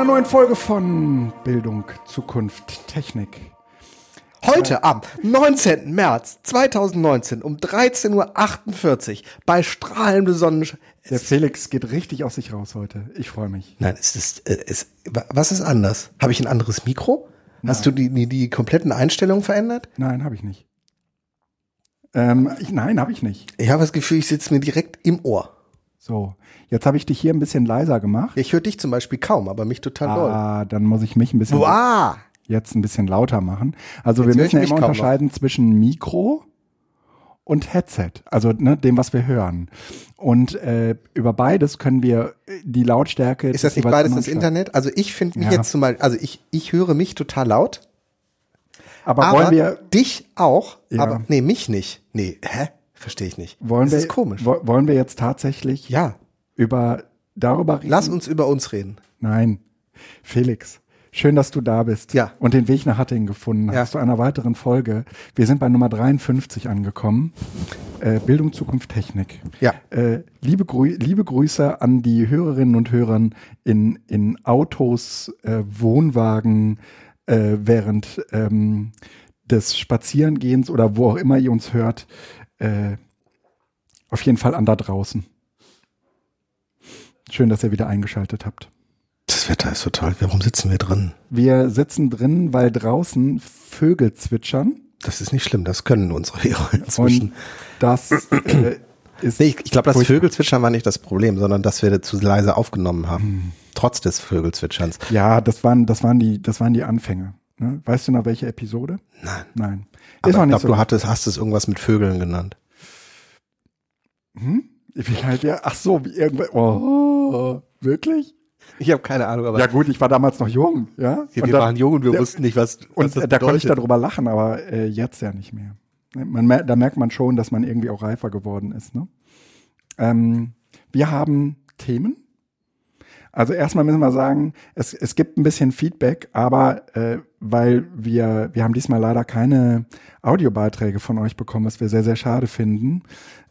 einer neuen Folge von Bildung, Zukunft, Technik. Heute am 19. März 2019 um 13.48 Uhr bei strahlendem Sonnenschein. Der Felix geht richtig aus sich raus heute. Ich freue mich. Nein, es ist, äh, es, was ist anders? Habe ich ein anderes Mikro? Hast du die, die, die kompletten Einstellungen verändert? Nein, habe ich nicht. Ähm, ich, nein, habe ich nicht. Ich habe das Gefühl, ich sitze mir direkt im Ohr. So, jetzt habe ich dich hier ein bisschen leiser gemacht. Ich höre dich zum Beispiel kaum, aber mich total doll. Ah, dann muss ich mich ein bisschen Uah! jetzt ein bisschen lauter machen. Also Jetzt wir müssen ja immer unterscheiden zwischen Mikro und Headset, also ne, dem, was wir hören. Und äh, über beides können wir äh, die Lautstärke. Ist das nicht beides das Internet? Also ich finde mich Ja. jetzt zum Beispiel, also ich, ich höre mich total laut. Aber, aber wollen wir dich auch, Ja. aber nee, mich nicht. Nee, hä? Verstehe ich nicht. wollen das wir ist komisch. wo- Wollen wir jetzt tatsächlich Ja, über darüber reden? lass uns über uns reden. Nein, Felix. Schön, dass du da bist Ja. und den Weg nach Hattingen gefunden Ja. hast zu einer weiteren Folge. Wir sind bei Nummer 53 angekommen. Äh, Bildung, Zukunft, Technik. Ja. Äh, liebe, Grü liebe Grüße an die Hörerinnen und Hörer in, in Autos, äh, Wohnwagen, äh, während ähm, des Spazierengehens oder wo auch immer ihr uns hört. Äh, auf jeden Fall an da draußen. Schön, dass ihr wieder eingeschaltet habt. Das Wetter ist total. Warum sitzen wir drin? Wir sitzen drin, weil draußen Vögel zwitschern. Das ist nicht schlimm, das können unsere Hörer inzwischen. Und das äh, ist. Nee, ich, ich glaube, das. Vögelzwitschern war nicht das Problem, sondern dass wir zu leise aufgenommen haben. Hm. Trotz des Vögelzwitscherns. Ja, das waren, das waren die, das waren die Anfänge. Ne? Weißt du noch welche Episode? Nein. Nein. Aber Ist auch ich glaube, so. du hattest, hast es irgendwas mit Vögeln genannt. hm? Wie halt, ja, ach so, wie irgendwas. Oh, wirklich? Ich habe keine Ahnung, aber Ja gut, ich war damals noch jung, ja. wir Und waren da- jung und wir Ja, wussten nicht, was, Und was äh, da konnte ich darüber lachen, aber äh, jetzt ja nicht mehr. Ne, Man, da merkt man schon, dass man irgendwie auch reifer geworden ist. Ne? Ähm, wir haben Themen. Also erstmal müssen wir sagen, es, es gibt ein bisschen Feedback, aber äh, weil wir, wir haben diesmal leider keine Audiobeiträge von euch bekommen, was wir sehr, sehr schade finden.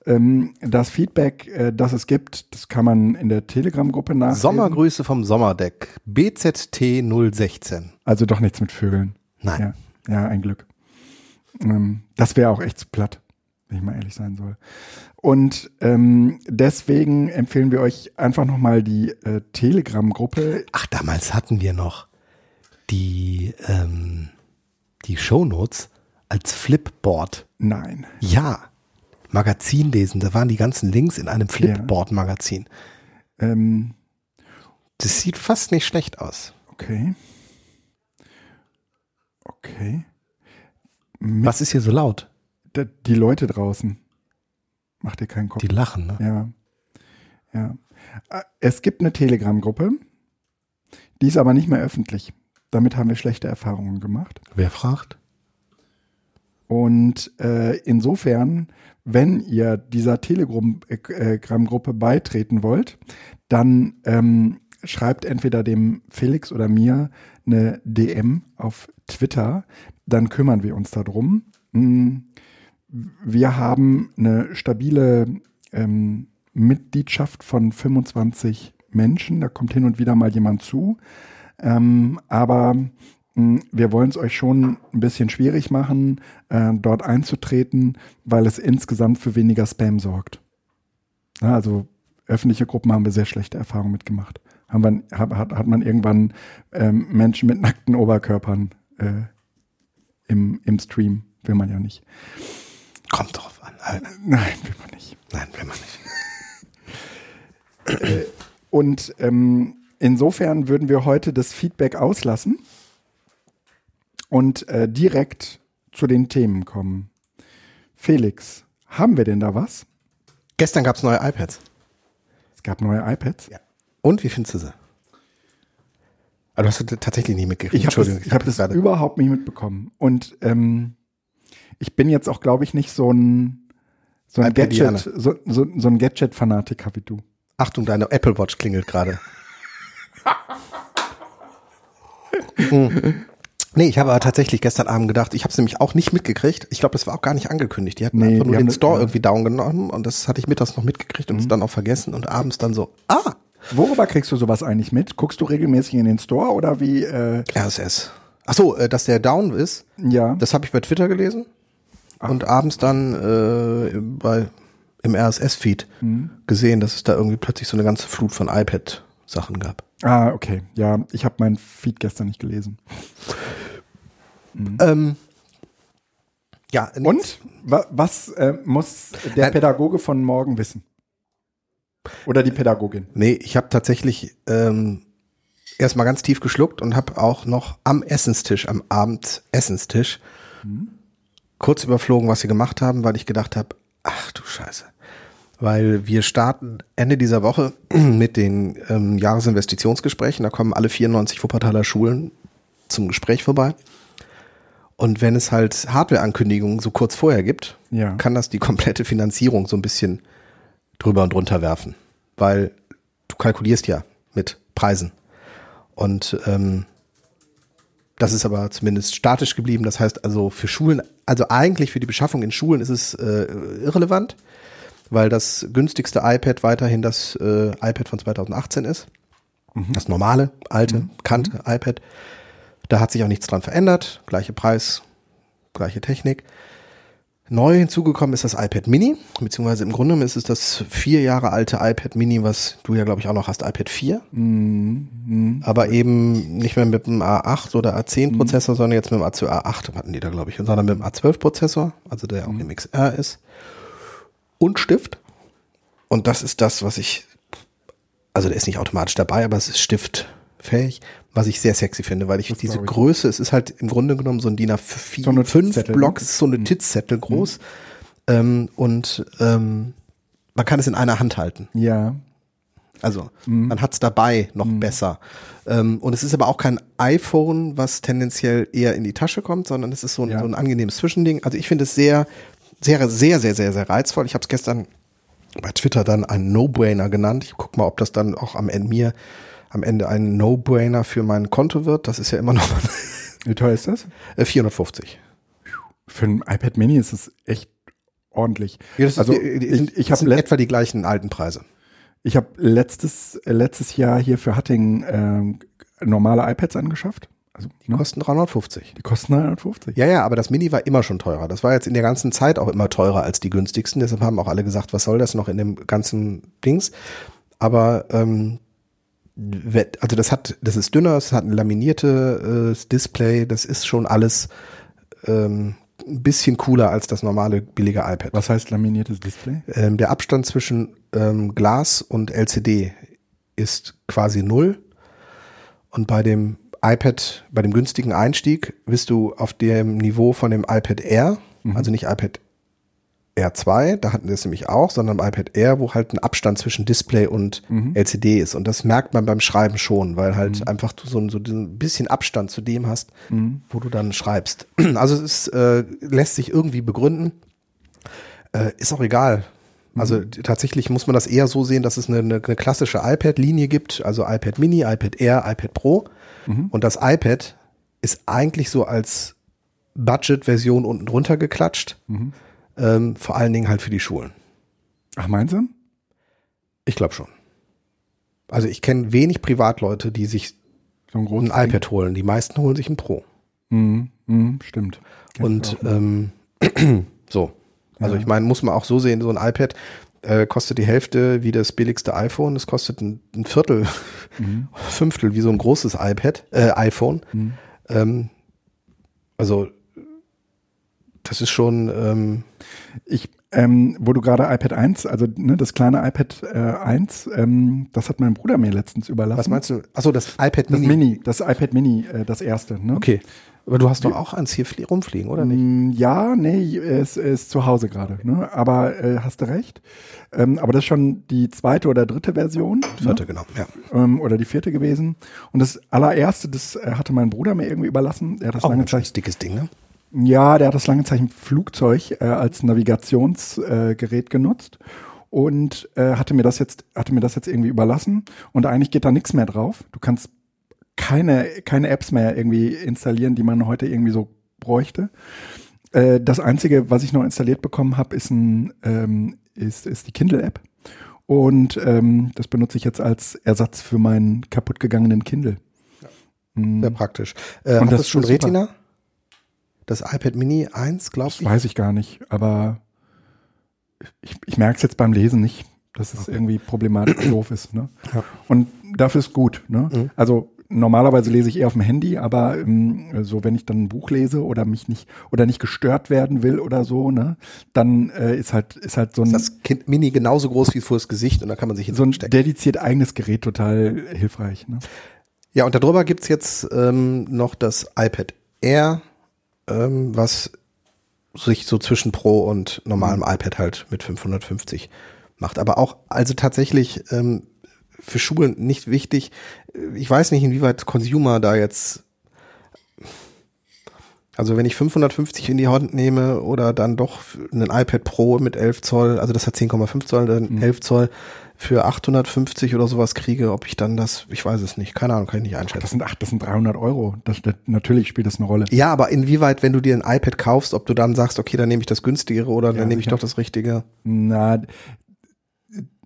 Ähm, das Feedback, äh, das es gibt, das kann man in der Telegram-Gruppe nachlesen. Sommergrüße vom Sommerdeck. BZT 016. Also doch nichts mit Vögeln. Nein. Ja, ja ein Glück. Ähm, das wäre auch echt zu platt, wenn ich mal ehrlich sein soll. Und ähm, deswegen empfehlen wir euch einfach nochmal die äh, Telegram-Gruppe. Ach, damals hatten wir noch die, ähm, die Shownotes als Flipboard. Nein. Ja. Magazin lesen, da waren die ganzen Links in einem Flipboard-Magazin. Ähm, Das sieht fast nicht schlecht aus. okay. Okay. Mit Was ist hier so laut? Die Leute draußen. Macht dir keinen Kopf. Die lachen, ne? Ja. Ja. Äh, Es gibt eine Telegram-Gruppe, die ist aber nicht mehr öffentlich. Damit haben wir schlechte Erfahrungen gemacht. Wer fragt? Und äh, insofern, wenn ihr dieser Telegram-Gruppe beitreten wollt, dann ähm, schreibt entweder dem Felix oder mir eine DM auf Twitter, dann kümmern wir uns darum. Mm, Wir haben eine stabile ähm, Mitgliedschaft von 25 Menschen, da kommt hin und wieder mal jemand zu. Ähm, aber mh, wir wollen es euch schon ein bisschen schwierig machen, äh, dort einzutreten, weil es insgesamt für weniger Spam sorgt. Ja, also öffentliche Gruppen haben wir sehr schlechte Erfahrungen mitgemacht. Haben wir, hat, hat, hat man irgendwann ähm, Menschen mit nackten Oberkörpern äh, im, im Stream. Will man ja nicht. Kommt drauf an. Äh, Nein, will man nicht. Nein, will man nicht. Und ähm, insofern würden wir heute das Feedback auslassen und äh, direkt zu den Themen kommen. Felix, haben wir denn da was? Gestern gab es neue iPads. Es gab neue iPads. Ja. Und wie findest du sie? Du hast sie tatsächlich nicht mitgekriegt. Ich habe das, ich hab das überhaupt nicht mitbekommen. Und ähm, ich bin jetzt auch, glaube ich, nicht so ein, so ein. Gadget, so, so, so ein Gadget-Fanatiker wie du. Achtung, deine Apple Watch klingelt gerade. Hm. Nee, ich habe aber tatsächlich gestern Abend gedacht, ich habe es nämlich auch nicht mitgekriegt. Ich glaube, das war auch gar nicht angekündigt. Die hatten Nee, einfach nur den Store. Mhm. irgendwie down genommen und das hatte ich mittags noch mitgekriegt und es dann auch vergessen und abends dann so, ah, Worüber kriegst du sowas eigentlich mit? Guckst du regelmäßig in den Store oder wie? Äh, RSS. Ach so, äh, dass der down ist, ja. das habe ich bei Twitter gelesen und abends dann äh, bei im RSS-Feed gesehen, dass es da irgendwie plötzlich so eine ganze Flut von iPad-Sachen gab. Ah, okay. Ja, ich habe meinen Feed gestern nicht gelesen. Ähm, ja, Und wa was äh, muss der Nein. Pädagoge von morgen wissen? Oder die Pädagogin? Nee, ich habe tatsächlich ähm, erstmal ganz tief geschluckt und habe auch noch am Essenstisch, am Abend Essenstisch, kurz überflogen, was sie gemacht haben, weil ich gedacht habe, ach du Scheiße. Weil wir starten Ende dieser Woche mit den ähm, Jahresinvestitionsgesprächen. Da kommen alle 94 Wuppertaler Schulen zum Gespräch vorbei. Und wenn es halt Hardware-Ankündigungen so kurz vorher gibt, Ja. kann das die komplette Finanzierung so ein bisschen drüber und drunter werfen. Weil du kalkulierst ja mit Preisen. Und ähm, das ist aber zumindest statisch geblieben. Das heißt also für Schulen, also eigentlich für die Beschaffung in Schulen ist es äh, irrelevant, weil das günstigste iPad weiterhin das äh, iPad von 2018 ist. Das normale, alte, bekannte iPad. Da hat sich auch nichts dran verändert. Gleiche Preis, gleiche Technik. Neu hinzugekommen ist das iPad Mini, beziehungsweise im Grunde ist es das vier Jahre alte iPad Mini, was du ja, glaube ich, auch noch hast, iPad 4. Aber eben nicht mehr mit dem A8 oder A10 Prozessor, sondern jetzt mit dem A8 hatten die da, glaube ich, sondern mit dem A12 Prozessor, also der auch im XR ist. Und Stift. Und das ist das, was ich, also der ist nicht automatisch dabei, aber es ist stiftfähig, was ich sehr sexy finde, weil ich diese glaub ich. Größe, es ist halt im Grunde genommen so ein DIN A4, So fünf ne? Blocks, ist so eine Titzzettel groß. Ähm, und ähm, man kann es in einer Hand halten. Ja. Also man hat's dabei noch besser. Ähm, und es ist aber auch kein iPhone, was tendenziell eher in die Tasche kommt, sondern es ist so ein, Ja. so ein angenehmes Zwischending. Also ich finde es sehr, sehr, sehr, sehr, sehr, sehr reizvoll. Ich habe es gestern bei Twitter dann einen No-Brainer genannt. Ich guck mal, ob das dann auch am Ende mir am Ende ein No-Brainer für mein Konto wird. Das ist ja immer noch Wie teuer ist das? äh, 450. Für ein iPad Mini ist es echt ordentlich. Ja, ist- also sind- ich, ich habe etwa die gleichen alten Preise. ich hab letztes äh, letztes Jahr hier für Hattingen ähm, normale iPads angeschafft. Also Die ne? kosten 350. die kosten 350. Ja, ja, aber das Mini war immer schon teurer. Das war jetzt in der ganzen Zeit auch immer teurer als die günstigsten. Deshalb haben auch alle gesagt, was soll das noch in dem ganzen Dings? Aber ähm, also das hat, das ist dünner, es hat ein laminiertes Display, das ist schon alles ähm, ein bisschen cooler als das normale billige iPad. Was heißt laminiertes Display? Ähm, der Abstand zwischen ähm, Glas und LCD ist quasi null. Und bei dem iPad, bei dem günstigen Einstieg, bist du auf dem Niveau von dem iPad Air, also nicht iPad Air 2, da hatten wir es nämlich auch, sondern beim iPad Air, wo halt ein Abstand zwischen Display und LCD ist. Und das merkt man beim Schreiben schon, weil halt einfach du so, ein- so ein bisschen Abstand zu dem hast, wo du dann schreibst. Also es äh, lässt sich irgendwie begründen. Äh, ist auch egal. Also t- tatsächlich muss man das eher so sehen, dass es eine, eine, eine klassische iPad-Linie gibt, also iPad Mini, iPad Air, iPad Pro. Und das iPad ist eigentlich so als Budget-Version unten drunter geklatscht. Ähm, vor allen Dingen halt für die Schulen. Ach, meinst du? Ich glaube schon. Also ich kenne wenig Privatleute, die sich So ein ein iPad holen. Die meisten holen sich ein Pro. Mhm, mhm, stimmt. Kenn Und ähm, so. Also ich meine, muss man auch so sehen, so ein iPad äh, kostet die Hälfte wie das billigste iPhone. Das kostet ein, ein Viertel, Fünftel wie so ein großes iPad, äh, iPhone. Ähm, also das ist schon, ähm, Ich, ähm, wo du gerade iPad 1, also ne, das kleine iPad äh, 1, ähm, das hat mein Bruder mir letztens überlassen. was meinst du? Achso, das iPad Das Mini. Mini, das iPad Mini, äh, das erste. Ne? Okay. Aber du hast doch auch eins hier flie- rumfliegen, oder nicht? Mm, Ja, nee, es ist zu Hause gerade. Ne? Aber äh, hast du recht. Ähm, aber das ist schon die zweite oder dritte Version. Vierte, genau. Ja. Ähm, oder die vierte gewesen. Und das allererste, das äh, hatte mein Bruder mir irgendwie überlassen. Der hat das Auch lange ein Zeit dickes Ding, ne? Ja, der hat das lange Zeit im Flugzeug äh, als Navigationsgerät äh, genutzt und äh, hatte mir das jetzt hatte mir das jetzt irgendwie überlassen und eigentlich geht da nichts mehr drauf. Du kannst keine keine Apps mehr irgendwie installieren, die man heute irgendwie so bräuchte. Äh, das einzige, was ich noch installiert bekommen habe, ist ein ähm, ist ist die Kindle App Und ähm, das benutze ich jetzt als Ersatz für meinen kaputtgegangenen Kindle. Mhm. Sehr praktisch. Äh, Und das schon ist super. Das iPad Mini 1, glaubst Das du? weiß ich gar nicht, aber ich, ich merke es jetzt beim Lesen nicht, dass es irgendwie problematisch doof ist. Ne? Ja. Und dafür ist gut. Ne? Mhm. Also normalerweise lese ich eher auf dem Handy, aber ähm, so wenn ich dann ein Buch lese oder mich nicht oder nicht gestört werden will oder so, ne, dann äh, ist halt ist halt so ein Das Kind Mini genauso groß wie vor das Gesicht und da kann man sich so ein hinstecken. dediziert eigenes Gerät total hilfreich. Ne? Ja, und darüber gibt's jetzt ähm, noch das iPad Air, ähm, was sich so zwischen Pro und normalem iPad halt mit 550 macht. Aber auch, also tatsächlich ähm, für Schulen nicht wichtig. Ich weiß nicht, inwieweit Consumer da jetzt also wenn ich 550 in die Hand nehme oder dann doch einen iPad Pro mit 11 Zoll, also das hat 10,5 Zoll, dann 11 Zoll für 850 oder sowas kriege, ob ich dann das, ich weiß es nicht, keine Ahnung, kann ich nicht Das einschätzen. sind ach, das sind 300 Euro. Das, das, natürlich spielt das eine Rolle. Ja, aber inwieweit, wenn du dir ein iPad kaufst, ob du dann sagst, okay, dann nehme ich das günstigere oder Ja, dann nehme ich doch das richtige. Na,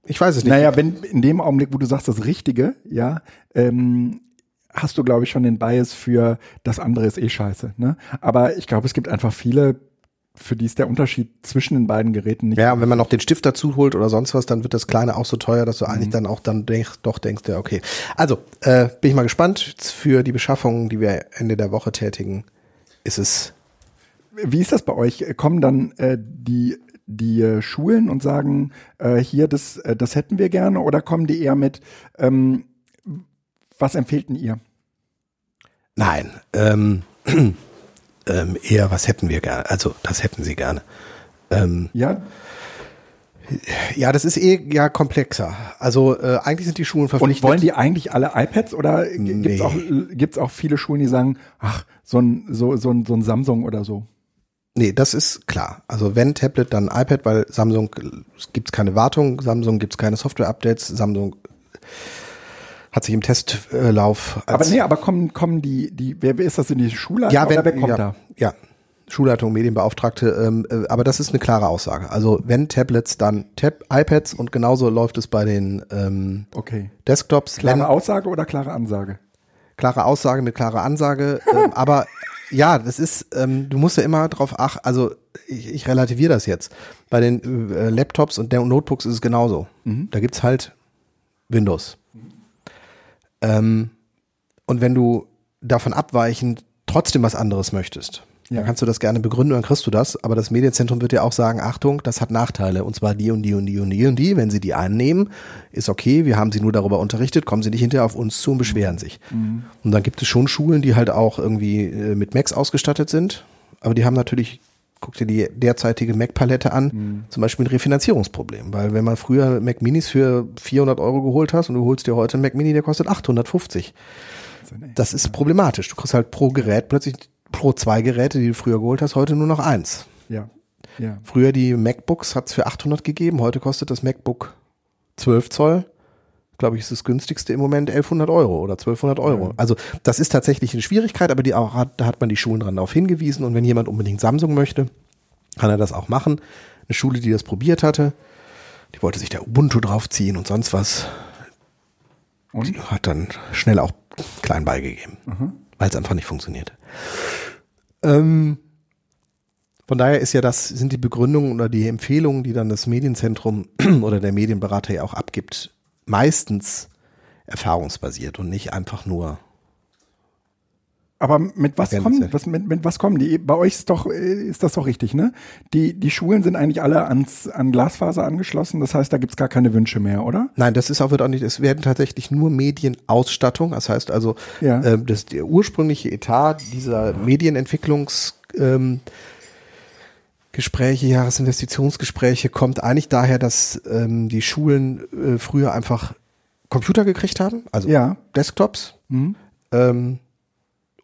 Ich weiß es nicht. Naja, wenn in dem Augenblick, wo du sagst, das Richtige, ja, ähm, hast du, glaube ich, schon den Bias für das andere ist eh scheiße. Ne? Aber ich glaube, es gibt einfach viele, für die ist der Unterschied zwischen den beiden Geräten nicht. Ja, wenn man noch den Stift dazu holt oder sonst was, dann wird das Kleine auch so teuer, dass du Mhm. eigentlich dann auch dann denk, doch denkst, ja, okay. Also, äh, bin ich mal gespannt. Für die Beschaffung, die wir Ende der Woche tätigen, ist es Wie ist das bei euch? Kommen dann äh, die die äh, Schulen und sagen, äh, hier, das, äh, das hätten wir gerne, oder kommen die eher mit, ähm, was empfehlten ihr? Nein, ähm, ähm, eher was hätten wir gerne. Also das hätten sie gerne. Ähm, Ja, ja, das ist eh ja komplexer. Also äh, eigentlich sind die Schulen und verpflichtet. wollen die eigentlich alle iPads oder g- gibt's Nee. auch gibt's auch viele Schulen, die sagen, ach, so ein so so ein, so ein Samsung oder so? Nee, das ist klar. Also wenn Tablet, dann iPad, weil Samsung gibt es keine Wartung, Samsung gibt es keine Software-Updates, Samsung hat sich im Testlauf als Aber nee, aber kommen kommen die die wer, wer ist das in die Schulleitung ja, wenn, oder wer kommt ja, da? ja, Schulleitung, Medienbeauftragte, ähm, äh, aber das ist eine klare Aussage. Also wenn Tablets, dann Tab iPads und genauso läuft es bei den ähm, Okay. Desktops. Klare wenn, Aussage oder klare Ansage? klare Aussage mit klarer Ansage. ähm, aber ja, das ist, ähm, du musst ja immer drauf achten, also ich, ich relativiere das jetzt. Bei den äh, Laptops und der Notebooks ist es genauso. Da gibt's halt Windows. Ähm, und wenn du davon abweichend trotzdem was anderes möchtest, Ja. dann kannst du das gerne begründen und dann kriegst du das. Aber das Medienzentrum wird dir auch sagen, Achtung, das hat Nachteile. Und zwar die und die und die und die und die. Wenn sie die annehmen, ist okay, wir haben sie nur darüber unterrichtet, kommen sie nicht hinterher auf uns zu und beschweren sich. Und dann gibt es schon Schulen, die halt auch irgendwie äh, mit Macs ausgestattet sind. Aber die haben natürlich, guck dir die derzeitige Mac-Palette an, zum Beispiel ein Refinanzierungsproblem. Weil wenn man früher Mac Minis für 400 Euro geholt hast und du holst dir heute einen Mac Mini, der kostet 850. Das ist problematisch. Du kriegst halt pro Gerät plötzlich pro zwei Geräte, die du früher geholt hast, heute nur noch eins. Ja. Ja. Früher die MacBooks hat es für 800 gegeben, heute kostet das MacBook 12 Zoll. Glaube ich, ist das günstigste im Moment 1100 Euro oder 1200 Euro. Also das ist tatsächlich eine Schwierigkeit, aber die auch hat, da hat man die Schulen dran darauf hingewiesen. Und wenn jemand unbedingt Samsung möchte, kann er das auch machen. Eine Schule, die das probiert hatte, die wollte sich der Ubuntu draufziehen und sonst was, Und? die hat dann schnell auch klein beigegeben, weil es einfach nicht funktioniert. Ähm, von daher ist ja das, sind die Begründungen oder die Empfehlungen, die dann das Medienzentrum oder der Medienberater ja auch abgibt, meistens erfahrungsbasiert und nicht einfach nur. Aber mit was kommen, was, mit, mit was kommen die? Bei euch ist doch, äh, ist das doch richtig, ne? Die, die Schulen sind eigentlich alle ans, an Glasfaser angeschlossen, das heißt, da gibt's gar keine Wünsche mehr, oder? Nein, das ist auch, wird auch nicht, es werden tatsächlich nur Medienausstattung. Das heißt also, Ja. ähm, das, der ursprüngliche Etat dieser Medienentwicklungs, ähm, Gespräche, Jahresinvestitionsgespräche kommt eigentlich daher, dass ähm, die Schulen äh, früher einfach Computer gekriegt haben, also Ja. Desktops, Mhm. ähm,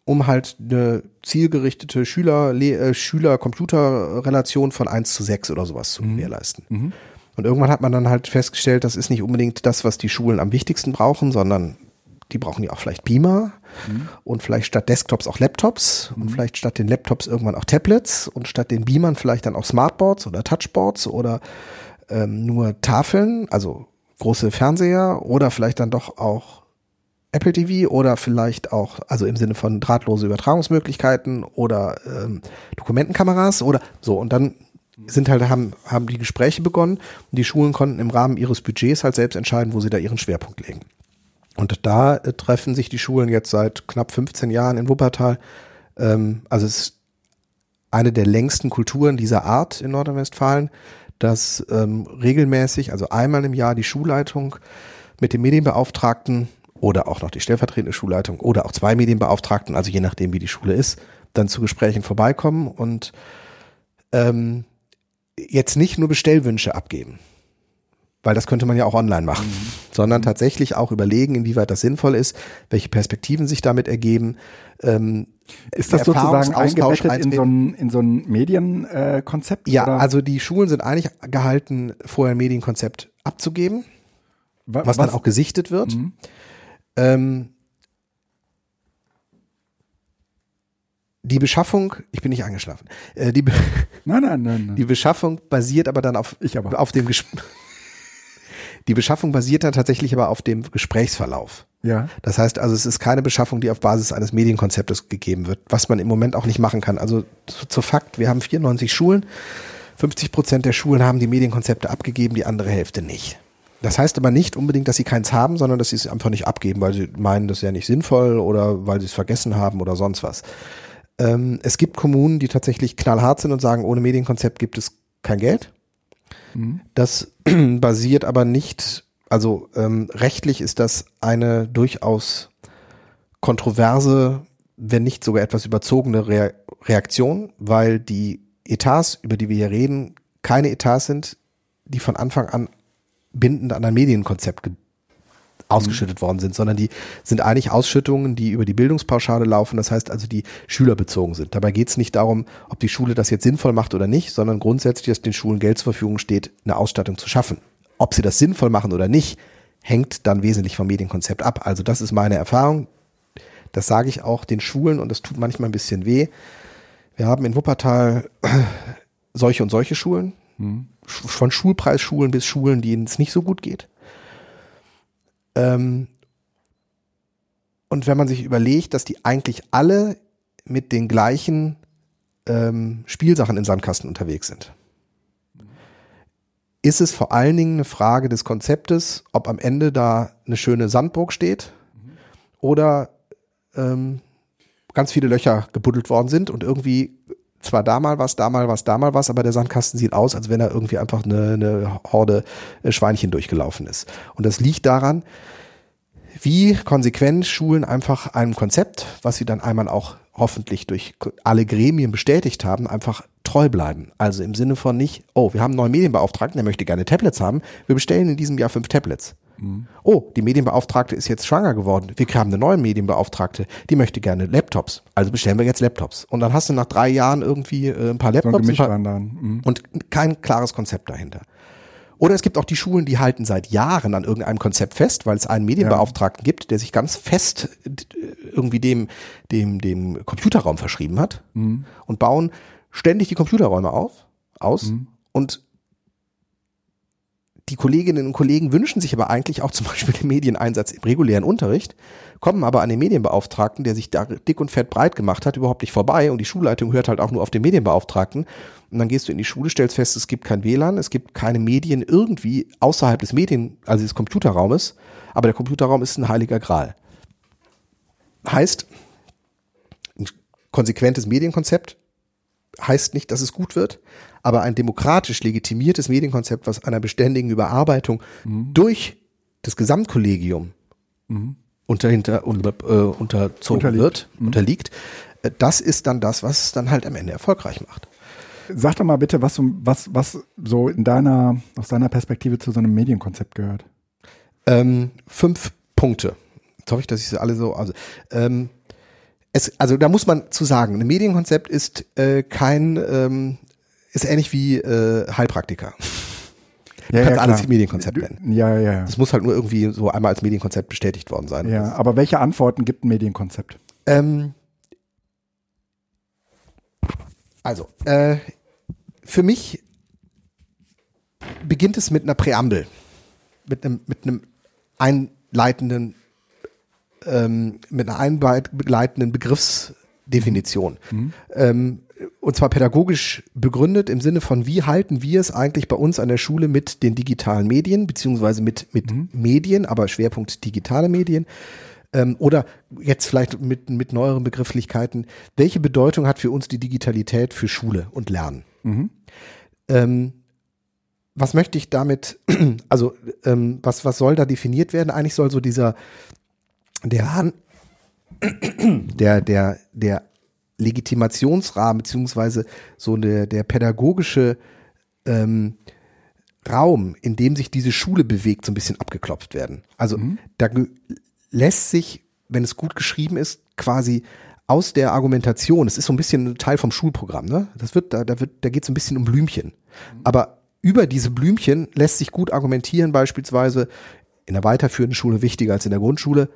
um halt eine zielgerichtete Schüler, äh, Schüler-Computer-Relation von 1 zu 6 oder sowas zu gewährleisten. Und irgendwann hat man dann halt festgestellt, das ist nicht unbedingt das, was die Schulen am wichtigsten brauchen, sondern die brauchen ja auch vielleicht Beamer und vielleicht statt Desktops auch Laptops und vielleicht statt den Laptops irgendwann auch Tablets und statt den Beamern vielleicht dann auch Smartboards oder Touchboards oder ähm, nur Tafeln, also große Fernseher oder vielleicht dann doch auch Apple TV oder vielleicht auch, also im Sinne von drahtlose Übertragungsmöglichkeiten oder ähm, Dokumentenkameras oder so. Und dann sind halt, haben, haben die Gespräche begonnen und die Schulen konnten im Rahmen ihres Budgets halt selbst entscheiden, wo sie da ihren Schwerpunkt legen. Und da äh, treffen sich die Schulen jetzt seit knapp 15 Jahren in Wuppertal. Ähm, also es ist eine der längsten Kulturen dieser Art in Nordrhein-Westfalen, dass ähm, regelmäßig, also einmal im Jahr die Schulleitung mit dem Medienbeauftragten oder auch noch die stellvertretende Schulleitung oder auch zwei Medienbeauftragten, also je nachdem, wie die Schule ist, dann zu Gesprächen vorbeikommen und ähm, jetzt nicht nur Bestellwünsche abgeben, weil das könnte man ja auch online machen, mhm. sondern tatsächlich auch überlegen, inwieweit das sinnvoll ist, welche Perspektiven sich damit ergeben. Ähm, ist das sozusagen eingebettet in so ein, in so ein Medienkonzept? Äh, ja, oder? also die Schulen sind eigentlich gehalten, vorher ein Medienkonzept abzugeben, was, was dann auch gesichtet wird. Mhm. Ähm, die Beschaffung, ich bin nicht eingeschlafen. Äh, die, Be nein, nein, nein, nein. Die Beschaffung basiert aber dann auf, ich aber. auf dem Ges Die Beschaffung basiert dann tatsächlich aber auf dem Gesprächsverlauf. Ja. Das heißt also, es ist keine Beschaffung, die auf Basis eines Medienkonzeptes gegeben wird, was man im Moment auch nicht machen kann. Also zu, zu Fakt, wir haben 94 Schulen. 50 Prozent der Schulen haben die Medienkonzepte abgegeben, die andere Hälfte nicht. Das heißt aber nicht unbedingt, dass sie keins haben, sondern dass sie es einfach nicht abgeben, weil sie meinen, das ja nicht sinnvoll oder weil sie es vergessen haben oder sonst was. Ähm, es gibt Kommunen, die tatsächlich knallhart sind und sagen, ohne Medienkonzept gibt es kein Geld. Mhm. Das basiert aber nicht, also ähm, rechtlich ist das eine durchaus kontroverse, wenn nicht sogar etwas überzogene Re Reaktion, weil die Etats, über die wir hier reden, keine Etats sind, die von Anfang an bindend an ein Medienkonzept ausgeschüttet mhm. worden sind, sondern die sind eigentlich Ausschüttungen, die über die Bildungspauschale laufen, das heißt also, die schülerbezogen sind. Dabei geht es nicht darum, ob die Schule das jetzt sinnvoll macht oder nicht, sondern grundsätzlich, dass den Schulen Geld zur Verfügung steht, eine Ausstattung zu schaffen. Ob sie das sinnvoll machen oder nicht, hängt dann wesentlich vom Medienkonzept ab. Also das ist meine Erfahrung. Das sage ich auch den Schulen und das tut manchmal ein bisschen weh. Wir haben in Wuppertal solche und solche Schulen. Mhm von Schulpreisschulen bis Schulen, denen es nicht so gut geht. Ähm, und wenn man sich überlegt, dass die eigentlich alle mit den gleichen ähm, Spielsachen im Sandkasten unterwegs sind, ist es vor allen Dingen eine Frage des Konzeptes, ob am Ende da eine schöne Sandburg steht oder ähm, ganz viele Löcher gebuddelt worden sind und irgendwie zwar da mal was, da mal was, da mal was, aber der Sandkasten sieht aus, als wenn da irgendwie einfach eine, eine Horde äh, Schweinchen durchgelaufen ist. Und das liegt daran, wie konsequent Schulen einfach einem Konzept, was sie dann einmal auch hoffentlich durch alle Gremien bestätigt haben, einfach treu bleiben. Also im Sinne von nicht, oh, wir haben einen neuen Medienbeauftragten, der möchte gerne Tablets haben, wir bestellen in diesem Jahr fünf Tablets. Mhm. Oh, die Medienbeauftragte ist jetzt schwanger geworden. Wir haben eine neue Medienbeauftragte, die möchte gerne Laptops. Also bestellen wir jetzt Laptops. Und dann hast du nach drei Jahren irgendwie äh, ein paar Laptops so ein paar, mhm. und kein klares Konzept dahinter. Oder es gibt auch die Schulen, die halten seit Jahren an irgendeinem Konzept fest, weil es einen Medienbeauftragten ja. gibt, der sich ganz fest äh, irgendwie dem, dem, dem Computerraum verschrieben hat mhm. und bauen ständig die Computerräume auf, aus mhm. und die Kolleginnen und Kollegen wünschen sich aber eigentlich auch zum Beispiel den Medieneinsatz im regulären Unterricht, kommen aber an den Medienbeauftragten, der sich da dick und fett breit gemacht hat, überhaupt nicht vorbei und die Schulleitung hört halt auch nur auf den Medienbeauftragten und dann gehst du in die Schule, stellst fest, es gibt kein WLAN, es gibt keine Medien irgendwie außerhalb des Medien, also des Computerraumes, aber der Computerraum ist ein heiliger Gral. Heißt, ein konsequentes Medienkonzept heißt nicht, dass es gut wird, aber ein demokratisch legitimiertes Medienkonzept, was einer beständigen Überarbeitung mhm. durch das Gesamtkollegium mhm. unter, hinter, unter, äh, unterzogen unterliegt. wird, mhm. unterliegt, äh, das ist dann das, was es dann halt am Ende erfolgreich macht. Sag doch mal bitte, was, was, was so in deiner, aus deiner Perspektive zu so einem Medienkonzept gehört. Ähm, fünf Punkte. Jetzt hoffe ich, dass ich sie alle so, also, ähm, es, also da muss man zu sagen, ein Medienkonzept ist äh, kein, ähm, ist ähnlich wie äh, Heilpraktiker. Du ja, kannst ja, alles Medienkonzept nennen. Ja, ja, ja. Das muss halt nur irgendwie so einmal als Medienkonzept bestätigt worden sein. Ja, aber welche Antworten gibt ein Medienkonzept? Ähm, also, äh, für mich beginnt es mit einer Präambel. mit einem, mit einem einleitenden, ähm, mit einer einleitenden Begriffsdefinition. Mhm. Ähm, und zwar pädagogisch begründet im Sinne von, wie halten wir es eigentlich bei uns an der Schule mit den digitalen Medien, beziehungsweise mit, mit mhm. Medien, aber Schwerpunkt digitale Medien. Ähm, oder jetzt vielleicht mit, mit neueren Begrifflichkeiten. Welche Bedeutung hat für uns die Digitalität für Schule und Lernen? Mhm. Ähm, was möchte ich damit, also ähm, was, was soll da definiert werden? Eigentlich soll so dieser, der, der, der, der Legitimationsrahmen, beziehungsweise so der, der pädagogische ähm, Raum, in dem sich diese Schule bewegt, so ein bisschen abgeklopft werden. Also mhm. da lässt sich, wenn es gut geschrieben ist, quasi aus der Argumentation, es ist so ein bisschen ein Teil vom Schulprogramm, ne? Das wird, da, da wird, da geht es ein bisschen um Blümchen. Mhm. Aber über diese Blümchen lässt sich gut argumentieren, beispielsweise in der weiterführenden Schule wichtiger als in der Grundschule.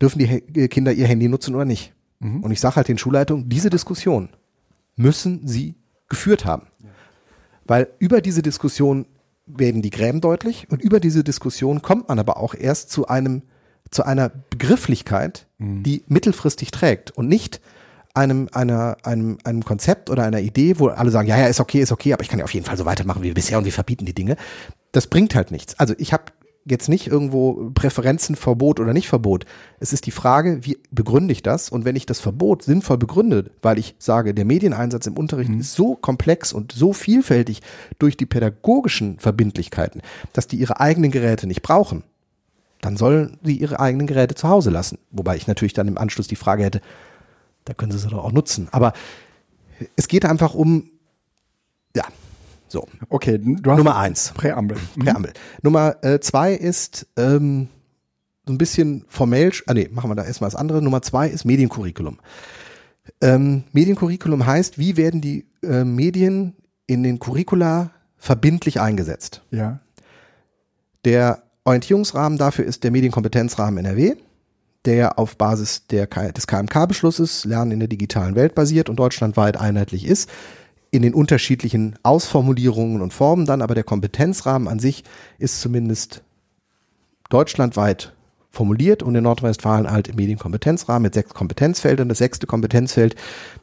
Dürfen die Kinder ihr Handy nutzen oder nicht? Mhm. Und ich sage halt den Schulleitungen, diese Diskussion müssen sie geführt haben. Ja. Weil über diese Diskussion werden die Gräben deutlich und über diese Diskussion kommt man aber auch erst zu einem zu einer Begrifflichkeit, mhm. die mittelfristig trägt und nicht einem, einer, einem, einem Konzept oder einer Idee, wo alle sagen, ja, ja, ist okay, ist okay, aber ich kann ja auf jeden Fall so weitermachen wie bisher und wir verbieten die Dinge. Das bringt halt nichts. Also ich habe jetzt nicht irgendwo Präferenzen, Verbot oder nicht Verbot. Es ist die Frage, wie begründe ich das? Und wenn ich das Verbot sinnvoll begründe, weil ich sage, der Medieneinsatz im Unterricht mhm. ist so komplex und so vielfältig durch die pädagogischen Verbindlichkeiten, dass die ihre eigenen Geräte nicht brauchen, dann sollen sie ihre eigenen Geräte zu Hause lassen. Wobei ich natürlich dann im Anschluss die Frage hätte, da können sie es doch auch nutzen. Aber es geht einfach um, so. Okay, du hast Nummer eins. Präambel. Mhm. Präambel. Nummer äh, zwei ist ähm, so ein bisschen formell, ah nee, machen wir da erstmal das andere. Nummer zwei ist Mediencurriculum. Ähm, Mediencurriculum heißt, wie werden die äh, Medien in den Curricula verbindlich eingesetzt? Ja. Der Orientierungsrahmen dafür ist der Medienkompetenzrahmen NRW, der auf Basis der, des KMK-Beschlusses Lernen in der digitalen Welt basiert und deutschlandweit einheitlich ist in den unterschiedlichen Ausformulierungen und Formen dann, aber der Kompetenzrahmen an sich ist zumindest deutschlandweit formuliert und in Nordrhein-Westfalen halt im Medienkompetenzrahmen mit sechs Kompetenzfeldern. Das sechste Kompetenzfeld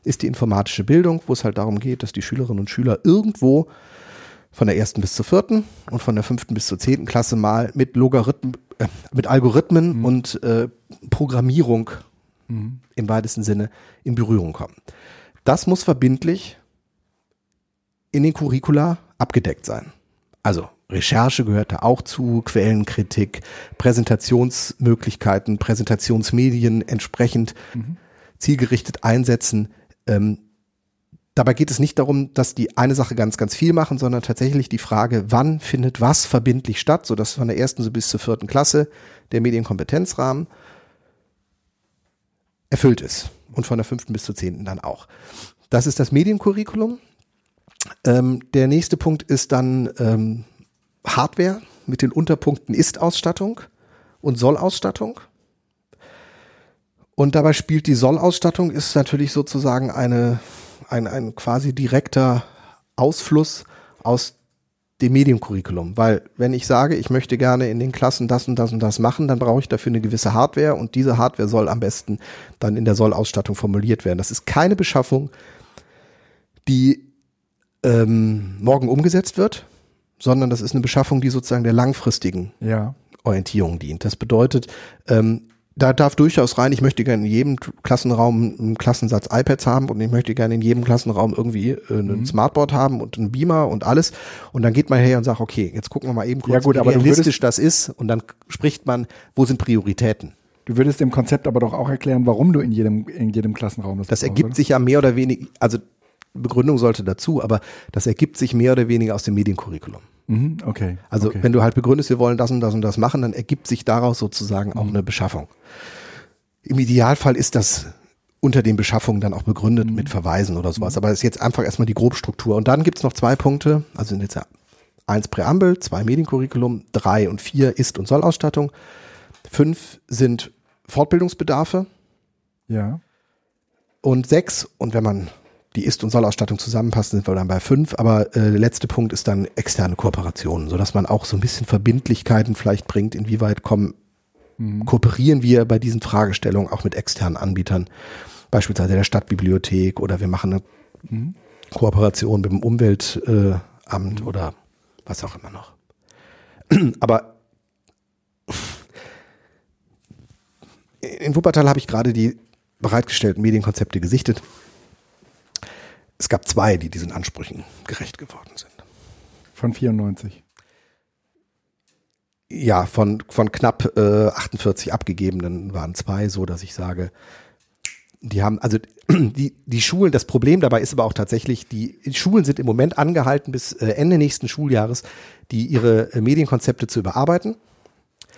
ist die informatische Bildung, wo es halt darum geht, dass die Schülerinnen und Schüler irgendwo von der ersten bis zur vierten und von der fünften bis zur zehnten Klasse mal mit Logarithmen, äh, mit Algorithmen mhm. und äh, Programmierung mhm. im weitesten Sinne in Berührung kommen. Das muss verbindlich in den Curricula abgedeckt sein. Also Recherche gehört da auch zu, Quellenkritik, Präsentationsmöglichkeiten, Präsentationsmedien entsprechend mhm. zielgerichtet einsetzen. Ähm, dabei geht es nicht darum, dass die eine Sache ganz, ganz viel machen, sondern tatsächlich die Frage, wann findet was verbindlich statt, sodass von der ersten bis zur vierten Klasse der Medienkompetenzrahmen erfüllt ist und von der fünften bis zur zehnten dann auch. Das ist das Mediencurriculum. Ähm, der nächste Punkt ist dann ähm, Hardware mit den Unterpunkten Ist-Ausstattung und Soll-Ausstattung. Und dabei spielt die Soll-Ausstattung ist natürlich sozusagen eine, ein, ein quasi direkter Ausfluss aus dem Mediencurriculum. Weil wenn ich sage, ich möchte gerne in den Klassen das und das und das machen, dann brauche ich dafür eine gewisse Hardware und diese Hardware soll am besten dann in der Soll-Ausstattung formuliert werden. Das ist keine Beschaffung, die ähm, morgen umgesetzt wird, sondern das ist eine Beschaffung, die sozusagen der langfristigen ja. Orientierung dient. Das bedeutet, ähm, da darf durchaus rein, ich möchte gerne in jedem Klassenraum einen Klassensatz iPads haben und ich möchte gerne in jedem Klassenraum irgendwie äh, ein mhm. Smartboard haben und einen Beamer und alles. Und dann geht man her und sagt, okay, jetzt gucken wir mal eben kurz, ja gut, wie realistisch das ist. Und dann spricht man, wo sind Prioritäten? Du würdest dem Konzept aber doch auch erklären, warum du in jedem, in jedem Klassenraum das Das ergibt sich ja mehr oder weniger, also Begründung sollte dazu, aber das ergibt sich mehr oder weniger aus dem Mediencurriculum. Mhm, okay. Also okay. wenn du halt begründest, wir wollen das und das und das machen, dann ergibt sich daraus sozusagen auch mhm. eine Beschaffung. Im Idealfall ist das unter den Beschaffungen dann auch begründet mhm. mit Verweisen oder sowas. Mhm. Aber das ist jetzt einfach erstmal die Grobstruktur. Und dann gibt's noch zwei Punkte, also sind jetzt ja eins Präambel, zwei Mediencurriculum, drei und vier Ist- und Sollausstattung. Fünf sind Fortbildungsbedarfe. Ja. Und sechs, und wenn man die Ist- und Sollausstattung zusammenpassen, sind wir dann bei fünf. Aber äh, der letzte Punkt ist dann externe Kooperationen, sodass man auch so ein bisschen Verbindlichkeiten vielleicht bringt, inwieweit kommen, mhm. kooperieren wir bei diesen Fragestellungen auch mit externen Anbietern, beispielsweise der Stadtbibliothek oder wir machen eine mhm. Kooperation mit dem Umweltamt äh, mhm. oder was auch immer noch. Aber in Wuppertal habe ich gerade die bereitgestellten Medienkonzepte gesichtet. Es gab zwei, die diesen Ansprüchen gerecht geworden sind. Von 94. Ja, von, von knapp äh, 48 abgegebenen waren zwei so, dass ich sage, die haben, also die, die Schulen, das Problem dabei ist aber auch tatsächlich, die Schulen sind im Moment angehalten, bis äh, Ende nächsten Schuljahres, die ihre äh, Medienkonzepte zu überarbeiten.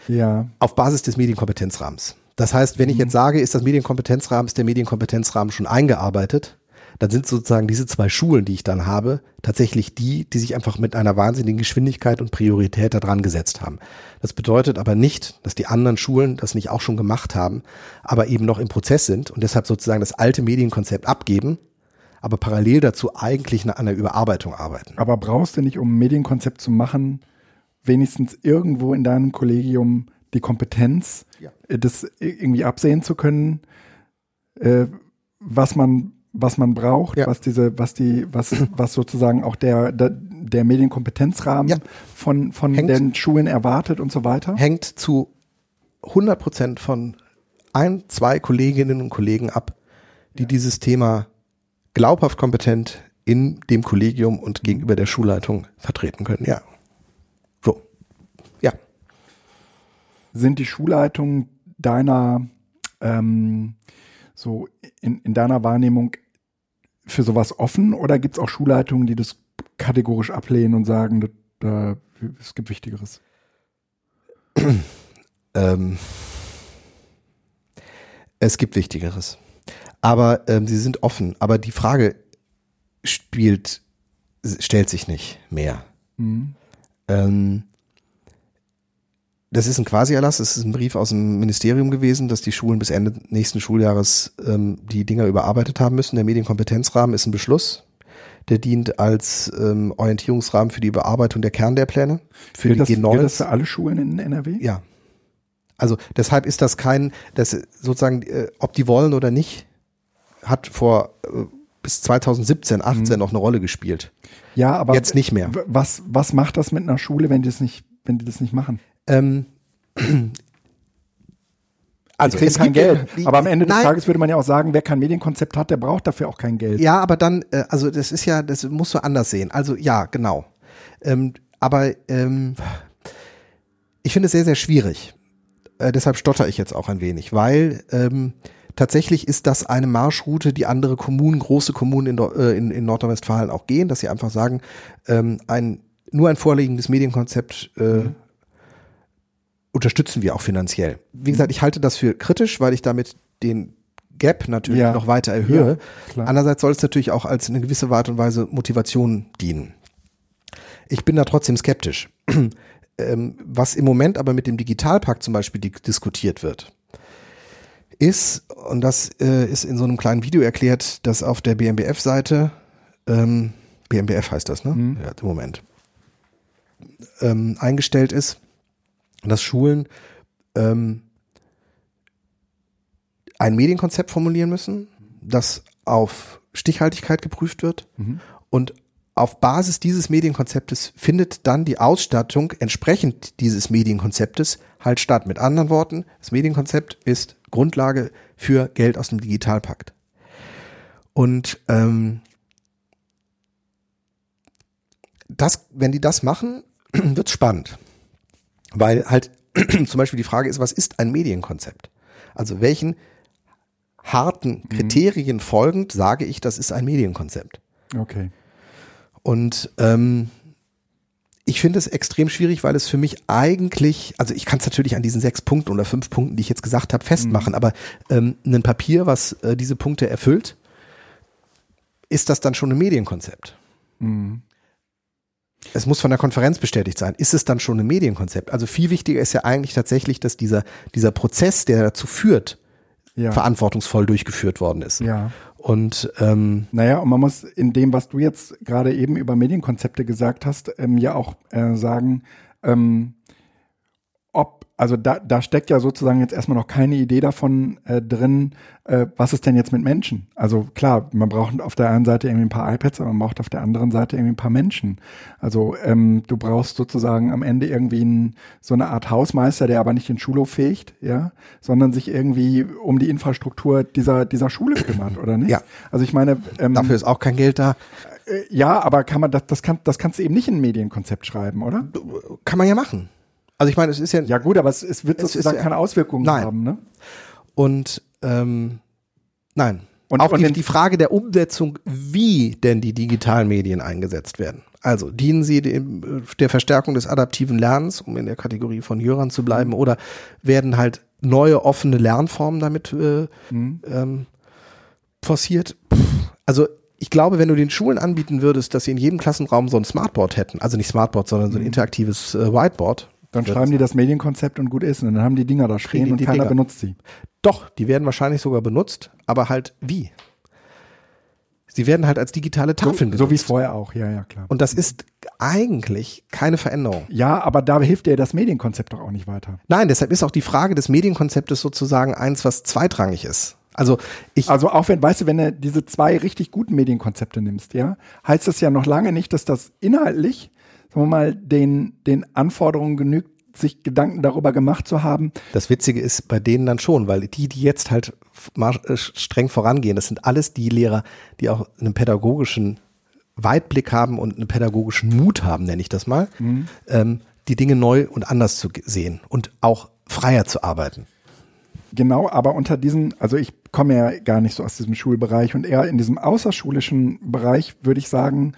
Ja. Auf Basis des Medienkompetenzrahmens. Das heißt, wenn ich jetzt mhm. sage, ist das Medienkompetenzrahmen, ist der Medienkompetenzrahmen schon eingearbeitet, dann sind sozusagen diese zwei Schulen, die ich dann habe, tatsächlich die, die sich einfach mit einer wahnsinnigen Geschwindigkeit und Priorität da dran gesetzt haben. Das bedeutet aber nicht, dass die anderen Schulen das nicht auch schon gemacht haben, aber eben noch im Prozess sind und deshalb sozusagen das alte Medienkonzept abgeben, aber parallel dazu eigentlich an einer Überarbeitung arbeiten. Aber brauchst du nicht, um ein Medienkonzept zu machen, wenigstens irgendwo in deinem Kollegium die Kompetenz, ja. Äh, das irgendwie absehen zu können, äh, was man was man braucht, ja. was diese, was die, was, was sozusagen auch der, der, der Medienkompetenzrahmen ja. von, von hängt, den Schulen erwartet und so weiter? Hängt zu 100 Prozent von ein, zwei Kolleginnen und Kollegen ab, die ja. dieses Thema glaubhaft kompetent in dem Kollegium und gegenüber der Schulleitung vertreten können. Ja. So. Ja. Sind die Schulleitungen deiner ähm, so in, in deiner Wahrnehmung für sowas offen oder gibt es auch Schulleitungen, die das kategorisch ablehnen und sagen, das, da, es gibt Wichtigeres? ähm, es gibt Wichtigeres. Aber ähm, sie sind offen. Aber die Frage spielt, stellt sich nicht mehr. Mhm. Ähm, das ist ein Quasi-Erlass, es ist ein Brief aus dem Ministerium gewesen, dass die Schulen bis Ende nächsten Schuljahres ähm, die Dinger überarbeitet haben müssen. Der Medienkompetenzrahmen ist ein Beschluss. Der dient als ähm, Orientierungsrahmen für die Überarbeitung der Kernlehrpläne. Für gilt die das, G9. Gilt das für alle Schulen in NRW? Ja. Also deshalb ist das kein, das sozusagen, äh, ob die wollen oder nicht, hat vor äh, bis 2017, 18 mhm. noch eine Rolle gespielt. Ja, aber jetzt nicht mehr. Was, was macht das mit einer Schule, wenn die das nicht, wenn die das nicht machen? Ähm, also es kein Geld. Aber am Ende des nein, Tages würde man ja auch sagen, wer kein Medienkonzept hat, der braucht dafür auch kein Geld. Ja, aber dann, äh, also das ist ja, das musst du anders sehen. Also ja, genau. Ähm, aber ähm, ich finde es sehr, sehr schwierig. Äh, deshalb stotter ich jetzt auch ein wenig, weil ähm, tatsächlich ist das eine Marschroute, die andere Kommunen, große Kommunen in, äh, in, in Nordrhein-Westfalen auch gehen, dass sie einfach sagen, ähm, ein nur ein vorliegendes Medienkonzept äh, mhm unterstützen wir auch finanziell. Wie gesagt, ich halte das für kritisch, weil ich damit den Gap natürlich ja. noch weiter erhöhe. Ja, Andererseits soll es natürlich auch als eine gewisse Art und Weise Motivation dienen. Ich bin da trotzdem skeptisch. ähm, was im Moment aber mit dem Digitalpakt zum Beispiel diskutiert wird, ist, und das äh, ist in so einem kleinen Video erklärt, dass auf der BMBF-Seite, ähm, BMBF heißt das, ne? Mhm. Ja, im Moment, ähm, eingestellt ist, dass Schulen ähm, ein Medienkonzept formulieren müssen, das auf Stichhaltigkeit geprüft wird mhm. und auf Basis dieses Medienkonzeptes findet dann die Ausstattung entsprechend dieses Medienkonzeptes halt statt. Mit anderen Worten, das Medienkonzept ist Grundlage für Geld aus dem Digitalpakt. Und ähm, das, wenn die das machen, wird spannend. Weil halt zum Beispiel die Frage ist, was ist ein Medienkonzept? Also welchen harten mhm. Kriterien mhm. folgend sage ich, das ist ein Medienkonzept? Okay. Und ähm, ich finde es extrem schwierig, weil es für mich eigentlich, also ich kann es natürlich an diesen sechs Punkten oder fünf Punkten, die ich jetzt gesagt habe, festmachen, mhm. aber ähm, ein Papier, was äh, diese Punkte erfüllt, ist das dann schon ein Medienkonzept? Mhm. Es muss von der Konferenz bestätigt sein. Ist es dann schon ein Medienkonzept? Also viel wichtiger ist ja eigentlich tatsächlich, dass dieser, dieser Prozess, der dazu führt, ja. verantwortungsvoll durchgeführt worden ist. Ja. Und ähm, Naja, und man muss in dem, was du jetzt gerade eben über Medienkonzepte gesagt hast, ähm, ja auch äh, sagen, ähm, also da, da steckt ja sozusagen jetzt erstmal noch keine Idee davon äh, drin, äh, was ist denn jetzt mit Menschen? Also klar, man braucht auf der einen Seite irgendwie ein paar iPads, aber man braucht auf der anderen Seite irgendwie ein paar Menschen. Also ähm, du brauchst sozusagen am Ende irgendwie ein, so eine Art Hausmeister, der aber nicht den Schulhof fegt, ja, sondern sich irgendwie um die Infrastruktur dieser, dieser Schule kümmert, oder nicht? Ja. Also ich meine, ähm, dafür ist auch kein Geld da. äh, ja, aber kann man das, das kann, das kannst du eben nicht in ein Medienkonzept schreiben, oder? Kann man ja machen. Also ich meine, es ist ja, Ja gut, aber es, es wird Es sozusagen ja- keine Auswirkungen Nein. haben, ne? und ähm, nein. Und- auch und die, die Frage der Umsetzung, wie denn die digitalen Medien eingesetzt werden. Also dienen sie dem, äh, der Verstärkung des adaptiven Lernens, um in der Kategorie von Jörern zu bleiben, Mhm. oder werden halt neue offene Lernformen damit äh, Mhm. ähm, forciert? Also ich glaube, wenn du den Schulen anbieten würdest, dass sie in jedem Klassenraum so ein Smartboard hätten, also nicht Smartboard, sondern Mhm. so ein interaktives äh, Whiteboard, Dann schreiben die das Medienkonzept und gut ist. Und dann haben die Dinger da stehen die und die keiner Dinger. benutzt sie. Doch, die werden wahrscheinlich sogar benutzt, aber halt wie? Sie werden halt als digitale Tafeln So, so wie es vorher auch, ja, ja, klar. Und das ist eigentlich keine Veränderung. Ja, aber da hilft dir das Medienkonzept doch auch nicht weiter. Nein, deshalb ist auch die Frage des Medienkonzeptes sozusagen eins, was zweitrangig ist. Also ich, Also auch wenn, weißt du, wenn du diese zwei richtig guten Medienkonzepte nimmst, ja, heißt das ja noch lange nicht, dass das inhaltlich, sagen wir mal, den, den Anforderungen genügt, sich Gedanken darüber gemacht zu haben. das Witzige ist bei denen dann schon, weil die, die jetzt halt äh, streng vorangehen, das sind alles die Lehrer, die auch einen pädagogischen Weitblick haben und einen pädagogischen Mut haben, nenne ich das mal, ähm, die Dinge neu und anders zu sehen und auch freier zu arbeiten. Genau, aber unter diesem, also ich komme ja gar nicht so aus diesem Schulbereich und eher in diesem außerschulischen Bereich würde ich sagen,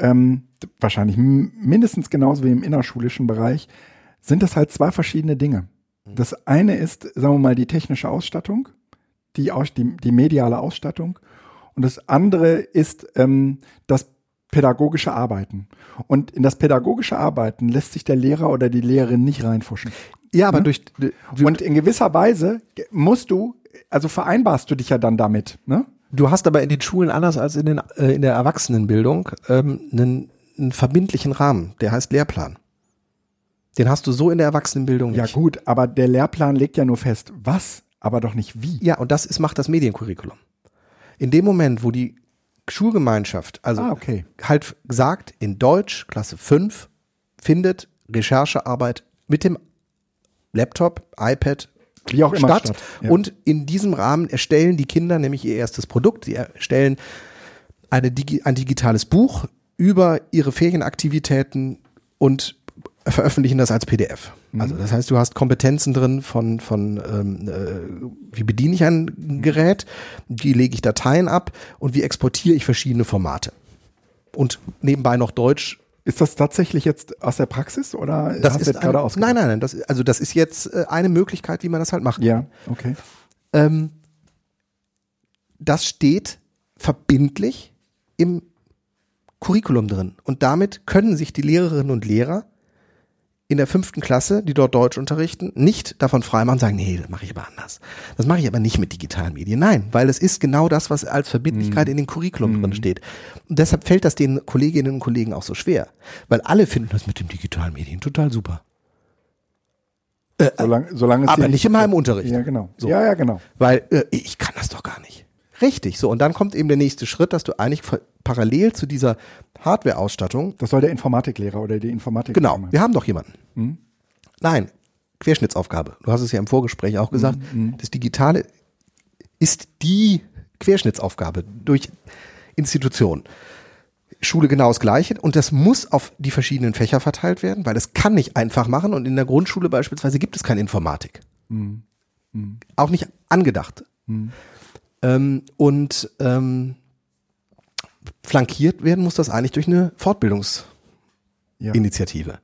ähm, wahrscheinlich mindestens genauso wie im innerschulischen Bereich, sind das halt zwei verschiedene Dinge. Das eine ist, sagen wir mal, die technische Ausstattung, die, Aus die, die mediale Ausstattung und das andere ist ähm, das pädagogische Arbeiten. Und in das pädagogische Arbeiten lässt sich der Lehrer oder die Lehrerin nicht reinfuschen. Ja, aber Ne? durch Und in gewisser Weise musst du, also vereinbarst du dich ja dann damit, ne? Du hast aber in den Schulen anders als in, den, äh, in der Erwachsenenbildung ähm, einen, einen verbindlichen Rahmen, der heißt Lehrplan. Den hast du so in der Erwachsenenbildung Ja nicht. gut, aber der Lehrplan legt ja nur fest, was, aber doch nicht wie. Ja, und das ist, macht das Mediencurriculum. In dem Moment, wo die Schulgemeinschaft, also Ah, okay. halt sagt, in Deutsch, Klasse 5, findet Recherchearbeit mit dem Laptop, iPad, Wie auch immer statt. statt, ja. Und in diesem Rahmen erstellen die Kinder nämlich ihr erstes Produkt. Sie erstellen eine ein digitales Buch über ihre Ferienaktivitäten und veröffentlichen das als PDF. Mhm. Also das heißt, du hast Kompetenzen drin von, von ähm, äh, wie bediene ich ein Gerät, wie lege ich Dateien ab und wie exportiere ich verschiedene Formate. Und nebenbei noch Deutsch. Ist das tatsächlich jetzt aus der Praxis oder Das hast ist jetzt gerade ein, ausgedacht? nein, nein, nein. Das, also das ist jetzt äh, eine Möglichkeit, wie man das halt macht. Ja, okay. Ähm, das steht verbindlich im Curriculum drin. Und damit können sich die Lehrerinnen und Lehrer in der fünften Klasse, die dort Deutsch unterrichten, nicht davon freimachen und sagen, nee, das mache ich aber anders. Das mache ich aber nicht mit digitalen Medien. Nein, weil es ist genau das, was als Verbindlichkeit in den Curriculum drin steht. Und deshalb fällt das den Kolleginnen und Kollegen auch so schwer. Weil alle finden das mit den digitalen Medien total super. Solange, solange es Aber nicht immer im Unterricht. Ja, genau. So. Ja, ja, genau. Weil äh, ich kann das doch gar nicht. Richtig, so. Und dann kommt eben der nächste Schritt, dass du eigentlich parallel zu dieser Hardware-Ausstattung, Das soll der Informatiklehrer oder die Informatik genau, machen. wir haben doch jemanden. Nein, Querschnittsaufgabe. Du hast es ja im Vorgespräch auch gesagt. Das Digitale ist die Querschnittsaufgabe durch Institutionen. Schule genau das Gleiche und das muss auf die verschiedenen Fächer verteilt werden, weil es kann nicht einfach machen und in der Grundschule beispielsweise gibt es keine Informatik. Auch nicht angedacht. Ähm, und ähm, flankiert werden muss das eigentlich durch eine Fortbildungsinitiative. Ja.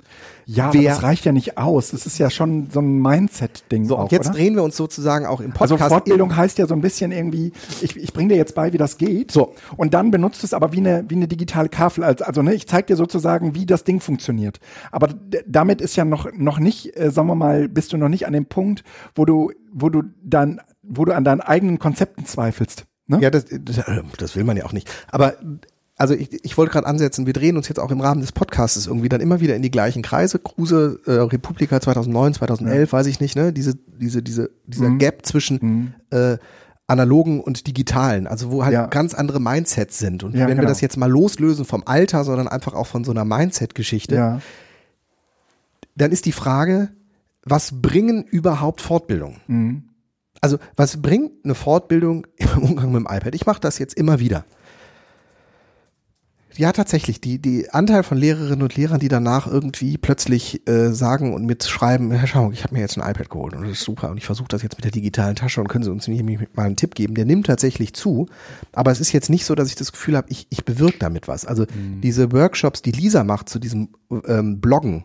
Ja, aber Wer- das reicht ja nicht aus. Das ist ja schon so ein Mindset-Ding So, auch, und jetzt oder? drehen wir uns sozusagen auch im Also Podcast. Fortbildung heißt ja so ein bisschen irgendwie, ich, ich bringe dir jetzt bei, wie das geht. So. Und dann benutzt es aber wie eine, wie eine digitale Kafel. Also, also ne, ich zeige dir sozusagen, wie das Ding funktioniert. Aber damit ist ja noch, noch nicht, äh, sagen wir mal, bist du noch nicht an dem Punkt, wo du, wo du dann, wo du an deinen eigenen Konzepten zweifelst. Ne? Ja, das, das, das will man ja auch nicht. Aber also ich, ich wollte gerade ansetzen, wir drehen uns jetzt auch im Rahmen des Podcasts irgendwie dann immer wieder in die gleichen Kreise. Kruse, äh, Republika 2009, 2011, weiß ich nicht, ne? Diese, diese, diese, dieser Mhm. Gap zwischen Mhm. äh, analogen und digitalen, also wo halt Ja. ganz andere Mindsets sind. Und Ja, wenn wir genau. das jetzt mal loslösen vom Alter, sondern einfach auch von so einer Mindset-Geschichte, Ja. dann ist die Frage, was bringen überhaupt Fortbildungen? Mhm. Also was bringt eine Fortbildung im Umgang mit dem iPad? Ich mache das jetzt immer wieder. Ja, tatsächlich. Die, die Anteil von Lehrerinnen und Lehrern, die danach irgendwie plötzlich äh, sagen und mitschreiben, Herr Schaum, ich habe mir jetzt ein iPad geholt und das ist super und ich versuche das jetzt mit der digitalen Tasche und können Sie uns nicht mal einen Tipp geben, der nimmt tatsächlich zu. Aber es ist jetzt nicht so, dass ich das Gefühl habe, ich, ich bewirke damit was. Also diese Workshops, die Lisa macht zu diesem ähm, Bloggen,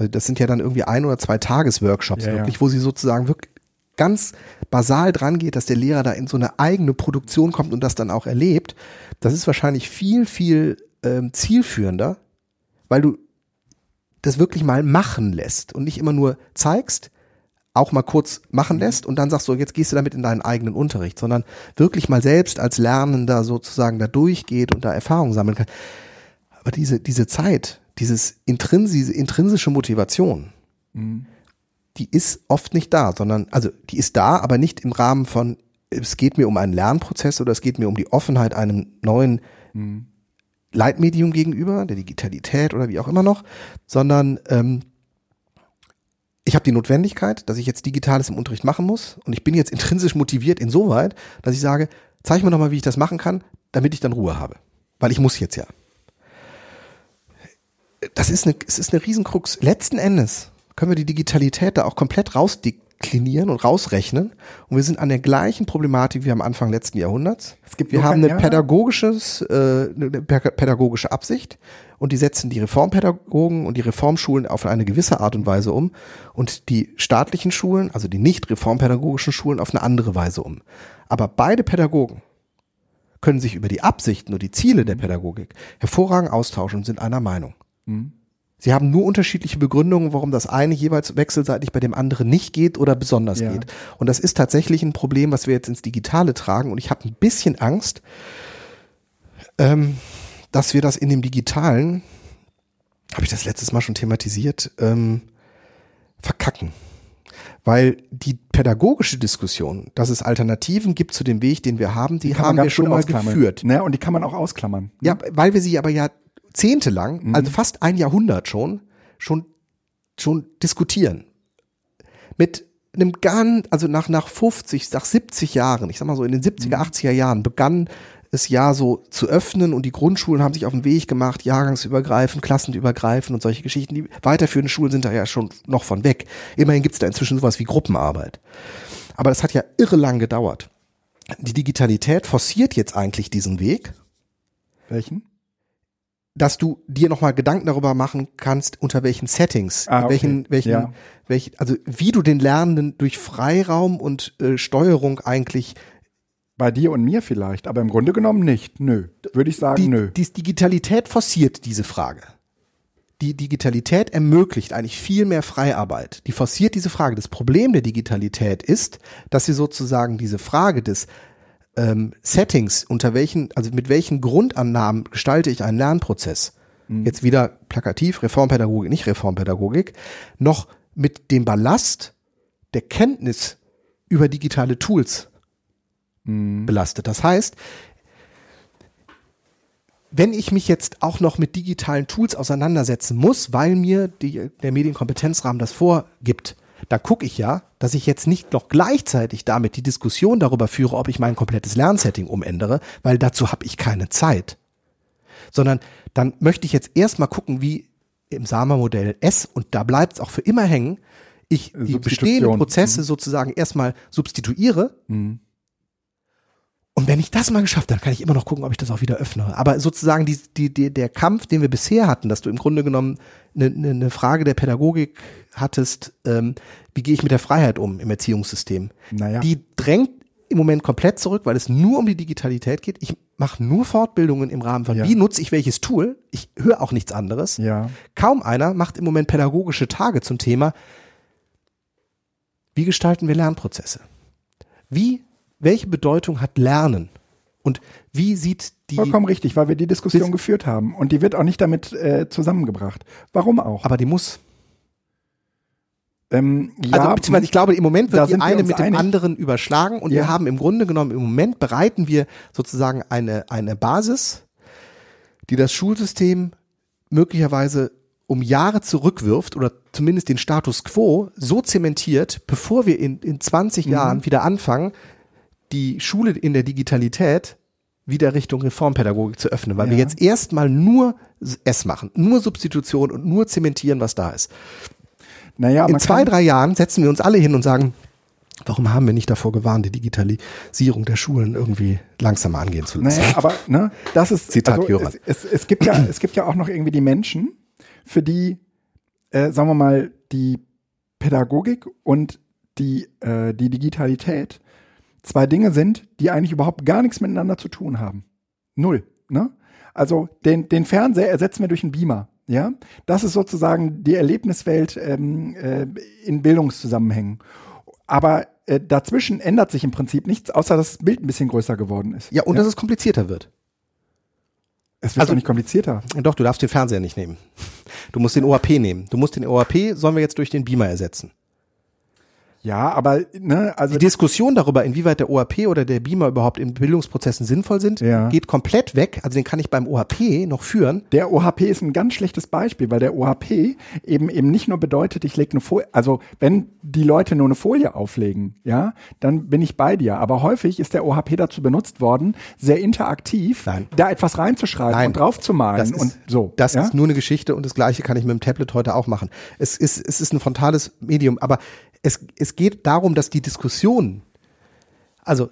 also das sind ja dann irgendwie ein oder zwei Tagesworkshops Ja, ja. wirklich, wo sie sozusagen wirklich ganz basal dran geht, dass der Lehrer da in so eine eigene Produktion kommt und das dann auch erlebt, das ist wahrscheinlich viel, viel ähm, zielführender, weil du das wirklich mal machen lässt und nicht immer nur zeigst, auch mal kurz machen lässt und dann sagst du, jetzt gehst du damit in deinen eigenen Unterricht, sondern wirklich mal selbst als Lernender sozusagen da durchgeht und da Erfahrung sammeln kann. Aber diese, diese Zeit, dieses intrinsi diese intrinsische Motivation, die ist oft nicht da, sondern, also die ist da, aber nicht im Rahmen von, es geht mir um einen Lernprozess oder es geht mir um die Offenheit einem neuen Leitmedium gegenüber, der Digitalität oder wie auch immer noch, sondern ähm, ich habe die Notwendigkeit, dass ich jetzt Digitales im Unterricht machen muss und ich bin jetzt intrinsisch motiviert insoweit, dass ich sage, zeig mir doch mal, wie ich das machen kann, damit ich dann Ruhe habe. Weil ich muss jetzt ja. Das ist eine, es ist eine Riesenkrux. Letzten Endes können wir die Digitalität da auch komplett rausdeklinieren und rausrechnen und wir sind an der gleichen Problematik wie am Anfang letzten Jahrhunderts. Es gibt wir haben eine pädagogisches, äh, eine pä- pädagogische Absicht und die setzen die Reformpädagogen und die Reformschulen auf eine gewisse Art und Weise um und die staatlichen Schulen, also die nicht reformpädagogischen Schulen, auf eine andere Weise um. Aber beide Pädagogen können sich über die Absichten und die Ziele der Pädagogik hervorragend austauschen und sind einer Meinung. Sie haben nur unterschiedliche Begründungen, warum das eine jeweils wechselseitig bei dem anderen nicht geht oder besonders Ja. geht. Und das ist tatsächlich ein Problem, was wir jetzt ins Digitale tragen. Und ich habe ein bisschen Angst, ähm, dass wir das in dem Digitalen, habe ich das letztes Mal schon thematisiert, ähm, verkacken. Weil die pädagogische Diskussion, dass es Alternativen gibt zu dem Weg, den wir haben, die, man haben wir schon mal ausklammern. geführt. Ne, und die kann man auch ausklammern. Ja, weil wir sie aber jahrzehntelang, Mhm. also fast ein Jahrhundert schon, schon, schon diskutieren. Mit einem ganz, also nach, nach 50, nach 70 Jahren, ich sag mal so in den 70er, Mhm. 80er Jahren begann es ja so zu öffnen und die Grundschulen haben sich auf den Weg gemacht, jahrgangsübergreifend, klassenübergreifend und solche Geschichten. Die weiterführenden Schulen sind da ja schon noch von weg. Immerhin gibt es da inzwischen sowas wie Gruppenarbeit. Aber das hat ja irre lang gedauert. Die Digitalität forciert jetzt eigentlich diesen Weg Welchen? Dass du dir nochmal Gedanken darüber machen kannst, unter welchen Settings, Ah, okay. welchen, welchen, Ja. welch, also wie du den Lernenden durch Freiraum und äh, Steuerung eigentlich Bei dir und mir vielleicht, aber im Grunde genommen nicht. Nö. Würde ich sagen, die, nö. die Digitalität forciert diese Frage. Die Digitalität ermöglicht eigentlich viel mehr Freiarbeit. Die forciert diese Frage. Das Problem der Digitalität ist, dass sie sozusagen diese Frage des ähm, Settings, unter welchen, also mit welchen Grundannahmen gestalte ich einen Lernprozess, jetzt wieder plakativ, Reformpädagogik, nicht Reformpädagogik, noch mit dem Ballast der Kenntnis über digitale Tools belastet. Das heißt, wenn ich mich jetzt auch noch mit digitalen Tools auseinandersetzen muss, weil mir die, der Medienkompetenzrahmen das vorgibt, da gucke ich ja, dass ich jetzt nicht noch gleichzeitig damit die Diskussion darüber führe, ob ich mein komplettes Lernsetting umändere, weil dazu habe ich keine Zeit. Sondern dann möchte ich jetzt erstmal gucken, wie im Sama-Modell S, und da bleibt es auch für immer hängen, ich die Substitution. bestehenden Prozesse sozusagen erstmal substituiere und wenn ich das mal geschafft habe, dann kann ich immer noch gucken, ob ich das auch wieder öffne. Aber sozusagen die, die, die, der Kampf, den wir bisher hatten, dass du im Grunde genommen eine, eine, eine Frage der Pädagogik hattest, ähm, wie gehe ich mit der Freiheit um im Erziehungssystem? Naja. Die drängt im Moment komplett zurück, weil es nur um die Digitalität geht. Ich mache nur Fortbildungen im Rahmen von, Ja. wie nutze ich welches Tool? Ich höre auch nichts anderes. Ja. Kaum einer macht im Moment pädagogische Tage zum Thema, wie gestalten wir Lernprozesse? Wie, welche Bedeutung hat Lernen Und wie sieht die. Vollkommen richtig, weil wir die Diskussion geführt haben. Und die wird auch nicht damit äh, zusammengebracht. Warum auch? Aber die muss. ähm, Also, ja, beziehungsweise ich glaube, im Moment wird die wir eine mit dem einig. anderen überschlagen und wir Ja. haben im Grunde genommen, im Moment bereiten wir sozusagen eine, eine Basis, die das Schulsystem möglicherweise um Jahre zurückwirft oder zumindest den Status quo so zementiert, bevor wir in, in 20 Mhm. Jahren wieder anfangen, die Schule in der Digitalität wieder Richtung Reformpädagogik zu öffnen, weil wir Ja. jetzt erstmal nur S machen, nur Substitution und nur zementieren, was da ist. naja, In zwei, drei Jahren setzen wir uns alle hin und sagen, warum haben wir nicht davor gewarnt, die Digitalisierung der Schulen irgendwie langsamer angehen zu lassen? Naja, aber ne, das ist Zitat also, es, es, es gibt ja es gibt ja auch noch irgendwie die Menschen, für die äh, sagen wir mal die Pädagogik und die äh, die Digitalität zwei Dinge sind, die eigentlich überhaupt gar nichts miteinander zu tun haben. Null, ne? Also den den Fernseher ersetzen wir durch einen Beamer. Ja, das ist sozusagen die Erlebniswelt ähm, äh, in Bildungszusammenhängen. Aber äh, dazwischen ändert sich im Prinzip nichts, außer dass das Bild ein bisschen größer geworden ist. Ja, und dass es komplizierter wird. Es wird Also- doch nicht komplizierter. Doch, du darfst den Fernseher nicht nehmen. Du musst den OAP nehmen. Du musst den OAP, sollen wir jetzt durch den Beamer ersetzen. Ja, aber ne, also Die Diskussion darüber, inwieweit der OAP oder der Beamer überhaupt in Bildungsprozessen sinnvoll sind, Ja. geht komplett weg. Also den kann ich beim OAP noch führen. der OHP ist ein ganz schlechtes Beispiel, weil der OHP eben eben nicht nur bedeutet, ich lege eine Folie, also wenn die Leute nur eine Folie auflegen, ja, dann bin ich bei dir. Aber häufig ist der OHP dazu benutzt worden, sehr interaktiv, Nein. da etwas reinzuschreiben Nein. und draufzumalen Das ist, und so. Das ja? ist nur eine Geschichte und das Gleiche kann ich mit dem Tablet heute auch machen. Es ist, es ist ein frontales Medium, aber es, es geht darum, dass die Diskussion, also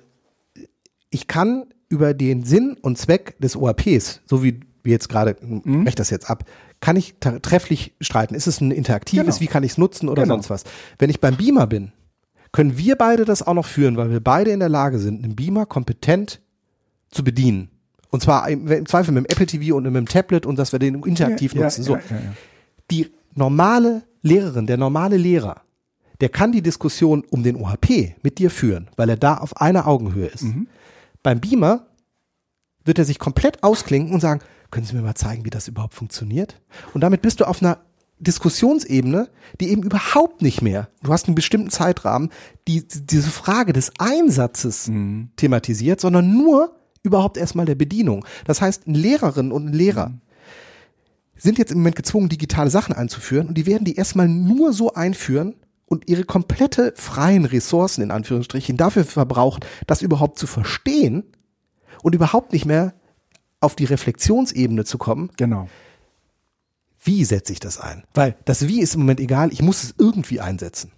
ich kann über den Sinn und Zweck des OAPs, so wie wir jetzt gerade, Mhm. breche das jetzt ab, kann ich trefflich streiten. Ist es ein interaktives, Genau. wie kann ich es nutzen oder Genau. sonst was? Wenn ich beim Beamer bin, können wir beide das auch noch führen, weil wir beide in der Lage sind, einen Beamer kompetent zu bedienen. Und zwar im, im Zweifel mit dem Apple TV und mit dem Tablet und dass wir den interaktiv ja, nutzen. Ja, so. ja. Die normale Lehrerin, der normale Lehrer, der kann die Diskussion um den OHP mit dir führen, weil er da auf einer Augenhöhe ist. Mhm. Beim Beamer wird er sich komplett ausklinken und sagen, können Sie mir mal zeigen, wie das überhaupt funktioniert? Und damit bist du auf einer Diskussionsebene, die eben überhaupt nicht mehr, du hast einen bestimmten Zeitrahmen, die diese Frage des Einsatzes Mhm. thematisiert, sondern nur überhaupt erstmal der Bedienung. Das heißt, eine Lehrerin und ein Lehrer Mhm. sind jetzt im Moment gezwungen, digitale Sachen einzuführen und die werden die erstmal nur so einführen und ihre komplette freien Ressourcen in Anführungsstrichen dafür verbrauchen, das überhaupt zu verstehen und überhaupt nicht mehr auf die Reflexionsebene zu kommen, Genau. wie setze ich das ein? Weil das Wie ist im Moment egal, ich muss es irgendwie einsetzen.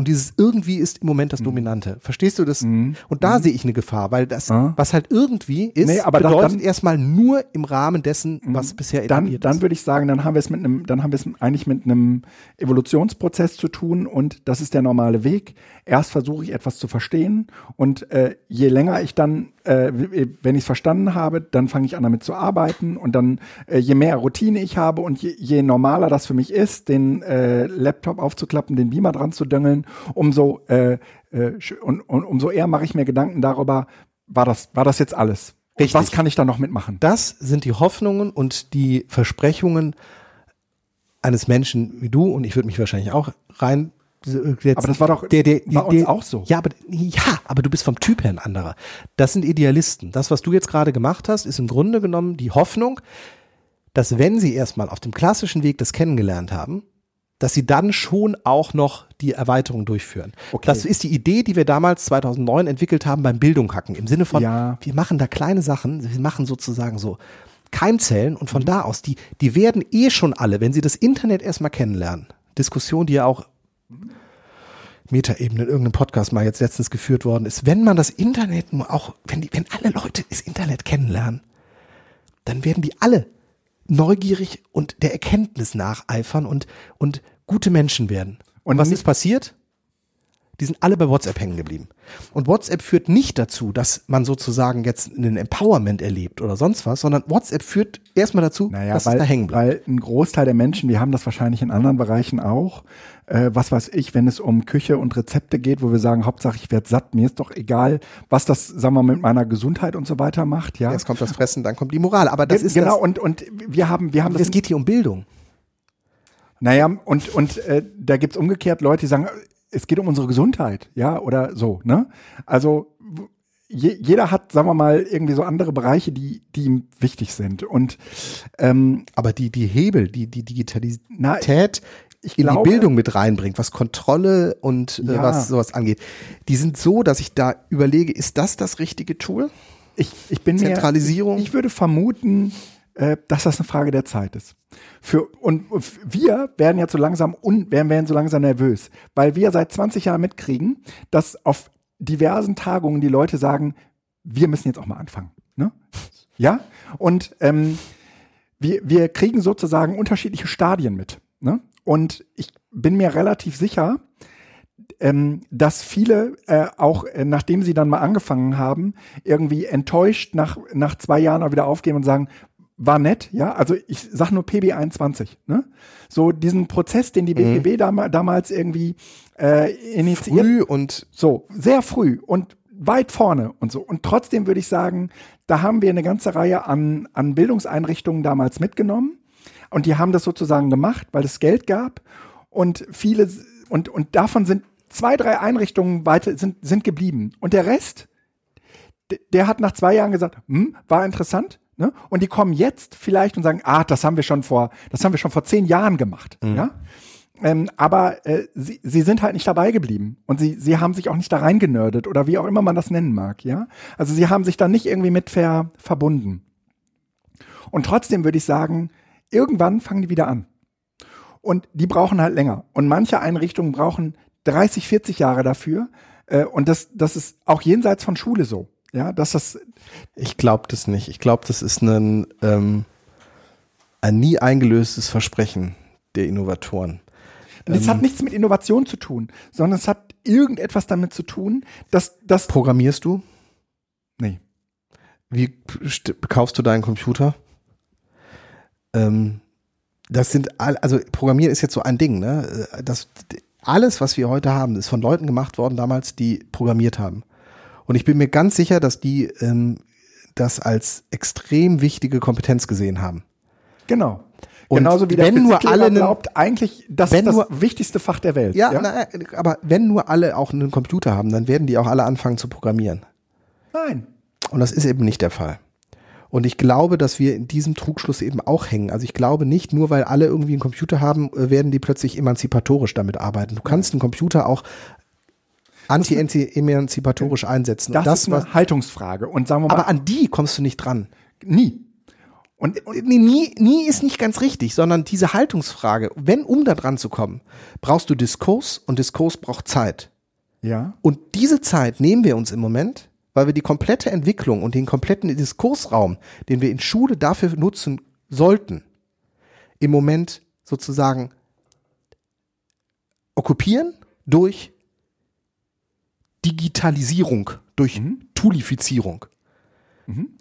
Und dieses irgendwie ist im Moment Mhm. das Dominante. Verstehst du das? Und da sehe ich eine Gefahr, weil das, Ah. was halt irgendwie ist, Nee, aber bedeutet dann- Mhm. erstmal nur im Rahmen dessen, was bisher Dann, etabliert dann ist. würde ich sagen, dann haben wir es mit einem, dann haben wir es eigentlich mit einem Evolutionsprozess zu tun und das ist der normale Weg. Erst versuche ich etwas zu verstehen und äh, je länger ich dann, äh, wenn ich es verstanden habe, dann fange ich an damit zu arbeiten und dann äh, je mehr Routine ich habe und je, je normaler das für mich ist, den äh, Laptop aufzuklappen, den Beamer dran zu döngeln, umso äh, äh, und, und umso eher mache ich mir Gedanken darüber, war das, war das jetzt alles? Und Richtig. was kann ich da noch mitmachen? Das sind die Hoffnungen und die Versprechungen eines Menschen wie du und ich würde mich wahrscheinlich auch rein jetzt, Aber das war doch der, der, bei uns auch so. Ja, aber ja, aber du bist vom Typ her ein anderer. Das sind Idealisten. Das, was du jetzt gerade gemacht hast, ist im Grunde genommen die Hoffnung, dass wenn sie erstmal auf dem klassischen Weg das kennengelernt haben, dass sie dann schon auch noch die Erweiterung durchführen. Okay. Das ist die Idee, die wir damals 2009 entwickelt haben beim Bildung hacken. Im Sinne von, Ja. wir machen da kleine Sachen, wir machen sozusagen so Keimzellen und Mhm. von da aus, die, die werden eh schon alle, wenn sie das Internet erstmal kennenlernen. Diskussion, die ja auch Metaebene in irgendeinem Podcast mal jetzt letztens geführt worden ist. Wenn man das Internet nur auch, wenn die, wenn alle Leute das Internet kennenlernen, dann werden die alle neugierig und der Erkenntnis nacheifern und, und gute Menschen werden. Und was ist passiert? Die sind alle bei WhatsApp hängen geblieben. Und WhatsApp führt nicht dazu, dass man sozusagen jetzt einen Empowerment erlebt oder sonst was, sondern WhatsApp führt erstmal dazu, Naja, dass weil, es da hängen bleibt. weil ein Großteil der Menschen, wir haben das wahrscheinlich in anderen Bereichen auch, äh, was weiß ich, wenn es um Küche und Rezepte geht, wo wir sagen, Hauptsache ich werde satt, mir ist doch egal, was das, sagen wir mal, mit meiner Gesundheit und so weiter macht, ja. Erst kommt das Fressen, dann kommt die Moral. Aber das ist genau, das, und, und wir haben, wir haben das es geht hier um Bildung. Naja, und, und äh, da gibt's umgekehrt Leute, die sagen, es geht um unsere Gesundheit, ja, oder so, ne? Also je, jeder hat, sagen wir mal, irgendwie so andere Bereiche, die, die ihm wichtig sind. Und ähm, Aber die, die Hebel, die, die Digitalität ich in glaube- die Bildung mit reinbringt, was Kontrolle und äh, Ja. was sowas angeht, die sind so, dass ich da überlege, ist das das richtige Tool? ich, ich bin Zentralisierung? Mir, ich würde vermuten, äh, dass das eine Frage der Zeit ist. Für, und wir werden jetzt so langsam un, werden, werden so langsam nervös, weil wir seit 20 Jahren mitkriegen, dass auf diversen Tagungen die Leute sagen, wir müssen jetzt auch mal anfangen. Ne? Ja? Und ähm, wir, wir kriegen sozusagen unterschiedliche Stadien mit. Ne? Und ich bin mir relativ sicher, ähm, dass viele äh, auch, äh, nachdem sie dann mal angefangen haben, irgendwie enttäuscht nach, nach zwei Jahren auch wieder aufgeben und sagen, war nett, ja, also ich sag nur PB21, ne? So diesen Prozess, den die BGB dam damals irgendwie äh, initiiert, Früh und so, sehr früh und weit vorne und so. Und trotzdem würde ich sagen, da haben wir eine ganze Reihe an, an Bildungseinrichtungen damals mitgenommen. Und die haben das sozusagen gemacht, weil es Geld gab. Und viele, und, und davon sind zwei, drei Einrichtungen weiter, sind, sind geblieben. Und der Rest, der hat nach zwei Jahren gesagt, hm, war interessant. Ne? Und die kommen jetzt vielleicht und sagen, ah, das haben wir schon vor, das haben wir schon vor zehn Jahren gemacht. Ja? Ähm, aber äh, sie, sie sind halt nicht dabei geblieben und sie, sie haben sich auch nicht da reingenördet oder wie auch immer man das nennen mag, ja. Also sie haben sich da nicht irgendwie mit ver, verbunden. Und trotzdem würde ich sagen, irgendwann fangen die wieder an. Und die brauchen halt länger. Und manche Einrichtungen brauchen 30, 40 Jahre dafür. Äh, und das, das ist auch jenseits von Schule so. Ja, dass das, ich glaube das nicht. Ich glaube, das ist ein, ähm, ein nie eingelöstes Versprechen der Innovatoren. und das hat nichts mit Innovation zu tun, sondern es hat irgendetwas damit zu tun, dass das, Programmierst du? nee, Wie st- kaufst du deinen Computer? Ähm, das sind all, also Programmieren ist jetzt so ein Ding, ne? Das alles, was wir heute haben, ist von Leuten gemacht worden damals, die programmiert haben. Und ich bin mir ganz sicher, dass die ähm, das als extrem wichtige Kompetenz gesehen haben. Genau. Und Genauso wie der wenn nur Physiklehrer alle glaubt, eigentlich, das ist das nur- wichtigste Fach der Welt. Ja, Na, aber wenn nur alle auch einen Computer haben, dann werden die auch alle anfangen zu programmieren. Nein. Und das ist eben nicht der Fall. Und ich glaube, dass wir in diesem Trugschluss eben auch hängen. Also ich glaube nicht, nur weil alle irgendwie einen Computer haben, äh, werden die plötzlich emanzipatorisch damit arbeiten. Du kannst einen Computer auch anti-emanzipatorisch einsetzen. Das, Und ist eine was, Haltungsfrage. Und sagen wir mal, aber an die kommst du nicht dran. nie. Und, und Nee, nie, nie ist nicht ganz richtig, sondern diese Haltungsfrage, wenn um da dran zu kommen, brauchst du Diskurs und Diskurs braucht Zeit. ja, Und diese Zeit nehmen wir uns im Moment, weil wir die komplette Entwicklung und den kompletten Diskursraum, den wir in Schule dafür nutzen sollten, im Moment sozusagen okkupieren durch Digitalisierung, durch Toolifizierung.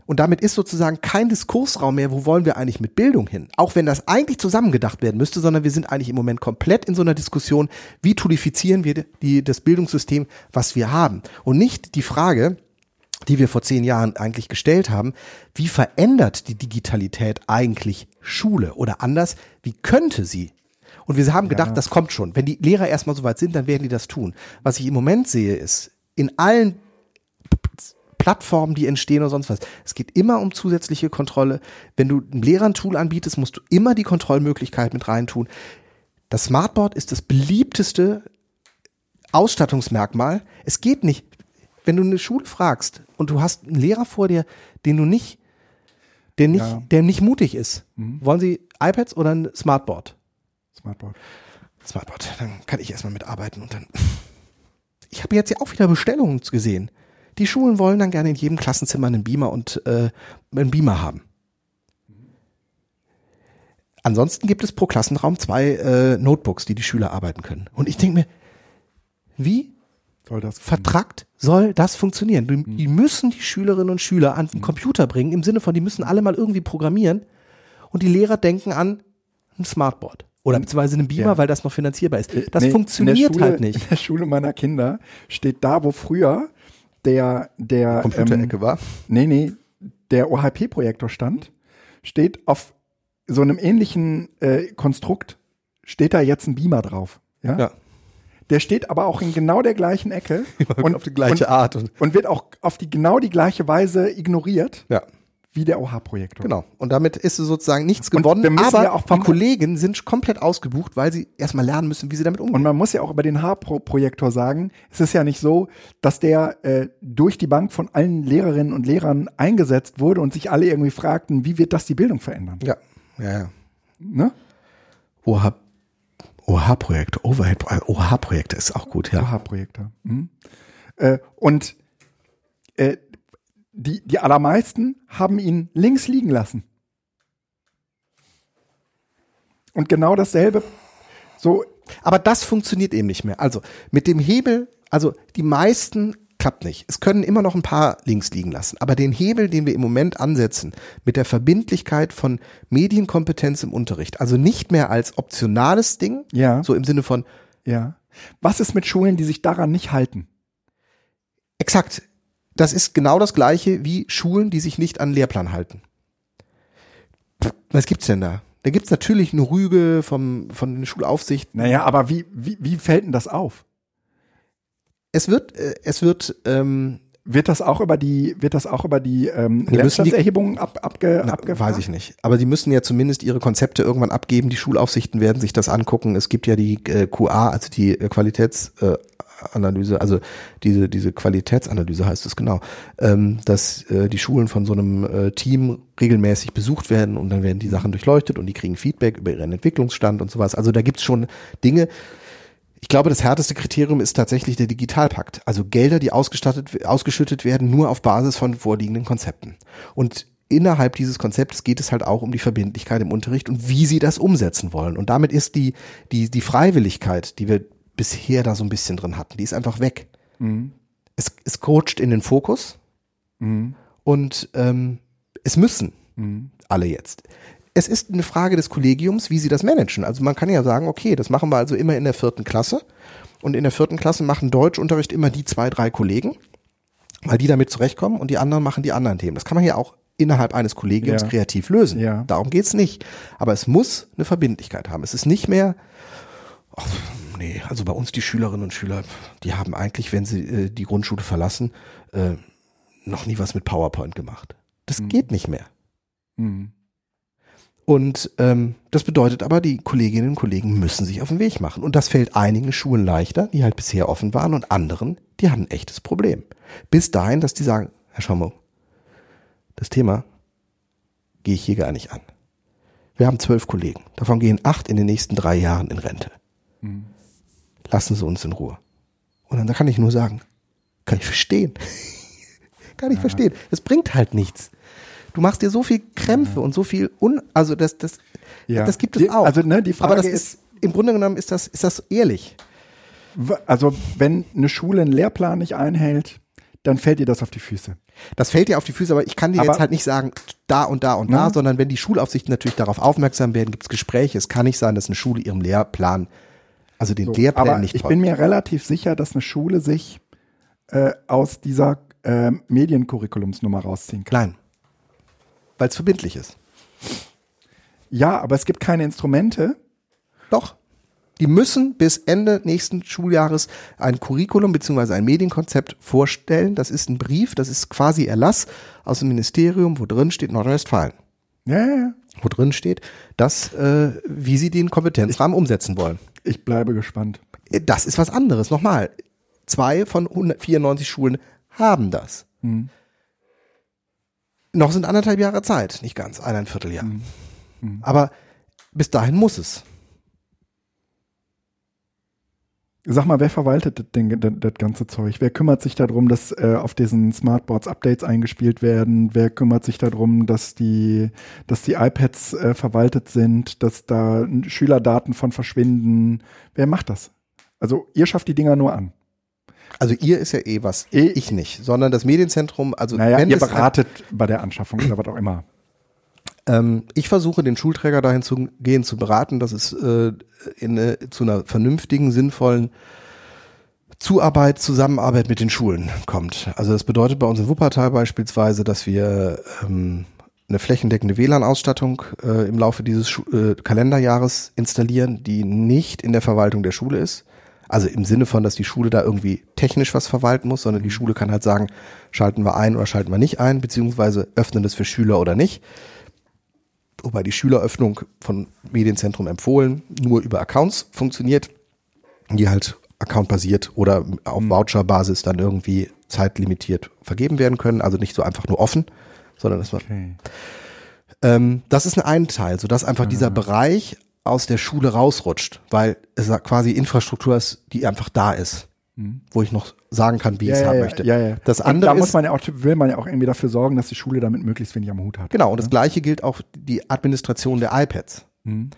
Und damit ist sozusagen kein Diskursraum mehr, wo wollen wir eigentlich mit Bildung hin? Auch wenn das eigentlich zusammengedacht werden müsste, sondern wir sind eigentlich im Moment komplett in so einer Diskussion, wie toolifizieren wir die, das Bildungssystem, was wir haben. Und nicht die Frage, die wir vor zehn Jahren eigentlich gestellt haben, wie verändert die Digitalität eigentlich Schule? Oder anders, wie könnte sie? Und wir haben gedacht, das kommt schon. Wenn die Lehrer erstmal so weit sind, dann werden die das tun. Was ich im Moment sehe, ist, in allen Plattformen, die entstehen oder sonst was. Es geht immer um zusätzliche Kontrolle. Wenn du einem Lehrer ein Tool anbietest, musst du immer die Kontrollmöglichkeit mit reintun. Das Smartboard ist das beliebteste Ausstattungsmerkmal. Es geht nicht, wenn du eine Schule fragst und du hast einen Lehrer vor dir, den du nicht, der nicht, Ja. der nicht mutig ist. Wollen Sie iPads oder ein Smartboard? Smartboard. Smartboard, dann kann ich erstmal mitarbeiten und dann. Ich habe jetzt ja auch wieder Bestellungen gesehen. Die Schulen wollen dann gerne in jedem Klassenzimmer einen Beamer und äh, einen Beamer haben. Ansonsten gibt es pro Klassenraum zwei äh, Notebooks, die die Schüler arbeiten können. Und ich denke mir, wie Soll das vertrackt soll das funktionieren. Die, die müssen die Schülerinnen und Schüler an den Computer bringen, im Sinne von, die müssen alle mal irgendwie programmieren und die Lehrer denken an ein Smartboard oder beziehungsweise einen Beamer, Ja. weil das noch finanzierbar ist. Das Nee, funktioniert der Schule, halt nicht. In der Schule meiner Kinder steht da, wo früher der, der Computerecke ähm, war. Nee, nee, der OHP-Projektor stand, steht auf so einem ähnlichen äh, Konstrukt, steht da jetzt ein Beamer drauf. Ja? Ja. Der steht aber auch in genau der gleichen Ecke und, auf die gleiche und, Art. Und, und wird auch auf die genau die gleiche Weise ignoriert ja, wie der OH-Projektor. genau. Und damit ist sozusagen nichts gewonnen, aber ja auch die Kollegen sind komplett ausgebucht, weil sie erstmal lernen müssen, wie sie damit umgehen. Und man muss ja auch über den H-Projektor sagen, es ist ja nicht so, dass der äh, durch die Bank von allen Lehrerinnen und Lehrern eingesetzt wurde und sich alle irgendwie fragten, wie wird das die Bildung verändern? ja, ja, ja. Ne? OH, OH-Projekte, Overhead, OH-Projekte ist auch gut, ja. OH-Projektor. Mhm. Äh, und äh, die, die allermeisten haben ihn links liegen lassen. Und genau dasselbe, so, Aber das funktioniert eben nicht mehr. Also mit dem Hebel, also die meisten klappt nicht. Es können immer noch ein paar links liegen lassen. Aber den Hebel, den wir im Moment ansetzen, mit der Verbindlichkeit von Medienkompetenz im Unterricht, also nicht mehr als optionales Ding, ja, so im Sinne von, ja. Was ist mit Schulen, die sich daran nicht halten? exakt, das ist genau das gleiche wie Schulen, die sich nicht an den Lehrplan halten. Was gibt's denn da? Da gibt's natürlich eine Rüge vom, von der Schulaufsicht. Naja, aber wie, wie, wie fällt denn das auf? Es wird, äh, es wird, ähm, Wird das auch über die, wird das auch über die ähm, Die ab, abge, Na, weiß ich nicht. Aber die müssen ja zumindest ihre Konzepte irgendwann abgeben. Die Schulaufsichten werden sich das angucken. Es gibt ja die äh, QA, also die äh, Qualitätsanalyse, äh, Analyse, also diese, diese Qualitätsanalyse heißt es genau, ähm, dass äh, die Schulen von so einem äh, Team regelmäßig besucht werden und dann werden die Sachen durchleuchtet und die kriegen Feedback über ihren Entwicklungsstand und sowas. Also da gibt's schon Dinge. Ich glaube, das härteste Kriterium ist tatsächlich der Digitalpakt. Also Gelder, die ausgestattet, ausgeschüttet werden, nur auf Basis von vorliegenden Konzepten. Und innerhalb dieses Konzeptes geht es halt auch um die Verbindlichkeit im Unterricht und wie sie das umsetzen wollen. Und damit ist die, die, die Freiwilligkeit, die wir bisher da so ein bisschen drin hatten, die ist einfach weg. Mhm. Es, es coacht in den Fokus Mhm. und ähm, es müssen Mhm. alle jetzt. Es ist eine Frage des Kollegiums, wie sie das managen. Also man kann ja sagen, okay, das machen wir also immer in der vierten Klasse. Und in der vierten Klasse machen Deutschunterricht immer die zwei, drei Kollegen, weil die damit zurechtkommen und die anderen machen die anderen Themen. Das kann man ja auch innerhalb eines Kollegiums Ja. kreativ lösen. Ja. Darum geht's nicht. Aber es muss eine Verbindlichkeit haben. Es ist nicht mehr, ach, nee, also bei uns die Schülerinnen und Schüler, die haben eigentlich, wenn sie äh, die Grundschule verlassen, äh, noch nie was mit PowerPoint gemacht. Das geht nicht mehr. Mhm. Und ähm, das bedeutet aber, die Kolleginnen und Kollegen müssen sich auf den Weg machen. Und das fällt einigen Schulen leichter, die halt bisher offen waren, und anderen, die haben ein echtes Problem. Bis dahin, dass die sagen, Herr Schaumo, das Thema gehe ich hier gar nicht an. Wir haben zwölf Kollegen. Davon gehen acht in den nächsten drei Jahren in Rente. Lassen Sie uns in Ruhe. Und dann kann ich nur sagen, kann ich verstehen. kann ich verstehen. Es bringt halt nichts. Du machst dir so viel Krämpfe und so viel un, also das, das, Ja. das gibt es Die- auch. also, ne, die Aber das Frage ist, im Grunde genommen ist das, ist das ehrlich. Also wenn eine Schule einen Lehrplan nicht einhält, dann fällt dir das auf die Füße. Das fällt dir auf die Füße, aber ich kann dir Aber- jetzt halt nicht sagen, da und da und da, Ne? sondern wenn die Schulaufsichten natürlich darauf aufmerksam werden, gibt es Gespräche. Es kann nicht sein, dass eine Schule ihrem Lehrplan, also den So, Lehrplan aber nicht ich bin mir relativ sicher, dass eine Schule sich äh, aus dieser äh, Mediencurriculumsnummer rausziehen kann. Nein. Weil es verbindlich ist. Ja, aber es gibt keine Instrumente. Doch. Die müssen bis Ende nächsten Schuljahres ein Curriculum bzw. ein Medienkonzept vorstellen. Das ist ein Brief, das ist quasi Erlass aus dem Ministerium, wo drin steht Nordrhein-Westfalen. Ja, ja, ja. Wo drin steht, dass, äh, wie sie den Kompetenzrahmen umsetzen wollen. Ich bleibe gespannt. Äh, Das ist was anderes. Nochmal. Zwei von 194 Schulen haben das. Hm. Noch sind anderthalb Jahre Zeit, nicht ganz, ein, ein Vierteljahr. Hm. Aber bis dahin muss es. Sag mal, wer verwaltet das, Ding, das, das ganze Zeug? Wer kümmert sich darum, dass äh, auf diesen Smartboards Updates eingespielt werden? Wer kümmert sich darum, dass die, dass die iPads äh, verwaltet sind, dass da Schülerdaten von verschwinden? Wer macht das? Also ihr schafft die Dinger nur an. Also ihr ist ja eh was, ich nicht, sondern das Medienzentrum, also Naja, wenn ihr beratet bei der Anschaffung oder was auch immer. Ähm, ich versuche den Schulträger dahin zu gehen, zu beraten, dass es äh, in eine, zu einer vernünftigen, sinnvollen Zuarbeit, Zusammenarbeit mit den Schulen kommt. Also das bedeutet bei uns in Wuppertal beispielsweise, dass wir ähm, eine flächendeckende WLAN-Ausstattung äh, im Laufe dieses Schu äh, Kalenderjahres installieren, die nicht in der Verwaltung der Schule ist. Also im Sinne von, dass die Schule da irgendwie technisch was verwalten muss, sondern die Schule kann halt sagen, schalten wir ein oder schalten wir nicht ein, beziehungsweise öffnen das für Schüler oder nicht wobei die Schüleröffnung von Medienzentrum empfohlen nur über Accounts funktioniert, die halt accountbasiert oder auf Voucherbasis dann irgendwie zeitlimitiert vergeben werden können, also nicht so einfach nur offen, sondern dass man Okay. ähm, das ist ein Teil, sodass einfach dieser Bereich aus der Schule rausrutscht, weil es ja quasi Infrastruktur ist, die einfach da ist, wo ich noch sagen kann, wie ich es haben möchte. Ja, ja. Das Und andere da muss man ja auch, will man ja auch irgendwie dafür sorgen, dass die Schule damit möglichst wenig am Hut hat. Genau, und das gleiche gilt auch die Administration der iPads. Mhm.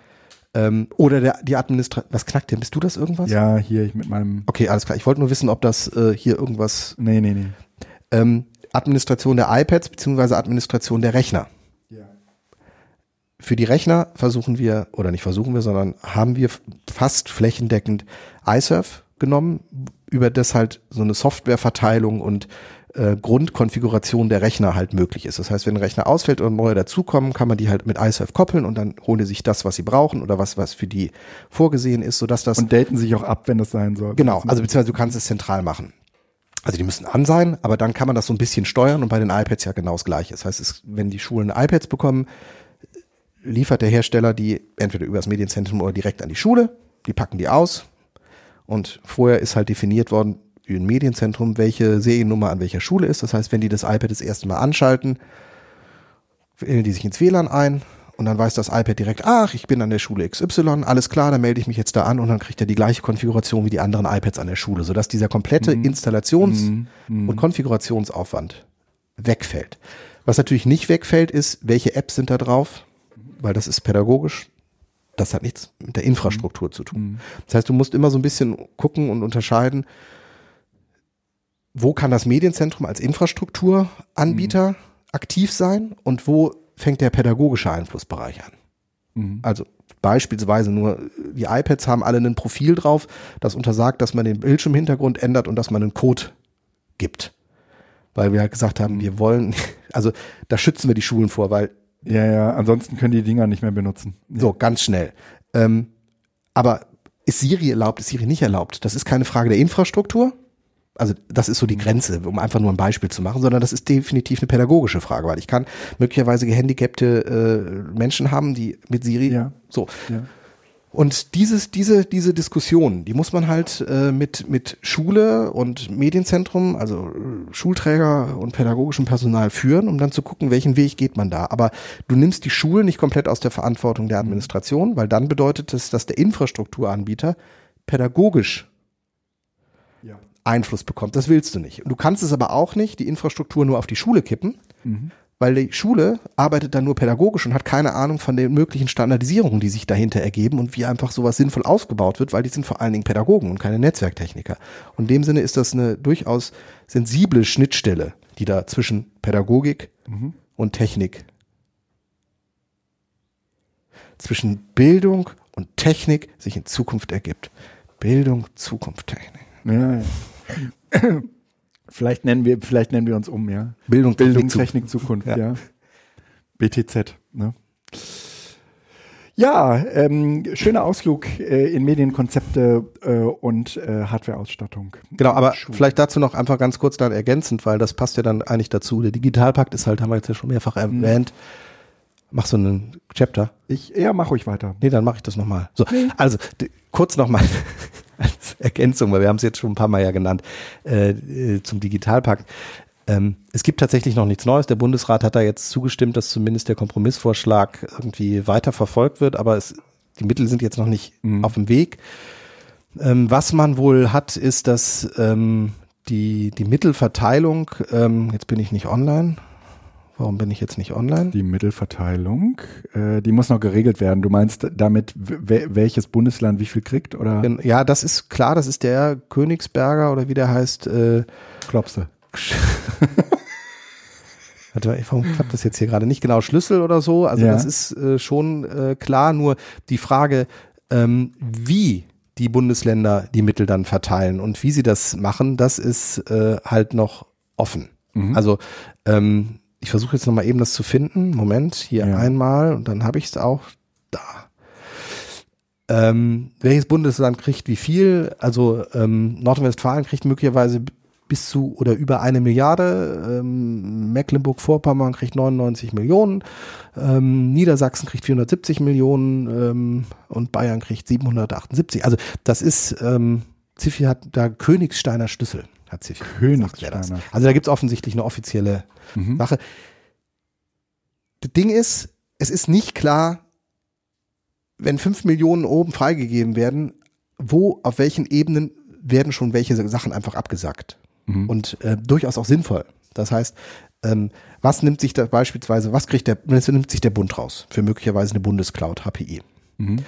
Ähm, oder der, die Administration. Was knackt denn? Bist du das irgendwas? Ja, hier ich mit meinem. Okay, alles klar. Ich wollte nur wissen, ob das äh, hier irgendwas. Nee, nee, nee. Ähm, Administration der iPads beziehungsweise Administration der Rechner. Ja. Für die Rechner versuchen wir, oder nicht versuchen wir, sondern haben wir fast flächendeckend iSurf genommen, über das halt so eine Softwareverteilung und äh, Grundkonfiguration der Rechner halt möglich ist. Das heißt, wenn ein Rechner ausfällt und neue dazukommen, kann man die halt mit iSurf koppeln und dann holen die sich das, was sie brauchen oder was, was für die vorgesehen ist, sodass das Und daten sich auch ab, wenn das sein soll. Genau, also beziehungsweise du kannst es zentral machen. Also die müssen an sein, aber dann kann man das so ein bisschen steuern und bei den iPads ja genau das gleiche. Das heißt, es, wenn die Schulen iPads bekommen, liefert der Hersteller die entweder übers Medienzentrum oder direkt an die Schule, die packen die aus und vorher ist halt definiert worden im Medienzentrum, welche Seriennummer an welcher Schule ist. Das heißt, wenn die das iPad das erste Mal anschalten, wählen die sich ins WLAN ein und dann weiß das iPad direkt, ach, ich bin an der Schule XY, alles klar, dann melde ich mich jetzt da an und dann kriegt er die gleiche Konfiguration wie die anderen iPads an der Schule, sodass dieser komplette Installations- und Konfigurationsaufwand wegfällt. Was natürlich nicht wegfällt, ist, welche Apps sind da drauf, weil das ist pädagogisch. Das hat nichts mit der Infrastruktur zu tun. Das heißt, du musst immer so ein bisschen gucken und unterscheiden, wo kann das Medienzentrum als Infrastrukturanbieter aktiv sein und wo fängt der pädagogische Einflussbereich an. Mhm. Also beispielsweise nur, die iPads haben alle ein Profil drauf, das untersagt, dass man den Bildschirmhintergrund ändert und dass man einen Code gibt. Weil wir halt gesagt haben, wir wollen, also da schützen wir die Schulen vor, weil Ja, ja, ansonsten können die Dinger nicht mehr benutzen. so, ganz schnell. Ähm, aber ist Siri erlaubt, ist Siri nicht erlaubt? Das ist keine Frage der Infrastruktur. Also das ist so die Grenze, um einfach nur ein Beispiel zu machen, sondern das ist definitiv eine pädagogische Frage, weil ich kann möglicherweise gehandicapte äh, Menschen haben, die mit Siri Ja. so. Ja. Und dieses, diese, diese Diskussion, die muss man halt äh, mit, mit Schule und Medienzentrum, also äh, Schulträger und pädagogischem Personal führen, um dann zu gucken, welchen Weg geht man da. Aber du nimmst die Schulen nicht komplett aus der Verantwortung der Administration, weil dann bedeutet es, dass der Infrastrukturanbieter pädagogisch Ja. Einfluss bekommt. Das willst du nicht. Und du kannst es aber auch nicht, die Infrastruktur nur auf die Schule kippen, weil die Schule arbeitet dann nur pädagogisch und hat keine Ahnung von den möglichen Standardisierungen, die sich dahinter ergeben und wie einfach sowas sinnvoll ausgebaut wird, weil die sind vor allen Dingen Pädagogen und keine Netzwerktechniker. Und in dem Sinne ist das eine durchaus sensible Schnittstelle, die da zwischen Pädagogik und Technik, zwischen Bildung und Technik sich in Zukunft ergibt. Bildung, Zukunft, Technik. Ja, ja. Vielleicht nennen wir, vielleicht nennen wir uns um, ja. Bildung, Bildung, Technik, Zukunft, Ja. ja. BTZ, ne? Ja, ähm, schöner Ausflug äh, in Medienkonzepte äh, und äh, Hardwareausstattung. Genau, aber Schuhe. vielleicht dazu noch einfach ganz kurz dann ergänzend, weil das passt ja dann eigentlich dazu. Der Digitalpakt ist halt, haben wir jetzt ja schon mehrfach erwähnt. Machst du einen Chapter? Ich, ja, mach ruhig weiter. Nee, dann mache ich das nochmal. So, also d- kurz nochmal als Ergänzung, weil wir haben es jetzt schon ein paar Mal ja genannt, äh, äh, zum Digitalpakt. Ähm, es gibt tatsächlich noch nichts Neues. Der Bundesrat hat da jetzt zugestimmt, dass zumindest der Kompromissvorschlag irgendwie weiter verfolgt wird, aber es, die Mittel sind jetzt noch nicht auf dem Weg. Ähm, was man wohl hat, ist, dass ähm, die, die Mittelverteilung, ähm, jetzt bin ich nicht online, Warum bin ich jetzt nicht online? Die Mittelverteilung, äh, die muss noch geregelt werden. Du meinst damit, welches Bundesland wie viel kriegt, oder? Ja, das ist klar, das ist der Königsberger oder wie der heißt. Äh, Klopse. Warte, warum klappt das jetzt hier gerade nicht genau? Schlüssel oder so? Also ja. das ist äh, schon äh, klar, nur die Frage, ähm, wie die Bundesländer die Mittel dann verteilen und wie sie das machen, das ist äh, halt noch offen. Mhm. Also ähm, ich versuche jetzt nochmal eben das zu finden. Moment, hier ja. einmal und dann habe ich es auch da. Ähm, welches Bundesland kriegt wie viel? Also ähm, Nordrhein-Westfalen kriegt möglicherweise bis zu oder über eine Milliarde. Ähm, Mecklenburg-Vorpommern kriegt 99 Millionen. Ähm, Niedersachsen kriegt 470 Millionen ähm, und Bayern kriegt 778. Also das ist, ähm, Ziffi hat da Königsteiner Schlüssel. Hat Ziffi Königsteiner. Also da gibt es offensichtlich eine offizielle mhm. Sache. Das Ding ist, es ist nicht klar, wenn fünf Millionen oben freigegeben werden, wo, auf welchen Ebenen werden schon welche Sachen einfach abgesagt. Mhm. Und äh, durchaus auch sinnvoll. Das heißt, ähm, was nimmt sich da beispielsweise, was kriegt der, was nimmt sich der Bund raus? Für möglicherweise eine Bundescloud, HPI. Mhm.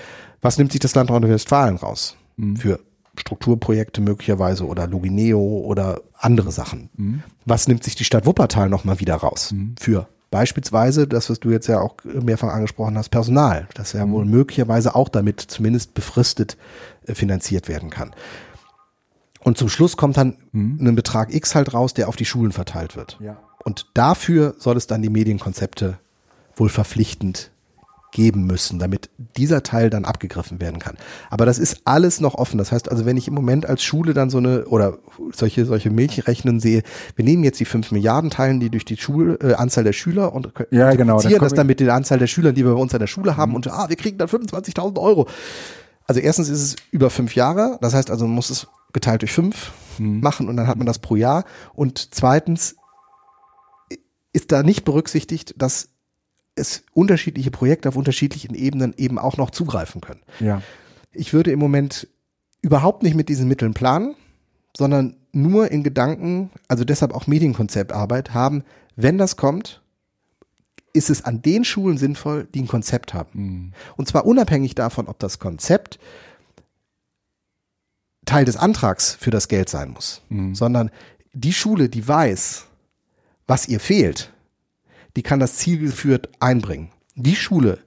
Was nimmt sich das Land Nordrhein-Westfalen raus? Mhm. Für Strukturprojekte möglicherweise oder Logineo oder andere Sachen. Mhm. Was nimmt sich die Stadt Wuppertal nochmal wieder raus? Mhm. Für beispielsweise, das, was du jetzt ja auch mehrfach angesprochen hast, Personal, das ja mhm. wohl möglicherweise auch damit zumindest befristet äh, finanziert werden kann. Und zum Schluss kommt dann mhm. ein Betrag X halt raus, der auf die Schulen verteilt wird. Ja. Und dafür soll es dann die Medienkonzepte wohl verpflichtend geben müssen, damit dieser Teil dann abgegriffen werden kann. Aber das ist alles noch offen. Das heißt also, wenn ich im Moment als Schule dann so eine oder solche solche Milchrechnen sehe, wir nehmen jetzt die fünf Milliarden teilen die durch die Schul, äh, Anzahl der Schüler und ja, genau, dann das dann mit der Anzahl der Schüler, die wir bei uns an der Schule haben mhm. und ah, wir kriegen dann 25.000 Euro. Also erstens ist es über fünf Jahre, das heißt also, man muss es geteilt durch fünf mhm. machen und dann hat man das pro Jahr. Und zweitens ist da nicht berücksichtigt, dass es unterschiedliche Projekte auf unterschiedlichen Ebenen eben auch noch zugreifen können. Ja. Ich würde im Moment überhaupt nicht mit diesen Mitteln planen, sondern nur in Gedanken, also deshalb auch Medienkonzeptarbeit haben, wenn das kommt, ist es an den Schulen sinnvoll, die ein Konzept haben. Mhm. Und zwar unabhängig davon, ob das Konzept Teil des Antrags für das Geld sein muss, mhm. sondern die Schule, die weiß, was ihr fehlt, die kann das zielgeführt einbringen. Die Schule,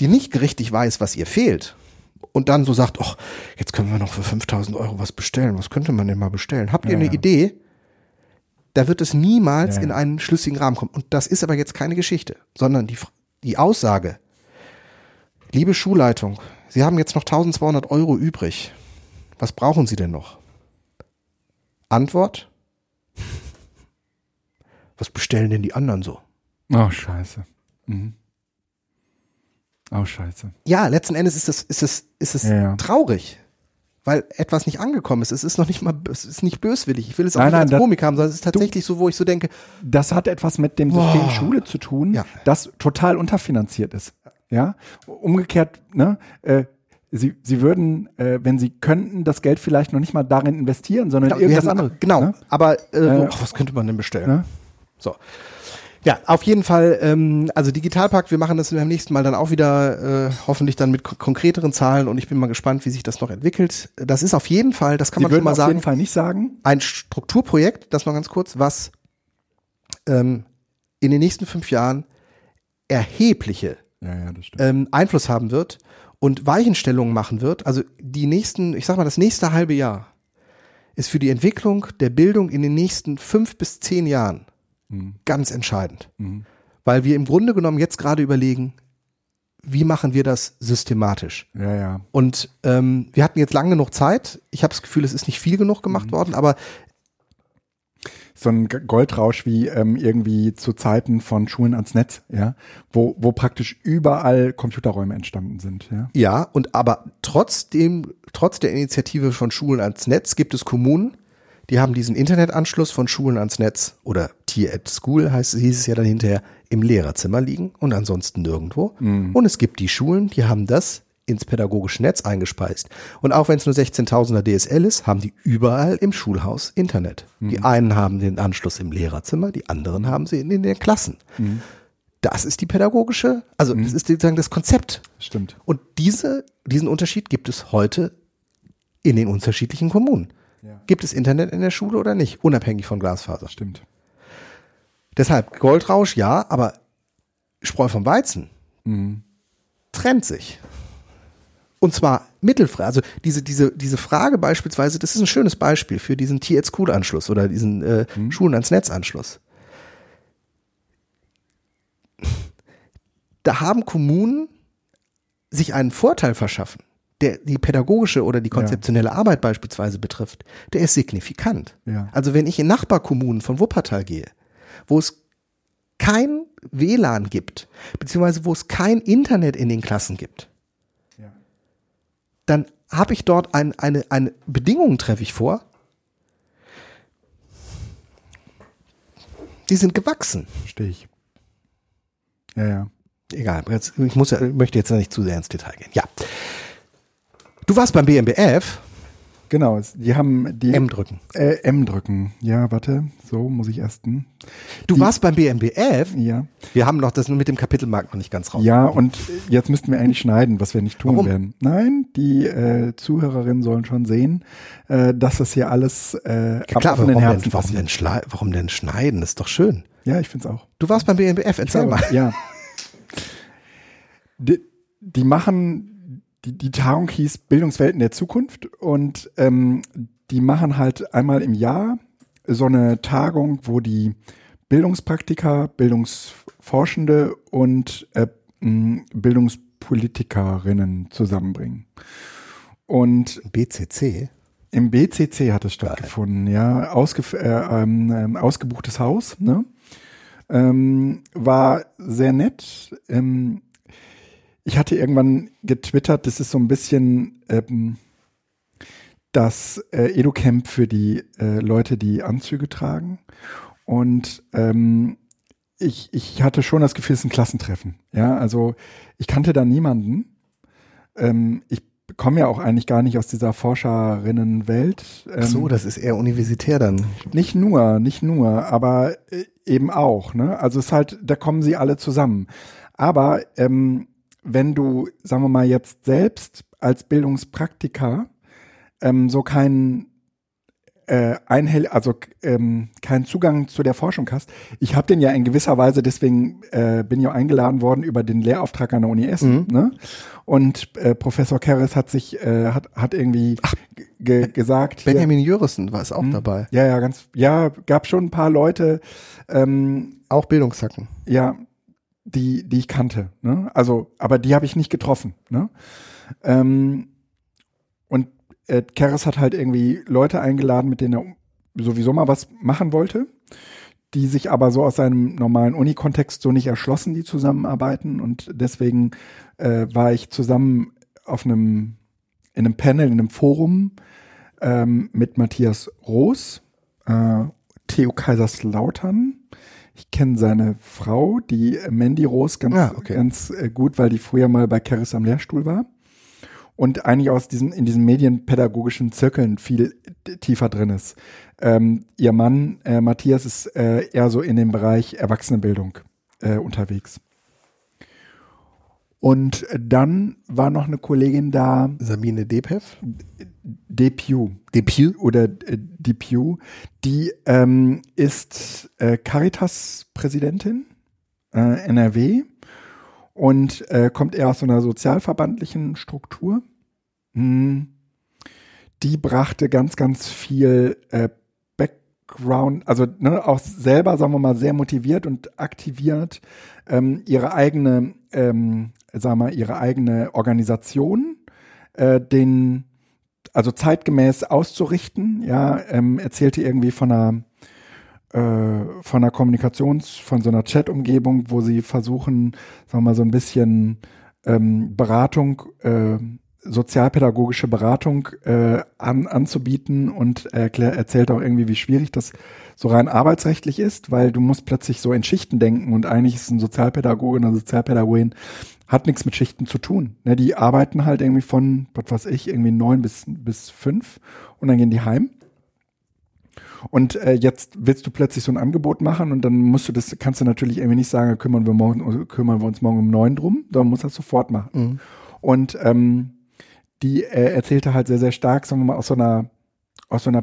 die nicht richtig weiß, was ihr fehlt und dann so sagt, ach, jetzt können wir noch für 5000 Euro was bestellen. Was könnte man denn mal bestellen? Habt ihr ja, eine ja. Idee? Da wird es niemals ja, in einen schlüssigen Rahmen kommen. Und das ist aber jetzt keine Geschichte, sondern die, die Aussage, liebe Schulleitung, Sie haben jetzt noch 1200 Euro übrig. Was brauchen Sie denn noch? Antwort? Was bestellen denn die anderen so? Oh, scheiße. Mhm. Oh, scheiße. Ja, letzten Endes ist es, ist es, ist es ja, ja. traurig, weil etwas nicht angekommen ist. Es ist noch nicht mal, es ist nicht böswillig. Ich will es auch nein, nicht nein, als Komik haben, sondern es ist tatsächlich du, so, wo ich so denke. Das hat etwas mit dem System oh, Schule zu tun, ja. das total unterfinanziert ist. Ja, umgekehrt, ne, äh, Sie, sie würden, äh, wenn sie könnten, das Geld vielleicht noch nicht mal darin investieren, sondern genau, irgendwas anderes. Genau, ne? aber äh, äh, was könnte man denn bestellen? Ne? So. Ja, auf jeden Fall, ähm, also Digitalpakt, wir machen das beim nächsten Mal dann auch wieder, äh, hoffentlich dann mit konkreteren Zahlen und ich bin mal gespannt, wie sich das noch entwickelt. Das ist auf jeden Fall, das kann Sie man schon mal sagen. auf jeden Fall nicht sagen. Ein Strukturprojekt, das noch ganz kurz, was ähm, in den nächsten fünf Jahren erhebliche ja, ja, ähm, Einfluss haben wird und Weichenstellungen machen wird, also die nächsten, ich sag mal, das nächste halbe Jahr ist für die Entwicklung der Bildung in den nächsten fünf bis zehn Jahren mhm. ganz entscheidend. Mhm. Weil wir im Grunde genommen jetzt gerade überlegen, wie machen wir das systematisch? Ja, ja. Und ähm, wir hatten jetzt lange genug Zeit. Ich habe das Gefühl, es ist nicht viel genug gemacht mhm. worden, aber so ein Goldrausch wie ähm, irgendwie zu Zeiten von Schulen ans Netz, ja, wo, wo praktisch überall Computerräume entstanden sind, ja. Ja, und aber trotzdem, trotz der Initiative von Schulen ans Netz gibt es Kommunen, die haben diesen Internetanschluss von Schulen ans Netz oder Tier at School heißt, hieß es ja dann hinterher im Lehrerzimmer liegen und ansonsten nirgendwo. Mhm. Und es gibt die Schulen, die haben das ins pädagogische Netz eingespeist. Und auch wenn es nur 16.000er DSL ist, haben die überall im Schulhaus Internet. Mhm. Die einen haben den Anschluss im Lehrerzimmer, die anderen haben sie in, in den Klassen. Mhm. Das ist die pädagogische, also mhm. das ist sozusagen das Konzept. Stimmt. Und diese, diesen Unterschied gibt es heute in den unterschiedlichen Kommunen. Gibt es Internet in der Schule oder nicht? Unabhängig von Glasfaser. Stimmt. Deshalb Goldrausch ja, aber Spreu vom Weizen mhm. trennt sich. Und zwar mittelfrei. Also diese, diese, diese Frage beispielsweise, das ist ein schönes Beispiel für diesen T-School-Anschluss oder diesen äh, mhm. Schulen ans Netz-Anschluss. Da haben Kommunen sich einen Vorteil verschaffen, der die pädagogische oder die konzeptionelle ja. Arbeit beispielsweise betrifft, der ist signifikant. Ja. Also wenn ich in Nachbarkommunen von Wuppertal gehe, wo es kein WLAN gibt, beziehungsweise wo es kein Internet in den Klassen gibt, dann habe ich dort ein, eine, eine Bedingung treffe ich vor. Die sind gewachsen. Verstehe ich. Ja, ja. Egal, jetzt, ich muss, möchte jetzt nicht zu sehr ins Detail gehen. Ja. Du warst beim BMBF. Genau, die haben die M drücken. Äh, M drücken. Ja, warte, so muss ich erst. Hm. Du die, warst beim BMBF? Ja. Wir haben noch das mit dem Kapitelmarkt noch nicht ganz raus. Ja, und jetzt müssten wir eigentlich schneiden, was wir nicht tun Warum? werden. Nein, die äh, Zuhörerinnen sollen schon sehen, äh, dass das hier alles äh, ja, klar, warum, Herzen denn, warum, denn warum denn schneiden? Das ist doch schön. Ja, ich find's auch. Du warst beim BMBF, erzähl glaube, mal. Ja. Die, die machen die, die Tagung hieß Bildungswelten der Zukunft und ähm, die machen halt einmal im Jahr so eine Tagung, wo die Bildungspraktiker, Bildungsforschende und äh, Bildungspolitikerinnen zusammenbringen. Und BCC? Im BCC hat es stattgefunden, Geil. ja. Ausge, äh, ähm, ausgebuchtes Haus, ne? Ähm, war sehr nett. Ähm, ich hatte irgendwann getwittert, das ist so ein bisschen ähm, das äh, Educamp für die äh, Leute, die Anzüge tragen. Und ähm, ich, ich hatte schon das Gefühl, es ist ein Klassentreffen. Ja, also ich kannte da niemanden. Ähm, ich komme ja auch eigentlich gar nicht aus dieser Forscherinnenwelt. Ähm, so, das ist eher universitär dann. Nicht nur, nicht nur, aber äh, eben auch. Ne? Also es ist halt, da kommen sie alle zusammen. Aber ähm, wenn du, sagen wir mal, jetzt selbst als Bildungspraktiker ähm, so keinen äh, einhell, also ähm, keinen Zugang zu der Forschung hast. Ich habe den ja in gewisser Weise, deswegen äh, bin ich auch eingeladen worden über den Lehrauftrag an der Uni Essen. Mhm. Ne? Und äh, Professor Keres hat sich, äh, hat, hat irgendwie Ach, ge gesagt. Benjamin hier, Jürison war es auch mh, dabei. Ja, ja, ganz, ja, gab schon ein paar Leute. Ähm, auch Bildungssacken. Ja, die, die ich kannte. Ne? Also, aber die habe ich nicht getroffen. Ne? Ähm, und äh, Keres hat halt irgendwie Leute eingeladen, mit denen er sowieso mal was machen wollte, die sich aber so aus seinem normalen Uni-Kontext so nicht erschlossen, die zusammenarbeiten. Und deswegen äh, war ich zusammen auf einem, in einem Panel, in einem Forum ähm, mit Matthias Roos, äh, Theo Kaiserslautern, ich kenne seine Frau, die Mandy Rose, ganz, ah, okay. ganz äh, gut, weil die früher mal bei Keris am Lehrstuhl war. Und eigentlich aus diesen, in diesen medienpädagogischen Zirkeln viel tiefer drin ist. Ähm, ihr Mann, äh, Matthias, ist äh, eher so in dem Bereich Erwachsenenbildung äh, unterwegs. Und dann war noch eine Kollegin da. Sabine Depev? Depew. Depew? Oder äh, Depew. Die ähm, ist äh, Caritas-Präsidentin äh, NRW und äh, kommt eher aus so einer sozialverbandlichen Struktur. Hm. Die brachte ganz, ganz viel äh, Background, also ne, auch selber, sagen wir mal, sehr motiviert und aktiviert ähm, ihre eigene, ähm, sagen wir, ihre eigene Organisation, äh, den also zeitgemäß auszurichten. Ja, ähm, erzählte irgendwie von einer äh, von einer Kommunikations, von so einer Chat-Umgebung, wo sie versuchen, sagen wir mal, so ein bisschen ähm, Beratung äh, sozialpädagogische Beratung äh, an, anzubieten und erklär, erzählt auch irgendwie, wie schwierig das so rein arbeitsrechtlich ist, weil du musst plötzlich so in Schichten denken und eigentlich ist ein Sozialpädagoge oder Sozialpädagogin hat nichts mit Schichten zu tun. Ne, die arbeiten halt irgendwie von, was weiß ich, irgendwie neun bis, bis fünf und dann gehen die heim. Und äh, jetzt willst du plötzlich so ein Angebot machen und dann musst du das, kannst du natürlich irgendwie nicht sagen, kümmern wir morgen, kümmern wir uns morgen um neun drum, sondern musst das sofort machen. Mhm. Und ähm, die äh, erzählte halt sehr, sehr stark, sagen wir mal, aus so einer, aus so einer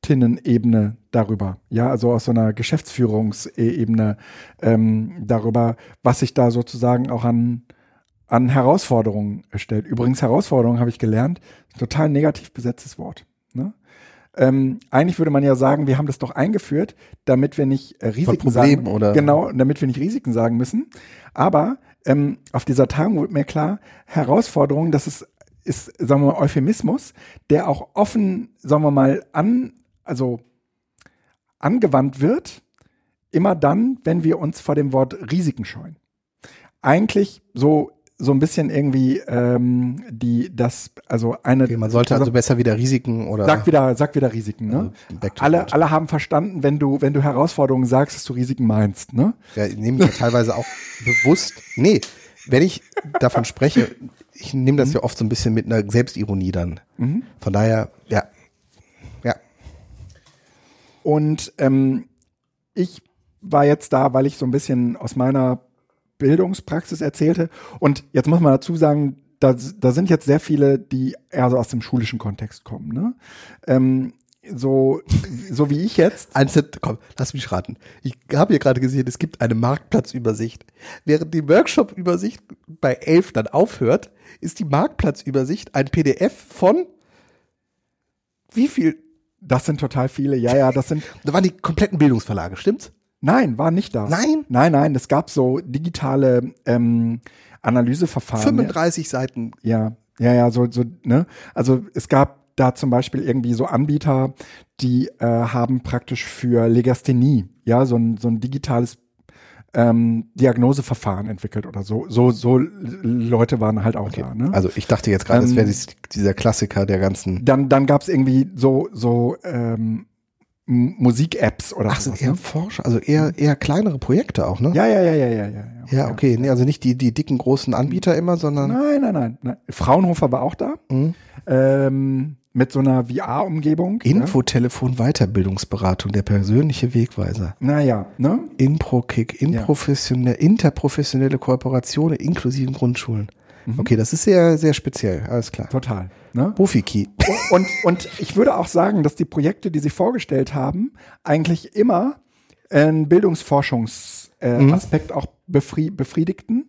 Präsidentinnen-Ebene darüber. Ja, also aus so einer Geschäftsführungsebene ähm, darüber, was sich da sozusagen auch an, an Herausforderungen stellt. Übrigens, Herausforderungen habe ich gelernt, total negativ besetztes Wort. Ne? Ähm, eigentlich würde man ja sagen, wir haben das doch eingeführt, damit wir nicht äh, Risiken sagen. Oder? Genau, damit wir nicht Risiken sagen müssen. Aber ähm, auf dieser Tagung wurde mir klar, Herausforderung, das ist, ist, sagen wir mal, Euphemismus, der auch offen, sagen wir mal, an, also angewandt wird, immer dann, wenn wir uns vor dem Wort Risiken scheuen. Eigentlich so so ein bisschen irgendwie ähm, die das also eine okay, man sollte also, besser wieder Risiken oder sag wieder sag wieder Risiken ne also alle alle haben verstanden wenn du wenn du Herausforderungen sagst dass du Risiken meinst ne ja nehme ich ja teilweise auch bewusst nee wenn ich davon spreche ich nehme das mhm. ja oft so ein bisschen mit einer Selbstironie dann mhm. von daher ja und ähm, ich war jetzt da weil ich so ein bisschen aus meiner Bildungspraxis erzählte. Und jetzt muss man dazu sagen, da, da sind jetzt sehr viele, die eher so aus dem schulischen Kontext kommen. Ne? Ähm, so, so wie ich jetzt. Einzel komm, lass mich raten. Ich habe hier gerade gesehen, es gibt eine Marktplatzübersicht. Während die Workshop-Übersicht bei 11 dann aufhört, ist die Marktplatzübersicht ein PDF von wie viel? Das sind total viele, ja, ja, das sind. Da waren die kompletten Bildungsverlage, stimmt's? Nein, war nicht da. Nein? Nein, nein, es gab so digitale ähm, Analyseverfahren. 35 ja. Seiten. Ja, ja, ja, so, so, ne? Also es gab da zum Beispiel irgendwie so Anbieter, die äh, haben praktisch für Legasthenie, ja, so ein, so ein digitales ähm, Diagnoseverfahren entwickelt oder so. So, so Leute waren halt auch okay. da. Ne? Also ich dachte jetzt gerade, ähm, das wäre dieser Klassiker der ganzen. Dann, dann gab es irgendwie so, so ähm, Musik-Apps oder Ach, sind eher ne? Forscher, also eher, eher kleinere Projekte auch, ne? Ja, ja, ja, ja, ja, ja. Ja, okay. Nee, also nicht die, die dicken großen Anbieter immer, sondern. Nein, nein, nein. nein. Fraunhofer war auch da. Mhm. Ähm, mit so einer VR-Umgebung. Infotelefon Weiterbildungsberatung, der persönliche Wegweiser. Naja, ne? Inprokick, inprofessionelle, interprofessionelle Kooperationen inklusive Grundschulen. Mhm. Okay, das ist sehr, sehr speziell, alles klar. Total. Ne? Rufiki. Und, und ich würde auch sagen, dass die Projekte, die sie vorgestellt haben, eigentlich immer einen Bildungsforschungsaspekt äh, mhm. auch befri befriedigten.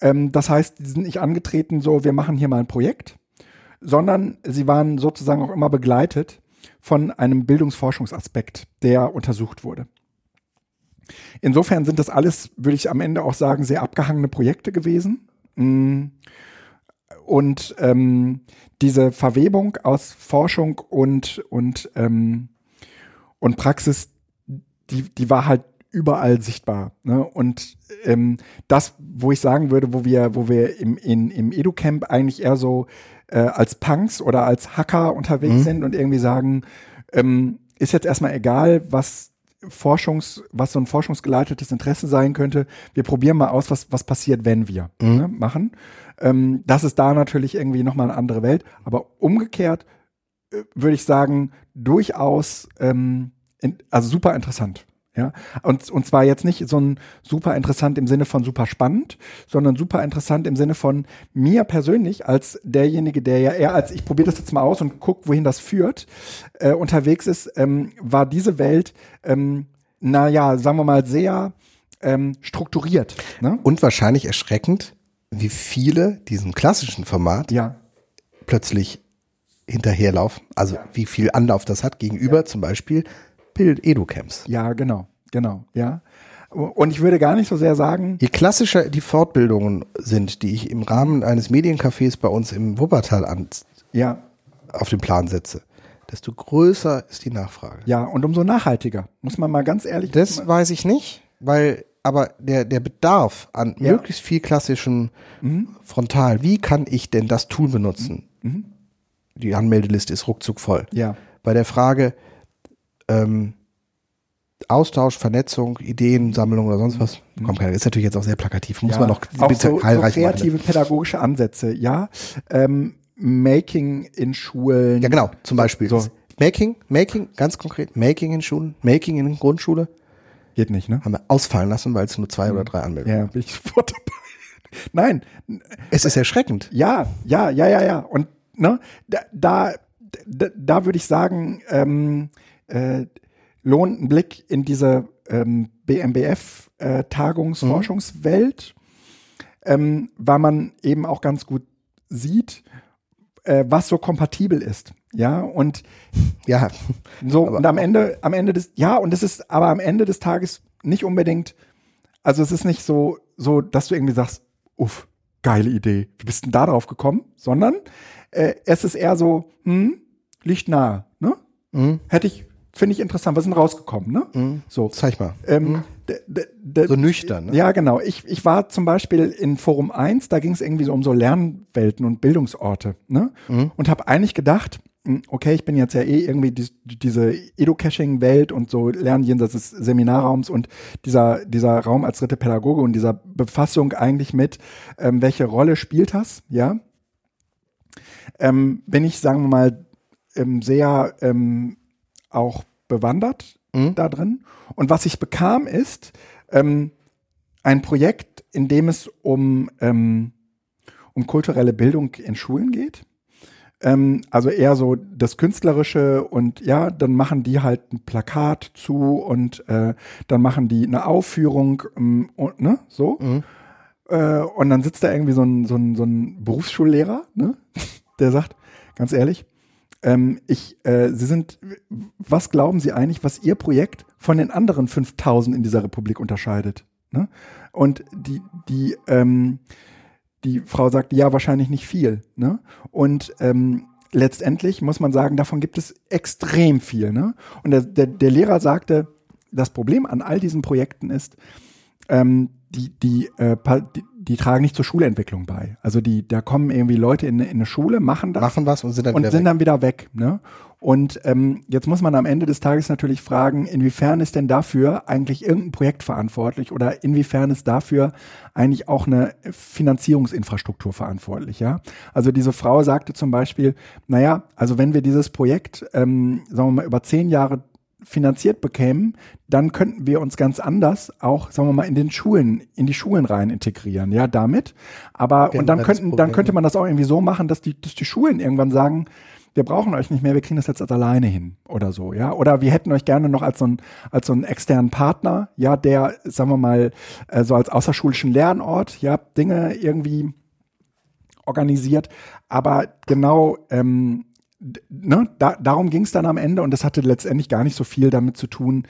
Ähm, das heißt, die sind nicht angetreten, so, wir machen hier mal ein Projekt, sondern sie waren sozusagen auch immer begleitet von einem Bildungsforschungsaspekt, der untersucht wurde. Insofern sind das alles, würde ich am Ende auch sagen, sehr abgehangene Projekte gewesen. Mm. Und ähm, diese Verwebung aus Forschung und, und, ähm, und Praxis, die, die war halt überall sichtbar. Ne? Und ähm, das, wo ich sagen würde, wo wir, wo wir im, in, im EduCamp eigentlich eher so äh, als Punks oder als Hacker unterwegs mhm. sind und irgendwie sagen, ähm, ist jetzt erstmal egal, was Forschungs, was so ein forschungsgeleitetes Interesse sein könnte. Wir probieren mal aus, was, was passiert, wenn wir mhm. ne, machen. Ähm, das ist da natürlich irgendwie nochmal eine andere Welt. Aber umgekehrt äh, würde ich sagen, durchaus, ähm, in, also super interessant. Ja, und, und zwar jetzt nicht so ein super interessant im Sinne von super spannend, sondern super interessant im Sinne von mir persönlich als derjenige, der ja eher als ich probiere das jetzt mal aus und guck, wohin das führt, äh, unterwegs ist, ähm, war diese Welt, ähm, naja, sagen wir mal, sehr ähm, strukturiert. Ne? Und wahrscheinlich erschreckend, wie viele diesem klassischen Format ja. plötzlich hinterherlaufen. Also ja. wie viel Anlauf das hat gegenüber ja. zum Beispiel Bild-Edu-Camps. Ja, genau, genau, ja. Und ich würde gar nicht so sehr sagen. Je klassischer die Fortbildungen sind, die ich im Rahmen eines Mediencafés bei uns im Wuppertal an, ja. auf den Plan setze, desto größer ist die Nachfrage. Ja, und umso nachhaltiger, muss man mal ganz ehrlich Das weiß ich nicht, weil aber der, der Bedarf an Ja. möglichst viel klassischem Frontal, wie kann ich denn das Tool benutzen? Die Anmeldeliste ist ruckzuck voll. Ja. Bei der Frage ähm, Austausch, Vernetzung, Ideensammlung oder sonst was, kommt keiner. Ist natürlich jetzt auch sehr plakativ. Muss ja. man noch auch bitte so, so heilreich machen. kreative pädagogische Ansätze, ja. Ähm, Making in Schulen. Ja, genau. Zum Beispiel. So. Making, Making, ganz konkret, Making in Schulen, Making in Grundschule, Geht nicht, ne? haben wir ausfallen lassen, weil es nur zwei oder drei Anmeldungen Ja, bin ich sofort dabei. Nein, Es ist erschreckend. Ja, ja, ja, ja, ja. Und ne, da, da, da, da würde ich sagen, ähm, äh, lohnt ein Blick in diese ähm, BMBF äh, Tagungsforschungswelt, ähm, weil man eben auch ganz gut sieht, äh, was so kompatibel ist. Ja, und Ja, so, und am Ende, am Ende des, ja, und es ist aber am Ende des Tages nicht unbedingt, also es ist nicht so, so, dass du irgendwie sagst, uff, geile Idee, wie bist denn da drauf gekommen? Sondern äh, es ist eher so, hm, liegt nahe, ne? Mhm. Hätte ich, finde ich interessant, was ist denn rausgekommen, ne? So. zeig mal. Ähm, d- So nüchtern. Ne? ja, genau. Ich, ich war zum Beispiel in Forum 1, da ging es irgendwie so um so Lernwelten und Bildungsorte. Ne? Und habe eigentlich gedacht, hm, okay, ich bin jetzt ja eh irgendwie die, diese Edu-Caching-Welt und so Lernen jenseits des Seminarraums und dieser, dieser Raum als dritte Pädagoge und dieser Befassung eigentlich mit, ähm, welche Rolle spielt das, ja? Ähm, bin ich, sagen wir mal, ähm, sehr ähm, auch bewandert da drin. Und was ich bekam, ist ähm, ein Projekt, in dem es um, ähm, um kulturelle Bildung in Schulen geht. Ähm, also eher so das Künstlerische und ja, dann machen die halt ein Plakat zu und äh, dann machen die eine Aufführung ähm, und, ne, so. Äh, und dann sitzt da irgendwie so ein, so ein, so ein Berufsschullehrer, ne, der sagt, ganz ehrlich, ähm, ich, äh, Sie sind, was glauben Sie eigentlich, was Ihr Projekt von den anderen 5000 in dieser Republik unterscheidet? Ne? Und die, die, ähm, die Frau sagt, ja, wahrscheinlich nicht viel. Ne? Und ähm, letztendlich muss man sagen, davon gibt es extrem viel. Ne? Und der, der, der Lehrer sagte, das Problem an all diesen Projekten ist, ähm, die, die, äh, die, die tragen nicht zur Schulentwicklung bei. Also die, da kommen irgendwie Leute in, in eine Schule, machen das Machen was und sind dann und wieder sind weg. dann wieder weg. Ne? Und ähm, jetzt muss man am Ende des Tages natürlich fragen, inwiefern ist denn dafür eigentlich irgendein Projekt verantwortlich oder inwiefern ist dafür eigentlich auch eine Finanzierungsinfrastruktur verantwortlich, ja? Also diese Frau sagte zum Beispiel, naja, also wenn wir dieses Projekt, ähm, sagen wir mal, über zehn Jahre finanziert bekämen, dann könnten wir uns ganz anders auch, sagen wir mal, in den Schulen, in die Schulen rein integrieren, ja, damit. Aber, und dann könnten, dann könnte man das auch irgendwie so machen, dass die, dass die Schulen irgendwann sagen, wir brauchen euch nicht mehr, wir kriegen das jetzt als alleine hin oder so, ja. Oder wir hätten euch gerne noch als so ein, als so einen externen Partner, ja, der, sagen wir mal, äh, so als außerschulischen Lernort, ja, Dinge irgendwie organisiert. Aber genau, ähm, ne, da, darum ging es dann am Ende und das hatte letztendlich gar nicht so viel damit zu tun,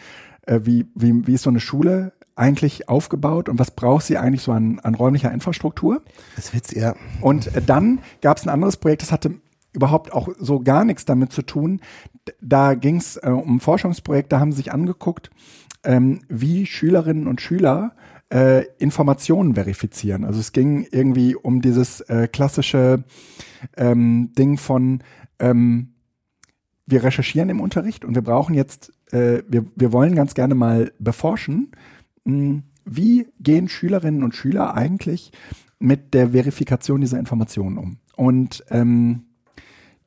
äh, wie, wie, wie ist so eine Schule eigentlich aufgebaut und was braucht sie eigentlich so an, an räumlicher Infrastruktur. Das wird's eher. Und äh, dann gab es ein anderes Projekt, das hatte überhaupt auch so gar nichts damit zu tun. Da ging es äh, um ein Forschungsprojekt, da haben sie sich angeguckt, ähm, wie Schülerinnen und Schüler äh, Informationen verifizieren. Also es ging irgendwie um dieses äh, klassische ähm, Ding von ähm, wir recherchieren im Unterricht und wir brauchen jetzt, äh, wir, wir wollen ganz gerne mal beforschen, mh, wie gehen Schülerinnen und Schüler eigentlich mit der Verifikation dieser Informationen um. Und ähm,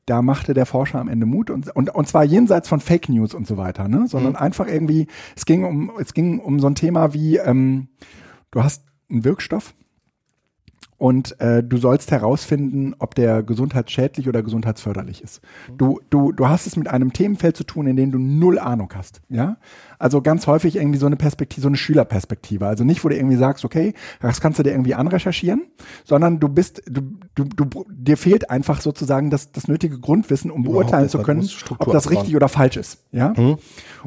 da machte der Forscher am Ende Mut und, und, und zwar jenseits von Fake News und so weiter, ne? sondern einfach irgendwie, es ging um, es ging um so ein Thema wie, ähm, du hast einen Wirkstoff und äh, du sollst herausfinden, ob der gesundheitsschädlich oder gesundheitsförderlich ist. Du, du, du hast es mit einem Themenfeld zu tun, in dem du null Ahnung hast. Ja, also ganz häufig irgendwie so eine Perspektive, so eine Schülerperspektive. Also nicht, wo du irgendwie sagst, okay, das kannst du dir irgendwie anrecherchieren, sondern du bist, du, du, du dir fehlt einfach sozusagen das, das nötige Grundwissen, um beurteilen zu können, ob das richtig oder falsch ist. Ja,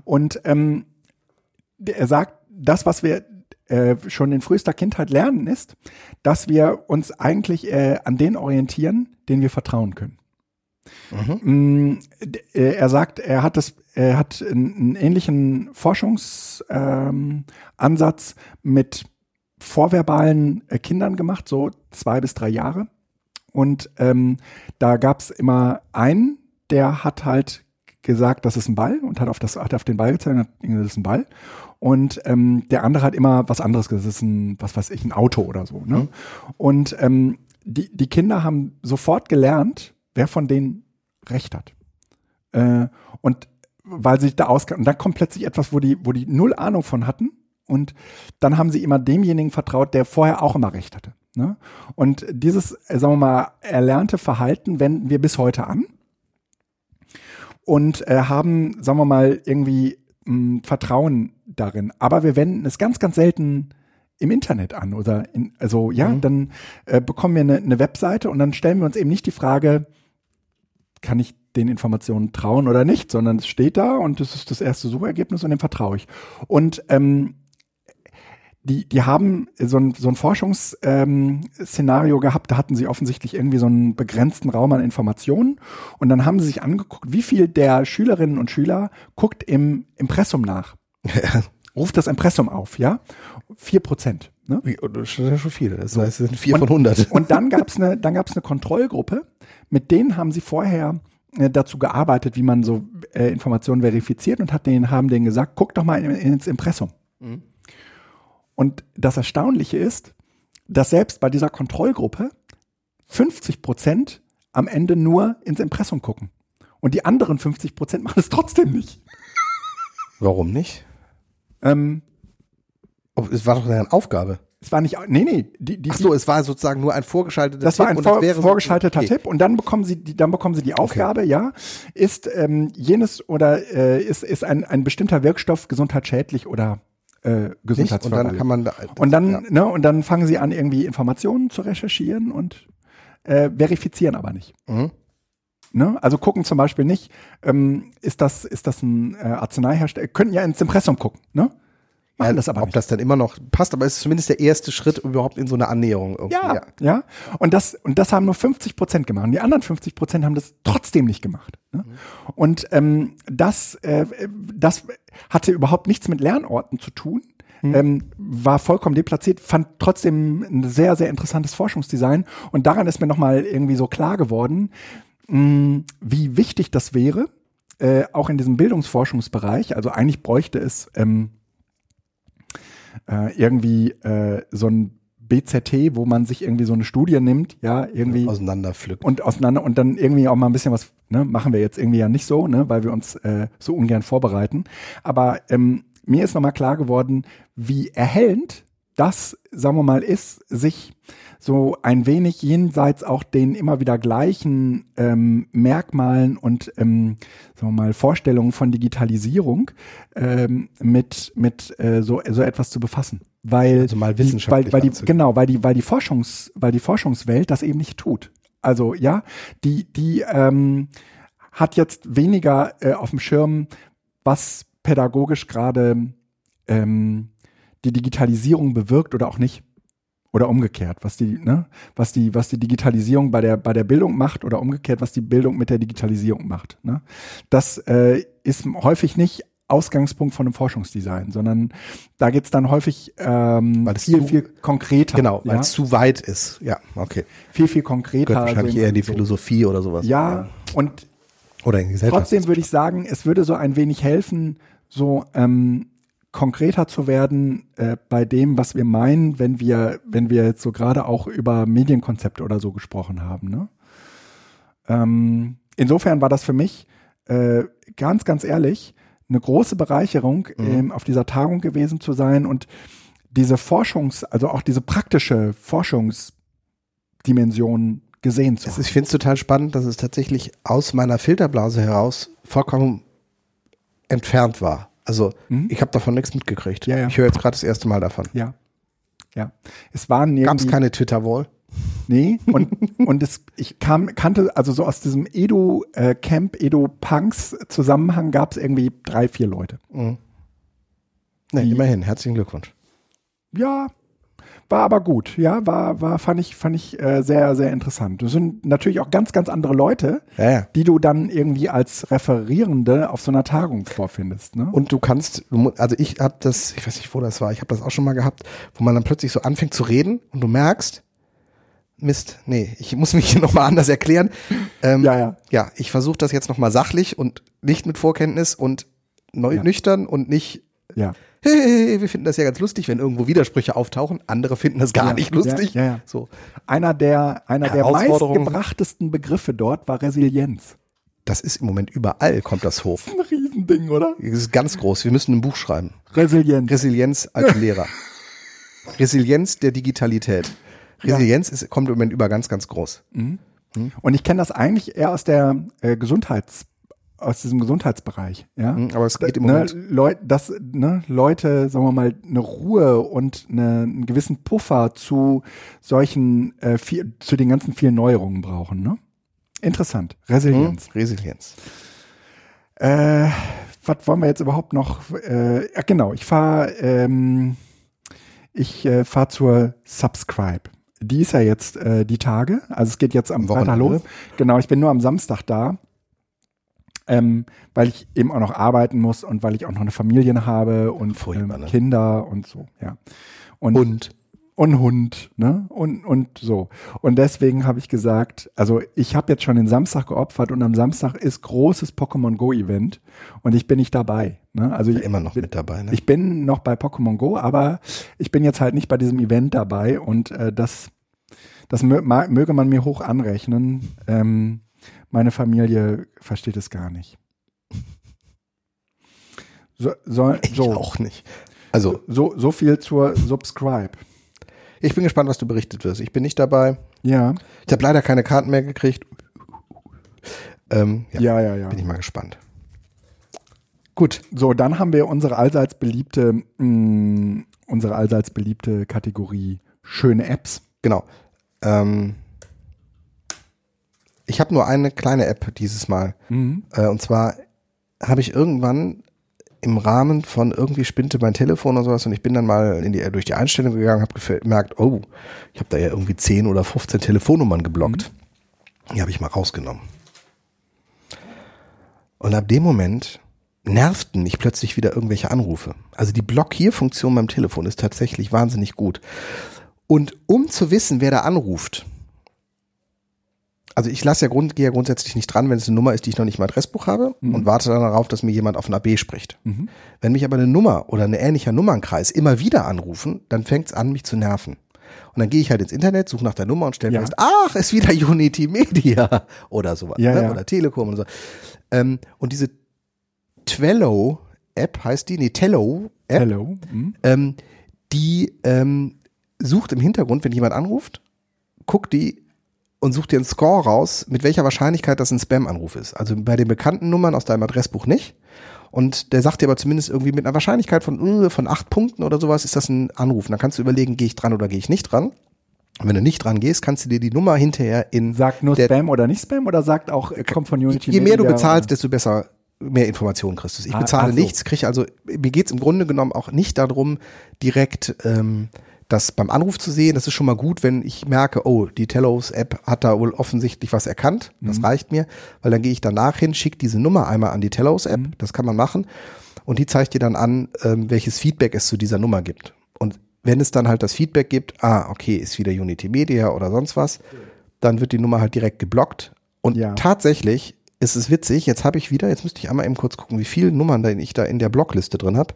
und ähm, er sagt, das, was wir äh, schon in frühester Kindheit lernen, ist, dass wir uns eigentlich äh, an den orientieren, denen wir vertrauen können. Mm, d- äh, Er sagt, er hat das, äh, hat einen, ähnlichen Forschungsansatz ähm, mit vorverbalen äh, Kindern gemacht, so zwei bis drei Jahre. Und ähm, da gab es immer einen, der hat halt gesagt, das ist ein Ball und hat auf, das, hat auf den Ball gezeigt und hat gesagt, das ist ein Ball. Und ähm, der andere hat immer was anderes gesagt, das ist ein, was weiß ich, ein Auto oder so. Ne? Mhm. Und ähm, die, die Kinder haben sofort gelernt, wer von denen recht hat. Äh, und weil sich da aus und dann kommt plötzlich etwas, wo die, wo die null Ahnung von hatten. Und dann haben sie immer demjenigen vertraut, der vorher auch immer recht hatte. Ne? Und dieses, äh, sagen wir mal, erlernte Verhalten wenden wir bis heute an und äh, haben, sagen wir mal, irgendwie mh, hm, Vertrauen darin. Aber wir wenden es ganz, ganz selten im Internet an oder in, also ja, mhm. dann äh, bekommen wir eine, eine Webseite und dann stellen wir uns eben nicht die Frage, kann ich den Informationen trauen oder nicht, sondern es steht da und es ist das erste Suchergebnis und dem vertraue ich. Und ähm, die, die haben so ein, so ein Forschungsszenario ähm, gehabt, da hatten sie offensichtlich irgendwie so einen begrenzten Raum an Informationen und dann haben sie sich angeguckt, wie viel der Schülerinnen und Schüler guckt im Impressum nach. Ruft das Impressum auf, ja? Vier Prozent. Ne? Das ist ja schon viel. Das heißt, es sind vier und, von hundert. Und dann gab's eine, dann gab's eine Kontrollgruppe, mit denen haben sie vorher äh, dazu gearbeitet, wie man so äh, Informationen verifiziert und hat denen, haben denen gesagt, guck doch mal ins Impressum. Mhm. Und das Erstaunliche ist, dass selbst bei dieser Kontrollgruppe 50 Prozent am Ende nur ins Impressum gucken. Und die anderen 50 Prozent machen es trotzdem nicht. Warum nicht? Ähm, es war doch eine Aufgabe. Es war nicht, nee, nee. Die, die, Ach so, es war sozusagen nur ein vorgeschalteter das Tipp. Das war ein vor, vorgeschalteter so, okay. Tipp und dann bekommen sie, die, dann bekommen sie die Aufgabe, okay. ja, ist ähm, jenes oder äh, ist, ist ein, ein bestimmter Wirkstoff gesundheitsschädlich oder äh, gesundheitsförderlich. Und dann kann man da, und dann, ja. ne, und dann fangen sie an, irgendwie Informationen zu recherchieren und äh, verifizieren aber nicht. Mhm. Ne? Also gucken zum Beispiel nicht, ähm, ist das, ist das ein äh, Arzneihersteller, könnten ja ins Impressum gucken, ne? Machen das aber Ob nicht. das dann immer noch passt, aber es ist zumindest der erste Schritt überhaupt in so eine Annäherung. Irgendwie. Ja, ja, ja. Und das, und das haben nur 50 Prozent gemacht. Und die anderen 50 Prozent haben das trotzdem nicht gemacht. Ne? Mhm. Und ähm, das, äh, das hatte überhaupt nichts mit Lernorten zu tun. Mhm. Ähm, war vollkommen deplatziert, fand trotzdem ein sehr, sehr interessantes Forschungsdesign. Und daran ist mir nochmal irgendwie so klar geworden, mh, mm, wie wichtig das wäre, äh, auch in diesem Bildungsforschungsbereich. Also eigentlich bräuchte es ähm, äh, irgendwie äh, so ein BZT, wo man sich irgendwie so eine Studie nimmt, ja, irgendwie. Auseinanderpflückt. Und auseinander und dann irgendwie auch mal ein bisschen was, ne, machen wir jetzt irgendwie ja nicht so, ne, weil wir uns äh, so ungern vorbereiten. Aber ähm, mir ist nochmal klar geworden, wie erhellend das, sagen wir mal, ist, sich so ein wenig jenseits auch den immer wieder gleichen ähm, Merkmalen und ähm, sagen wir mal Vorstellungen von Digitalisierung ähm, mit mit äh, so so etwas zu befassen, weil also mal wissenschaftlich weil, weil die genau weil die weil die Forschungs weil die Forschungswelt das eben nicht tut. Also ja, die die ähm, hat jetzt weniger äh, auf dem Schirm, was pädagogisch gerade ähm, die Digitalisierung bewirkt oder auch nicht oder umgekehrt, was die, ne, was die, was die Digitalisierung bei der, bei der Bildung macht oder umgekehrt, was die Bildung mit der Digitalisierung macht. Ne? Das äh, ist häufig nicht Ausgangspunkt von einem Forschungsdesign, sondern da geht's dann häufig ähm, weil viel, zu, viel konkreter. Genau, weil ja? es zu weit ist. Ja, okay. Viel, viel konkreter. Gehört wahrscheinlich also eher in die so. Philosophie oder sowas. Ja, und oder in trotzdem würde ich sagen, es würde so ein wenig helfen, so ähm, konkreter zu werden äh, bei dem, was wir meinen, wenn wir, wenn wir jetzt so gerade auch über Medienkonzepte oder so gesprochen haben. Ne? Ähm, insofern war das für mich äh, ganz, ganz ehrlich eine große Bereicherung, mhm. ähm, auf dieser Tagung gewesen zu sein und diese Forschungs-, also auch diese praktische Forschungsdimension gesehen zu haben. Ich finde es total spannend, dass es tatsächlich aus meiner Filterblase heraus vollkommen entfernt war. Also mhm. ich habe davon nichts mitgekriegt. Ja, ja. Ich höre jetzt gerade das erste Mal davon. Ja. Ja. Es waren Gab es keine Twitter-Wall? Nee, und, und es, ich kam, kannte, also so aus diesem Edo-Camp, äh, Edo-Punks-Zusammenhang gab es irgendwie drei, vier Leute. Mhm. Nee, immerhin, herzlichen Glückwunsch. Ja, War aber gut, ja, war, war, fand ich, fand ich äh, sehr, sehr interessant. Das sind natürlich auch ganz, ganz andere Leute, Ja, ja. die du dann irgendwie als Referierende auf so einer Tagung vorfindest. Ne? Und du kannst, also ich habe das, ich weiß nicht, wo das war, ich habe das auch schon mal gehabt, wo man dann plötzlich so anfängt zu reden und du merkst, Mist, nee, ich muss mich hier nochmal anders erklären. Ähm, Ja, ja. Ja, ich versuche das jetzt nochmal sachlich und nicht mit Vorkenntnis und neu, Ja. nüchtern und nicht, Ja. Hey, wir finden das ja ganz lustig, wenn irgendwo Widersprüche auftauchen. Andere finden das gar Ja, nicht lustig. ja, ja. So, Einer der, einer der meistgebrachtesten Begriffe dort war Resilienz. das ist im Moment überall, kommt das hoch. Ein Riesending, oder? Das ist ganz groß. Wir müssen ein Buch schreiben. Resilienz. Resilienz als Lehrer. Resilienz der Digitalität. Resilienz ist, kommt im Moment über ganz, ganz groß. Und ich kenne das eigentlich eher aus der äh, Gesundheits, aus diesem Gesundheitsbereich. Ja? Mhm, Aber es geht im ne, Moment. Leu dass ne, Leute, sagen wir mal, eine Ruhe und eine, einen gewissen Puffer zu solchen, äh, viel, zu den ganzen vielen Neuerungen brauchen. Ne? Interessant. Resilienz. Hm? Resilienz. Äh, was wollen wir jetzt überhaupt noch? Äh, ja, genau, ich fahre ähm, ich äh, fahr zur Subscribe. Die ist ja jetzt äh, die Tage. Also es geht jetzt am Freitag Wochenende. los. Genau, ich bin nur am Samstag da. Ähm, weil ich eben auch noch arbeiten muss und weil ich auch noch eine Familie habe und Furchtbar, ähm? Kinder und so, ja. Und, Und und Hund, ne? Und, und so. Und deswegen habe ich gesagt, also ich habe jetzt schon den Samstag geopfert und am Samstag ist großes Pokémon Go Event und ich bin nicht dabei. Ne? Also ich, immer noch bin, mit dabei, ne? ich bin noch bei Pokémon Go, aber ich bin jetzt halt nicht bei diesem Event dabei und äh, das, das mö möge man mir hoch anrechnen. Ähm, meine Familie versteht es gar nicht. So, so, ich so, auch nicht. Also, so, so viel zur Subscribe. ich bin gespannt, was du berichtet wirst. Ich bin nicht dabei. Ja, Ich habe leider keine Karten mehr gekriegt. Ähm, ja, ja, ja, ja. bin ich mal gespannt. Gut. So, dann haben wir unsere allseits beliebte, mh, unsere allseits beliebte Kategorie schöne Apps. Genau. Ähm, ich habe nur eine kleine App dieses Mal. Äh, und zwar habe ich irgendwann im Rahmen von irgendwie spinte mein Telefon oder sowas und ich bin dann mal in die, durch die Einstellung gegangen, habe gemerkt, oh, ich habe da ja irgendwie 10 oder 15 Telefonnummern geblockt. Die habe ich mal rausgenommen. Und ab dem Moment nervten mich plötzlich wieder irgendwelche Anrufe. Also die Blockierfunktion beim Telefon ist tatsächlich wahnsinnig gut. Und um zu wissen, wer da anruft, also ich lasse ja, grund, gehe ja grundsätzlich nicht dran, wenn es eine Nummer ist, die ich noch nicht im Adressbuch habe und warte dann darauf, dass mir jemand auf ein AB spricht. Wenn mich aber eine Nummer oder ein ähnlicher Nummernkreis immer wieder anrufen, dann fängt es an, mich zu nerven. Und dann gehe ich halt ins Internet, suche nach der Nummer und stelle Ja. fest, ach, ist wieder Unity Media oder sowas. Ja, ne? ja. Oder Telekom und so. Ähm, und diese Twello-App heißt die, nee, Tello-App, Hello. Hm? ähm, die ähm, sucht im Hintergrund, wenn jemand anruft, guckt die und sucht dir einen Score raus, mit welcher Wahrscheinlichkeit das ein Spam-Anruf ist. Also bei den bekannten Nummern aus deinem Adressbuch nicht. Und der sagt dir aber zumindest irgendwie mit einer Wahrscheinlichkeit von, äh, von acht Punkten oder sowas ist das ein Anruf. Und dann kannst du überlegen, gehe ich dran oder gehe ich nicht dran. Und wenn du nicht dran gehst, kannst du dir die Nummer hinterher in Sagt nur Spam oder nicht Spam oder sagt auch, äh, kommt von Unity Je mehr du Media bezahlst, oder- desto besser mehr Informationen kriegst du. Ich Ah, bezahle ach so. nichts, kriege also, mir geht's im Grunde genommen auch nicht darum, direkt ähm, das beim Anruf zu sehen. Das ist schon mal gut, wenn ich merke, oh, die Telos-App hat da wohl offensichtlich was erkannt. Das Mhm. reicht mir, weil dann gehe ich danach hin, schicke diese Nummer einmal an die Telos-App, Mhm. das kann man machen. Und die zeigt dir dann an, ähm, welches Feedback es zu dieser Nummer gibt. Und wenn es dann halt das Feedback gibt, ah, okay, ist wieder Unity Media oder sonst was, dann wird die Nummer halt direkt geblockt. Und Ja. tatsächlich ist es witzig, jetzt habe ich wieder, jetzt müsste ich einmal eben kurz gucken, wie viele Nummern da ich da in der Blockliste drin habe.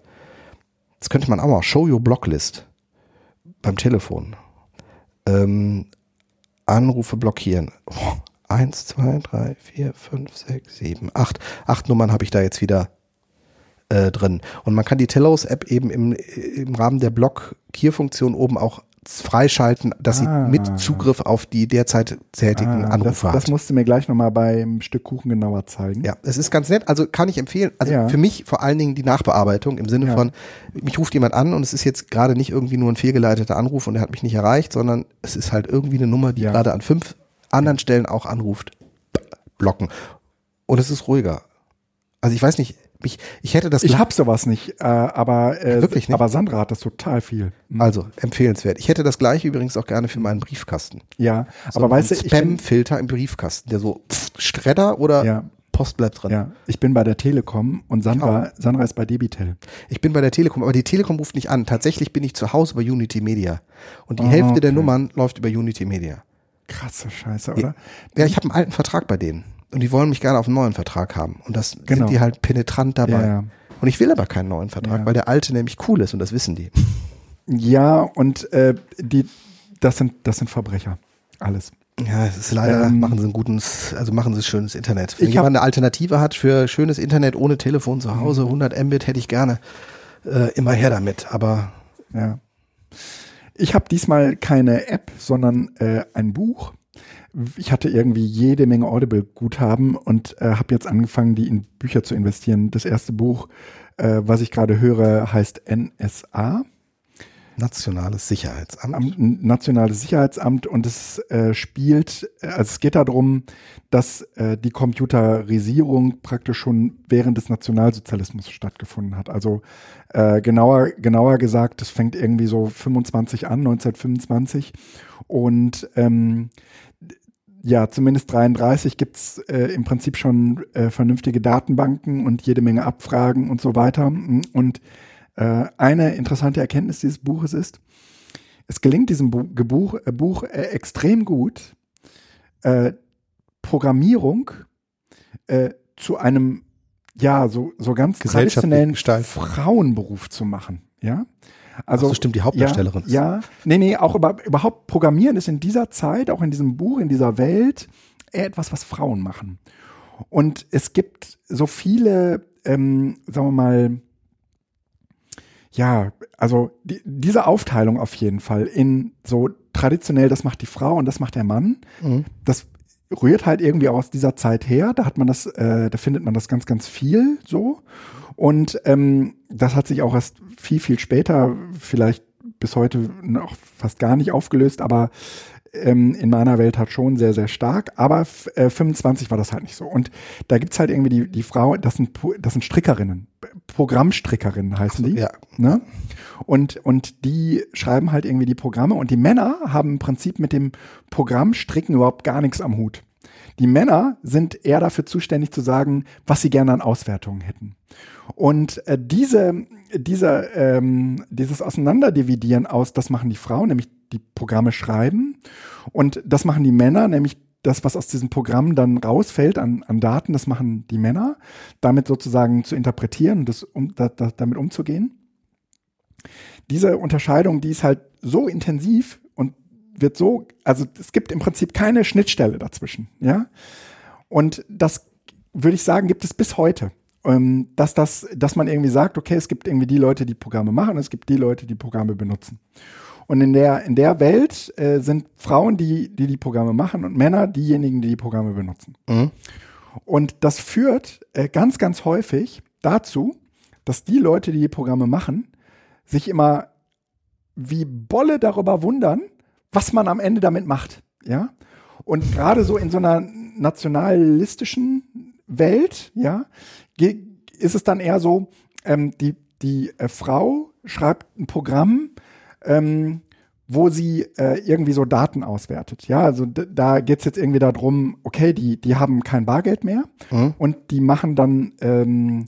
Das könnte man auch mal, Show Your Blocklist beim Telefon. Ähm, Anrufe blockieren. Oh, eins, zwei, drei, vier, fünf, sechs, sieben, acht. Acht Nummern habe ich da jetzt wieder äh, drin. Und man kann die Telos-App eben im, im Rahmen der Blockierfunktion oben auch freischalten, dass Ah. sie mit Zugriff auf die derzeit tätigen Ah, Anrufe das, das hat. musst du mir gleich nochmal beim Stück Kuchen genauer zeigen. Ja, es ist ganz nett. Also kann ich empfehlen. Also Ja. für mich vor allen Dingen die Nachbearbeitung im Sinne Ja. von, mich ruft jemand an und es ist jetzt gerade nicht irgendwie nur ein fehlgeleiteter Anruf und er hat mich nicht erreicht, sondern es ist halt irgendwie eine Nummer, die Ja. gerade an fünf anderen Stellen auch anruft. Blocken. Und es ist ruhiger. Also ich weiß nicht, mich, ich hätte das. Ich habe sowas nicht, äh, aber äh, wirklich nicht? aber Sandra hat das total viel. Mhm. Also empfehlenswert. Ich hätte das gleiche übrigens auch gerne für meinen Briefkasten. Ja, So aber weißt du, Spam-Filter im Briefkasten, der so pff, Stredder oder ja, Post bleibt drin. ja, ich bin bei der Telekom und Sandra, Sandra ist bei Debitel. Ich bin bei der Telekom, aber die Telekom ruft nicht an. Tatsächlich bin ich zu Hause bei Unity Media. Und die Ah, Hälfte der okay. Nummern läuft über Unity Media. Krasse Scheiße, oder? Ja, ich habe einen alten Vertrag bei denen. Und die wollen mich gerne auf einen neuen Vertrag haben. Und das Genau. sind die halt penetrant dabei. Ja, ja. Und ich will aber keinen neuen Vertrag, Ja. weil der alte nämlich cool ist und das wissen die. Ja, und äh, die, das sind, das sind Verbrecher. Alles. Ja, es ist leider, Ähm, machen sie ein gutes, also machen sie schönes Internet. Wenn Ich jemand eine Alternative hat für schönes Internet ohne Telefon zu Hause, 100 Mbit hätte ich gerne, äh, immer her damit. Aber Ja. Ich habe diesmal keine App, sondern äh, ein Buch. Ich hatte irgendwie jede Menge Audible-Guthaben und äh, habe jetzt angefangen, die in Bücher zu investieren. Das erste Buch, äh, was ich gerade höre, heißt NSA, Nationales Sicherheitsamt. am Nationales Sicherheitsamt, und es äh, spielt, äh, also es geht darum, dass äh, die Computerisierung praktisch schon während des Nationalsozialismus stattgefunden hat. Also äh, genauer, genauer gesagt, das fängt irgendwie so 25 an, 1925. Und ähm, ja, zumindest 33 gibt's äh, im Prinzip schon äh, vernünftige Datenbanken und jede Menge Abfragen und so weiter. Und äh, eine interessante Erkenntnis dieses Buches ist, es gelingt diesem Bu Gebuch, äh, Buch äh, extrem gut, äh, Programmierung zu einem, ja, so, so ganz traditionellen. Frauenberuf zu machen. Ja. Also, so, stimmt, die Hauptdarstellerin Ja, ja, nee, nee, auch über, überhaupt Programmieren ist in dieser Zeit, auch in diesem Buch, in dieser Welt, eher etwas, was Frauen machen. Und es gibt so viele, ähm, sagen wir mal, ja, also die, diese Aufteilung auf jeden Fall in so traditionell, das macht die Frau und das macht der Mann. Das rührt halt irgendwie auch aus dieser Zeit her. Da hat man das, äh, da findet man das ganz, ganz viel so. Und ähm, das hat sich auch erst viel, viel später, vielleicht bis heute noch fast gar nicht aufgelöst, aber ähm, in meiner Welt halt schon sehr, sehr stark. Aber äh, 25 war das halt nicht so. Und da gibt's halt irgendwie die, die Frau, das sind, das sind Strickerinnen, Programmstrickerinnen heißen die. ja. Ne? Und, und die schreiben halt irgendwie die Programme und die Männer haben im Prinzip mit dem Programmstricken überhaupt gar nichts am Hut. Die Männer sind eher dafür zuständig zu sagen, was sie gerne an Auswertungen hätten. Und äh, diese, diese, ähm, dieses Auseinanderdividieren aus, das machen die Frauen, nämlich die Programme schreiben. Und das machen die Männer, nämlich das, was aus diesem Programm dann rausfällt an, an Daten, das machen die Männer, damit sozusagen zu interpretieren und das, um, da, da, damit umzugehen. Diese Unterscheidung, die ist halt so intensiv wird so, also es gibt im Prinzip keine Schnittstelle dazwischen, ja. Und das würde ich sagen, gibt es bis heute. Ähm, dass das, dass man irgendwie sagt, okay, es gibt irgendwie die Leute, die Programme machen, und es gibt die Leute, die Programme benutzen. Und in der, in der Welt äh, sind Frauen, die, die die Programme machen und Männer diejenigen, die die Programme benutzen. Mhm. Und das führt äh, ganz, ganz häufig dazu, dass die Leute, die die Programme machen, sich immer wie Bolle darüber wundern, was man am Ende damit macht. Ja. Und gerade so in so einer nationalistischen Welt, ja, ist es dann eher so, ähm, die, die äh, Frau schreibt ein Programm, ähm, wo sie äh, irgendwie so Daten auswertet. Ja, also da geht's jetzt irgendwie darum, okay, die, die haben kein Bargeld mehr Mhm. und die machen dann, ähm,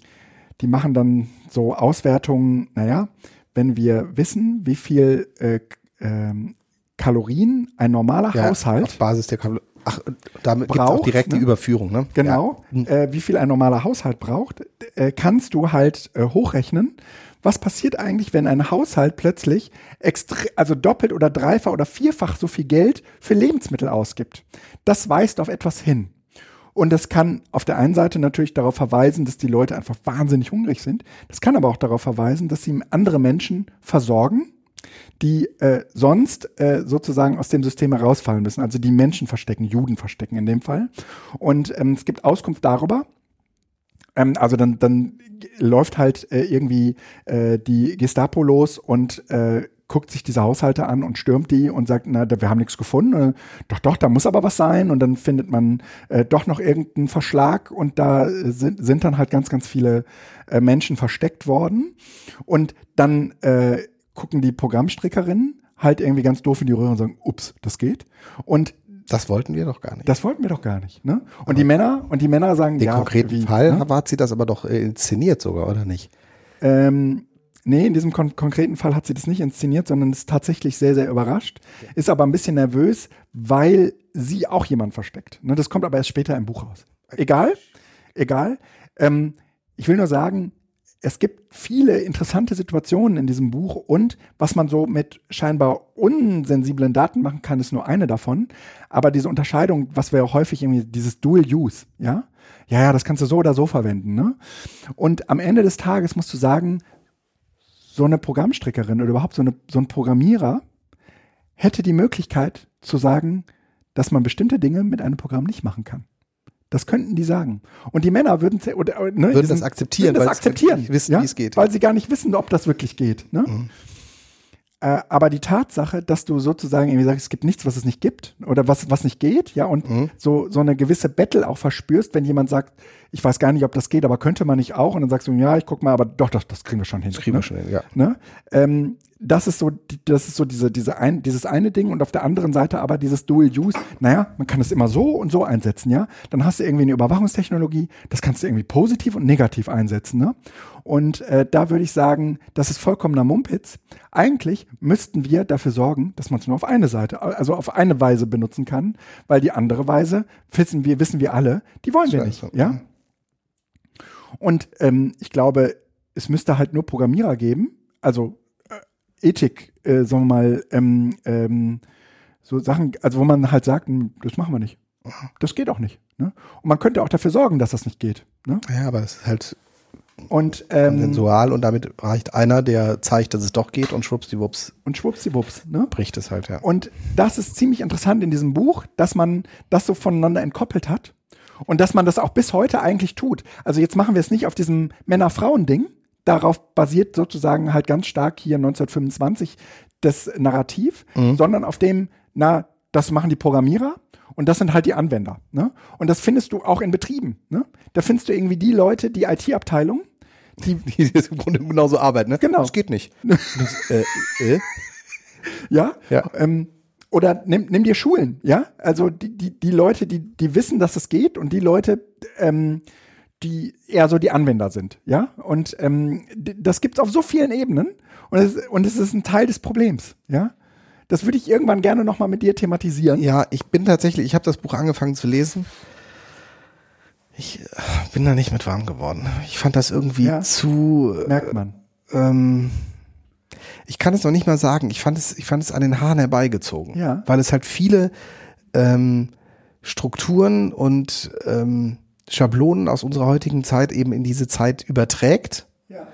die machen dann so Auswertungen, naja, wenn wir wissen, wie viel äh, ähm, Kalorien ein normaler Ja, Haushalt Auf Basis der Kabel. Ach, damit gibt es auch direkt die ne? Überführung, ne? Genau, äh, wie viel ein normaler Haushalt braucht, äh, kannst du halt äh, hochrechnen. Was passiert eigentlich, wenn ein Haushalt plötzlich extre also doppelt oder dreifach oder vierfach so viel Geld für Lebensmittel ausgibt? Das weist auf etwas hin. Und das kann auf der einen Seite natürlich darauf verweisen, dass die Leute einfach wahnsinnig hungrig sind. Das kann aber auch darauf verweisen, dass sie andere Menschen versorgen, die äh, sonst äh, sozusagen aus dem System herausfallen müssen. Also die Menschen verstecken, Juden verstecken in dem Fall. Und ähm, es gibt Auskunft darüber, ähm, also dann, dann läuft halt äh, irgendwie äh, die Gestapo los und äh, guckt sich diese Haushalte an und stürmt die und sagt, na, wir haben nichts gefunden. Doch, doch, da muss aber was sein. Und dann findet man äh, doch noch irgendeinen Verschlag und da sind, sind dann halt ganz, ganz viele äh, Menschen versteckt worden. Und dann äh, gucken die Programmstrickerinnen halt irgendwie ganz doof in die Röhre und sagen, ups, das geht. Und das wollten wir doch gar nicht. Das wollten wir doch gar nicht. Ne? Und aber die Männer und die Männer sagen, den ja, konkreten wie, Fall ne? hat sie das aber doch äh, inszeniert sogar, oder nicht? Ähm, Nee, in diesem kon konkreten Fall hat sie das nicht inszeniert, sondern ist tatsächlich sehr, sehr überrascht. Ist aber ein bisschen nervös, weil sie auch jemand versteckt. Ne, das kommt aber erst später im Buch raus. Egal, egal. Ähm, ich will nur sagen, es gibt viele interessante Situationen in diesem Buch und was man so mit scheinbar unsensiblen Daten machen kann, ist nur eine davon. Aber diese Unterscheidung, was wir häufig irgendwie, dieses Dual Use, ja? Ja, ja, das kannst du so oder so verwenden, ne? Und am Ende des Tages musst du sagen, so eine Programmstrickerin oder überhaupt so, eine, so ein Programmierer hätte die Möglichkeit zu sagen, dass man bestimmte Dinge mit einem Programm nicht machen kann. Das könnten die sagen. Und die Männer würden, oder, ne, würden das akzeptieren, würden das akzeptieren, wissen, ja? wie es geht. Weil sie gar nicht wissen, ob das wirklich geht. Ne? Mhm. Äh, aber die Tatsache, dass du sozusagen irgendwie sagst, es gibt nichts, was es nicht gibt oder was, was nicht geht, ja, und mhm. so, so eine gewisse Battle auch verspürst, wenn jemand sagt, ich weiß gar nicht, ob das geht, aber könnte man nicht auch, und dann sagst du, ja, ich guck mal, aber doch, doch, das kriegen wir schon hin. Das kriegen ne? wir schon hin, ja. Ne? Ähm, das ist so, das ist so diese, diese ein, dieses eine Ding und auf der anderen Seite aber dieses Dual Use. Naja, man kann es immer so und so einsetzen, ja. Dann hast du irgendwie eine Überwachungstechnologie, das kannst du irgendwie positiv und negativ einsetzen, ne? Und äh, da würde ich sagen, das ist vollkommener Mumpitz. Eigentlich müssten wir dafür sorgen, dass man es nur auf eine Seite, also auf eine Weise benutzen kann, weil die andere Weise, wissen wir, wissen wir alle, die wollen wir nicht. Ja? Und ähm, ich glaube, es müsste halt nur Programmierer geben, also Ethik, äh, sagen wir mal, ähm, ähm, so Sachen, also wo man halt sagt, hm, das machen wir nicht. Das geht auch nicht. Ne? Und man könnte auch dafür sorgen, dass das nicht geht. Ne? Ja, aber es ist halt und ähm, sensual und damit reicht einer, der zeigt, dass es doch geht und schwuppsdiwupps. Und schwuppsdiwupps, ne? Bricht es halt, ja. Und das ist ziemlich interessant in diesem Buch, dass man das so voneinander entkoppelt hat und dass man das auch bis heute eigentlich tut. Also jetzt machen wir es nicht auf diesem Männer-Frauen-Ding. Darauf basiert sozusagen halt ganz stark hier 1925 das Narrativ, mhm. sondern auf dem, na, das machen die Programmierer und das sind halt die Anwender. Ne? Und das findest du auch in Betrieben. Ne? Da findest du irgendwie die Leute, die IT-Abteilung, die, die jetzt im Grunde genauso arbeiten. Ne? Genau. Das geht nicht. Das, äh, äh? Ja. ja. Ähm, oder nimm, nimm dir Schulen, ja? Also die, die, die Leute, die, die wissen, dass es geht und die Leute, ähm, die eher so die Anwender sind, ja? Und ähm, das gibt's auf so vielen Ebenen und es, und es ist ein Teil des Problems, ja? Das würde ich irgendwann gerne nochmal mit dir thematisieren. Ja, ich bin tatsächlich, ich habe das Buch angefangen zu lesen. Ich äh, bin da nicht mit warm geworden. Ich fand das irgendwie ja, zu. Merkt man. Ähm, ich kann es noch nicht mal sagen. Ich fand es, ich fand es an den Haaren herbeigezogen. Ja. Weil es halt viele ähm, Strukturen und ähm, Schablonen aus unserer heutigen Zeit eben in diese Zeit überträgt. Ja.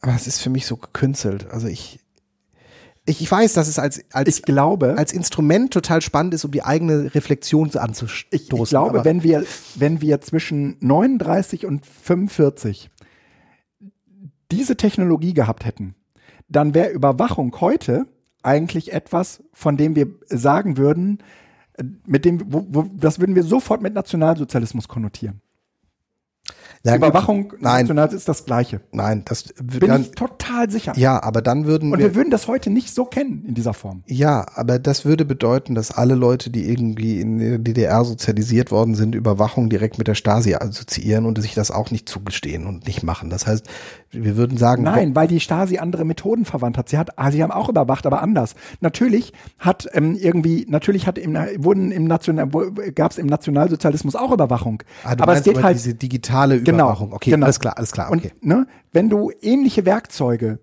Aber es ist für mich so gekünstelt. Also ich, ich, ich weiß, dass es als, als, ich glaube, als Instrument total spannend ist, um die eigene Reflexion anzustoßen. Ich, ich glaube, wenn wir, wenn wir zwischen 39 und 45 diese Technologie gehabt hätten, dann wäre Überwachung heute eigentlich etwas, von dem wir sagen würden, mit dem, wo, wo, das würden wir sofort mit Nationalsozialismus konnotieren. Ja, Überwachung nein. ist das Gleiche. Nein, das bin dann, ich total sicher. Ja, aber dann würden und wir, wir würden das heute nicht so kennen in dieser Form. Ja, aber das würde bedeuten, dass alle Leute, die irgendwie in der DDR sozialisiert worden sind, Überwachung direkt mit der Stasi assoziieren und sich das auch nicht zugestehen und nicht machen. Das heißt, wir würden sagen, nein, weil die Stasi andere Methoden verwandt hat. Sie hat, ah, sie haben auch überwacht, aber anders. Natürlich hat ähm, irgendwie, natürlich hat im, wurden im National, gab es im Nationalsozialismus auch Überwachung. Ah, aber es geht halt diese digitale genau, Überwachung. Okay, genau. alles klar, alles klar. Okay. Und ne, wenn du ähnliche Werkzeuge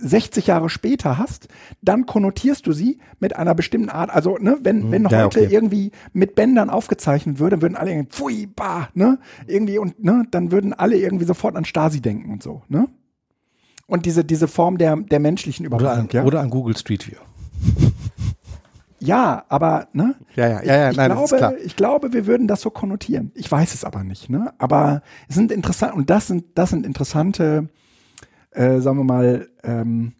60 Jahre später hast, dann konnotierst du sie mit einer bestimmten Art. Also, ne, wenn, wenn ja, heute okay. irgendwie mit Bändern aufgezeichnet würde, würden alle irgendwie, pfui, bah, ne, irgendwie und, ne, dann würden alle irgendwie sofort an Stasi denken und so, ne? Und diese, diese Form der, der menschlichen Überwachung. Oder an, ja? oder an Google Street View. Ja, aber ne? Ja, ja, ja, ja ich, nein, das ist glaube, klar. ich glaube, wir würden das so konnotieren. Ich weiß es aber nicht, ne? Aber es sind interessant und das sind das sind interessante, äh, sagen wir mal, ähm,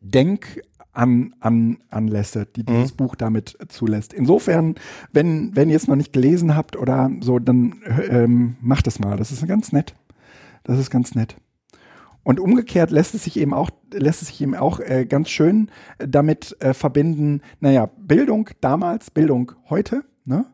Denk an, an Anlässe, die dieses Buch damit zulässt. Insofern, wenn, wenn ihr es noch nicht gelesen habt oder so, dann ähm, macht es mal. Das ist ganz nett. Das ist ganz nett. Und umgekehrt lässt es sich eben auch, lässt es sich eben auch äh, ganz schön damit äh, verbinden, naja, Bildung damals, Bildung heute, ne?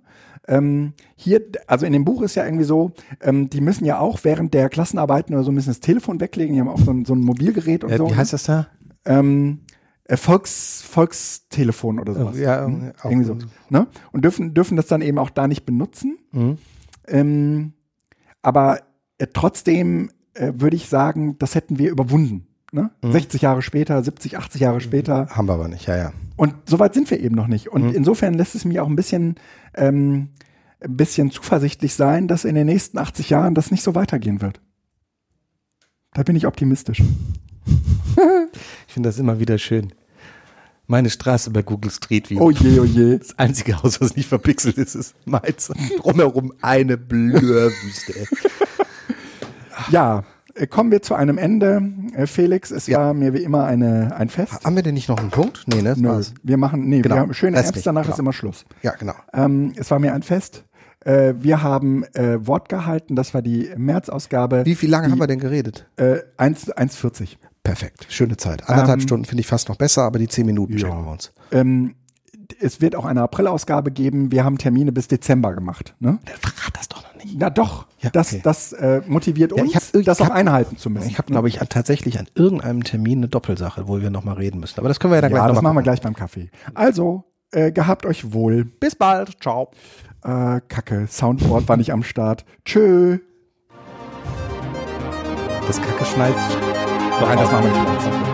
Ähm, hier, also in dem Buch ist ja irgendwie so, ähm, die müssen ja auch während der Klassenarbeiten oder so müssen das Telefon weglegen, die haben auch so ein, so ein Mobilgerät und Äh, so. wie heißt das da? ähm, äh, Volks, Volkstelefon oder sowas. Ja, Hm? auch- irgendwie so. Ne? Und dürfen, dürfen das dann eben auch da nicht benutzen. Mhm. Ähm, aber äh, trotzdem äh, würde ich sagen, das hätten wir überwunden. Ne? Mhm. 60 Jahre später, 70, 80 Jahre später. Haben wir aber nicht, ja, ja. Und so weit sind wir eben noch nicht. Und Mhm. insofern lässt es mich auch ein bisschen, ähm, ein bisschen zuversichtlich sein, dass in den nächsten 80 Jahren das nicht so weitergehen wird. Da bin ich optimistisch. Ich finde das immer wieder schön. Meine Straße bei Google Street View. Oh je, oh je. Das einzige Haus, was nicht verpixelt ist, ist meins. Drumherum eine Blurwüste. ey. Ja, kommen wir zu einem Ende. Äh, Felix, es Ja. war mir wie immer eine, ein Fest. Haben wir denn nicht noch einen Punkt? Nee, ne? Nö, wir machen, nee, Genau. wir haben schöne Rest Apps, danach genau. ist immer Schluss. Ja, genau. Ähm, es war mir ein Fest. Äh, wir haben äh, Wort gehalten, das war die März-Ausgabe. Wie, wie lange die, haben wir denn geredet? Äh, 1 1,40. Perfekt. Schöne Zeit. Anderthalb Ähm, Stunden finde ich fast noch besser, aber die zehn Minuten Ja. schenken wir uns. Ähm, es wird auch eine April-Ausgabe geben. Wir haben Termine bis Dezember gemacht. Ne? Verrat das doch nicht. Na doch, Ja, das, okay. das äh, motiviert uns, ich hab das auch einhalten zu müssen. Ich habe, glaube ich, tatsächlich an irgendeinem Termin eine Doppelsache, wo wir nochmal reden müssen. Aber das können wir ja dann ja, gleich das machen wir gleich beim Kaffee. Also, äh, gehabt euch wohl. Bis bald. Ciao. Äh, Kacke, Soundboard war nicht am Start. Tschö. Das Kacke schneit. Nein, das machen wir nicht.